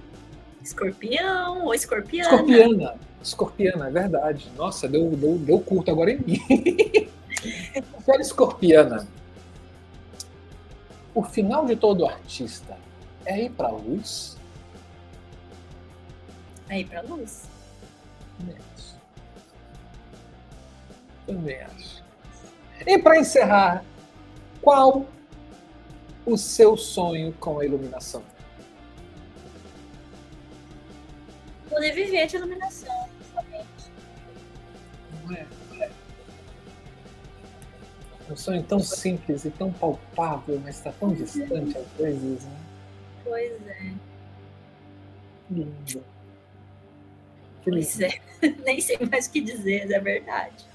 Escorpião ou escorpiana? Escorpiana. Escorpiana, é verdade. Nossa, deu, deu, deu culto agora em mim. Fera escorpiana. O final de todo artista é ir para a luz? É ir para a luz. Também acho. Também acho. E para encerrar, qual o seu sonho com a iluminação? Poder viver de iluminação, somente. Não é? Um sonho tão simples e tão palpável, mas está tão distante às vezes, né? Pois é. Lindo. Pois é. Nem sei mais o que dizer, é verdade.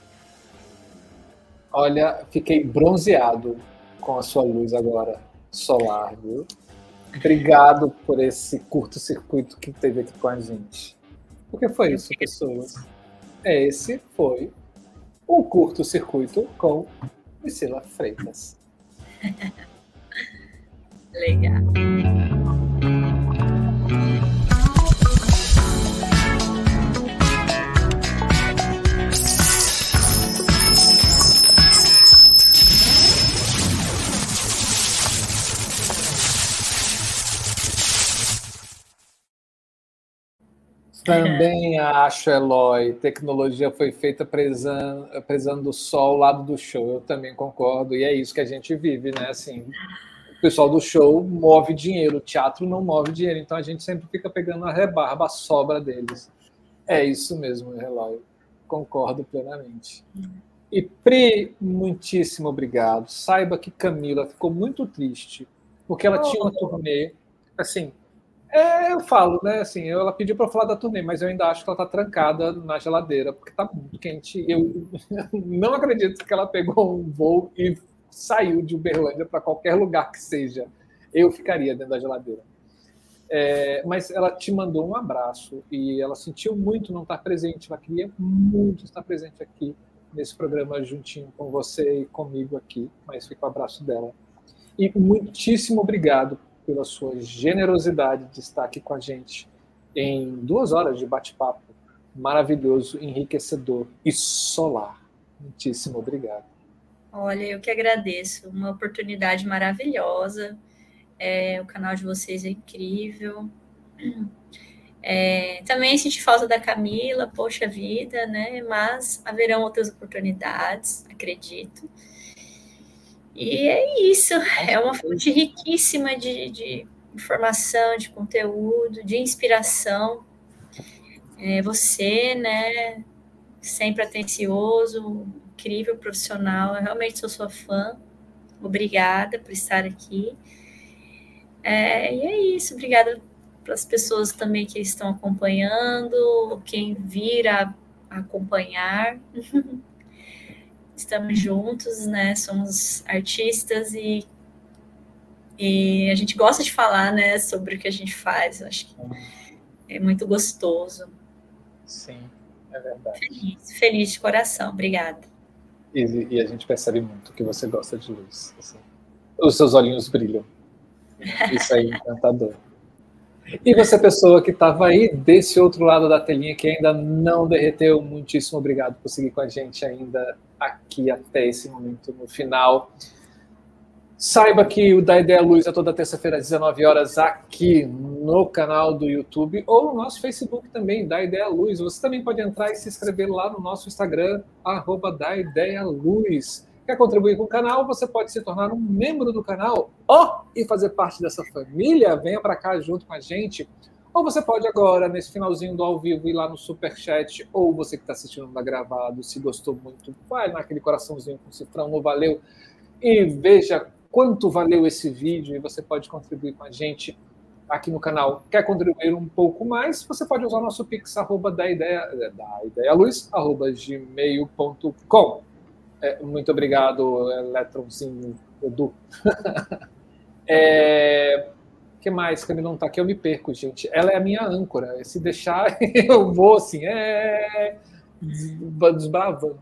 Olha, fiquei bronzeado com a sua luz agora solar, viu? Obrigado por esse curto-circuito que teve aqui com a gente. Porque foi isso, pessoas. Esse foi o curto-circuito com Priscila Freitas. Legal. Também acho, Eloy. Tecnologia foi feita prezando, prezando só o lado do show. Eu também concordo. E é isso que a gente vive, né? Assim, o pessoal do show move dinheiro, o teatro não move dinheiro. Então a gente sempre fica pegando a rebarba, a sobra deles. É isso mesmo, Eloy. Concordo plenamente. E Pri, muitíssimo obrigado. Saiba que Camila ficou muito triste, porque ela oh. tinha uma turnê, assim, é, eu falo, né? Assim, ela pediu para falar da turnê, mas eu ainda acho que ela tá trancada na geladeira, porque tá muito quente. Eu não acredito que ela pegou um voo e saiu de Uberlândia para qualquer lugar que seja. Eu ficaria dentro da geladeira. É, mas ela te mandou um abraço e ela sentiu muito não estar presente, ela queria muito estar presente aqui nesse programa juntinho com você e comigo aqui, mas fica o abraço dela. E muitíssimo obrigado pela sua generosidade de estar aqui com a gente em duas horas de bate-papo maravilhoso, enriquecedor e solar. Muitíssimo obrigado. Olha, eu que agradeço. Uma oportunidade maravilhosa. É, o canal de vocês é incrível. É, também senti falta da Camila, poxa vida, né? Mas haverão outras oportunidades, acredito. E é isso. É uma fonte riquíssima de, de informação, de conteúdo, de inspiração. É, você, né? Sempre atencioso, incrível profissional. Eu realmente sou sua fã. Obrigada por estar aqui. É, e é isso. Obrigada para as pessoas também que estão acompanhando, quem vira acompanhar. Estamos juntos, né? Somos artistas e, e a gente gosta de falar, né, sobre o que a gente faz. Eu acho que é muito gostoso. Sim, é verdade. Feliz, feliz de coração. Obrigada. E, e, a gente percebe muito que você gosta de luz. Assim. Os seus olhinhos brilham. Isso aí é encantador. E você, pessoa que estava aí desse outro lado da telinha, que ainda não derreteu, muitíssimo obrigado por seguir com a gente ainda aqui até esse momento no final. Saiba que o Da Ideia Luz é toda terça-feira às 19 horas aqui no canal do YouTube ou no nosso Facebook também, Da Ideia Luz. Você também pode entrar e se inscrever lá no nosso Instagram, arroba Da Ideia Luz. Quer contribuir com o canal? Você pode se tornar um membro do canal oh, e fazer parte dessa família. Venha para cá junto com a gente. Ou você pode agora, nesse finalzinho do ao vivo, ir lá no super chat, ou você que está assistindo na gravado, se gostou muito, vai naquele coraçãozinho com cifrão no valeu e veja quanto valeu esse vídeo e você pode contribuir com a gente aqui no canal. Quer contribuir um pouco mais? Você pode usar o nosso pix arroba da ideia da ideia luz arroba gmail.com. É, muito obrigado, Eletronzinho, Edu. é, que mais? Que não está aqui, eu me perco, gente. Ela é a minha âncora. Se deixar, eu vou assim, é, desbravando.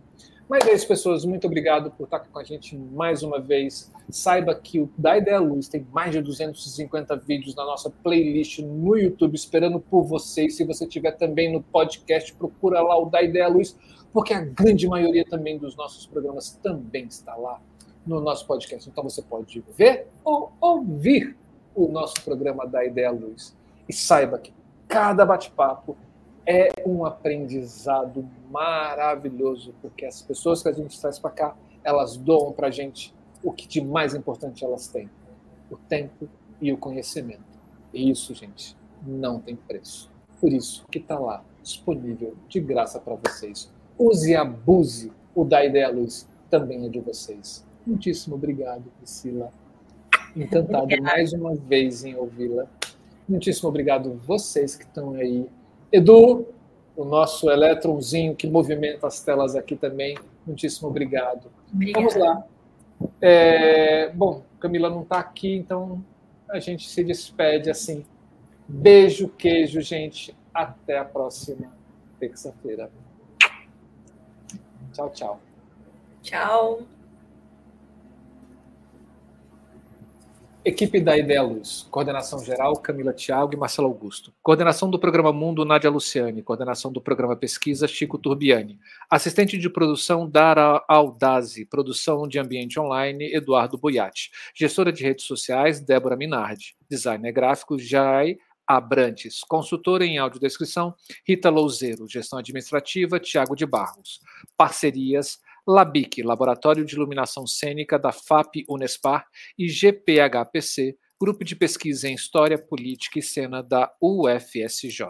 Mas é isso, pessoas. Muito obrigado por estar com a gente mais uma vez. Saiba que o Da Ideia Luz tem mais de 250 vídeos na nossa playlist no YouTube esperando por vocês. Se você tiver também no podcast, procura lá o Da Ideia Luz porque a grande maioria também dos nossos programas também está lá no nosso podcast. Então você pode ver ou ouvir o nosso programa da Ideia Luz. E saiba que cada bate-papo é um aprendizado maravilhoso, porque as pessoas que a gente traz para cá, elas doam para a gente o que de mais importante elas têm: o tempo e o conhecimento. E isso, gente, não tem preço. Por isso que está lá, disponível de graça para vocês use e abuse o da Ideia Luz, também é de vocês. Muitíssimo obrigado, Priscila. Encantado mais uma vez em ouvi-la. Muitíssimo obrigado vocês que estão aí. Edu, o nosso elétronzinho que movimenta as telas aqui também. Muitíssimo obrigado. Obrigada. Vamos lá. É, bom, Camila não está aqui, então a gente se despede assim. Beijo, queijo, gente. Até a próxima terça-feira. Tchau, tchau. Tchau. Equipe da Ideia Luz. Coordenação geral, Camila Thiago e Marcelo Augusto. Coordenação do Programa Mundo, Nádia Luciane. Coordenação do Programa Pesquisa, Chico Turbiani. Assistente de produção, Dara Aldazi. Produção de ambiente online, Eduardo Boiati. Gestora de redes sociais, Débora Minardi. Designer gráfico, Jai Abrantes. Consultora em audiodescrição, Rita Louzeiro. Gestão administrativa, Tiago de Barros. Parcerias, Labic, Laboratório de Iluminação Cênica da FAP Unespar e GPHPC, Grupo de Pesquisa em História, Política e Cena da UFSJ.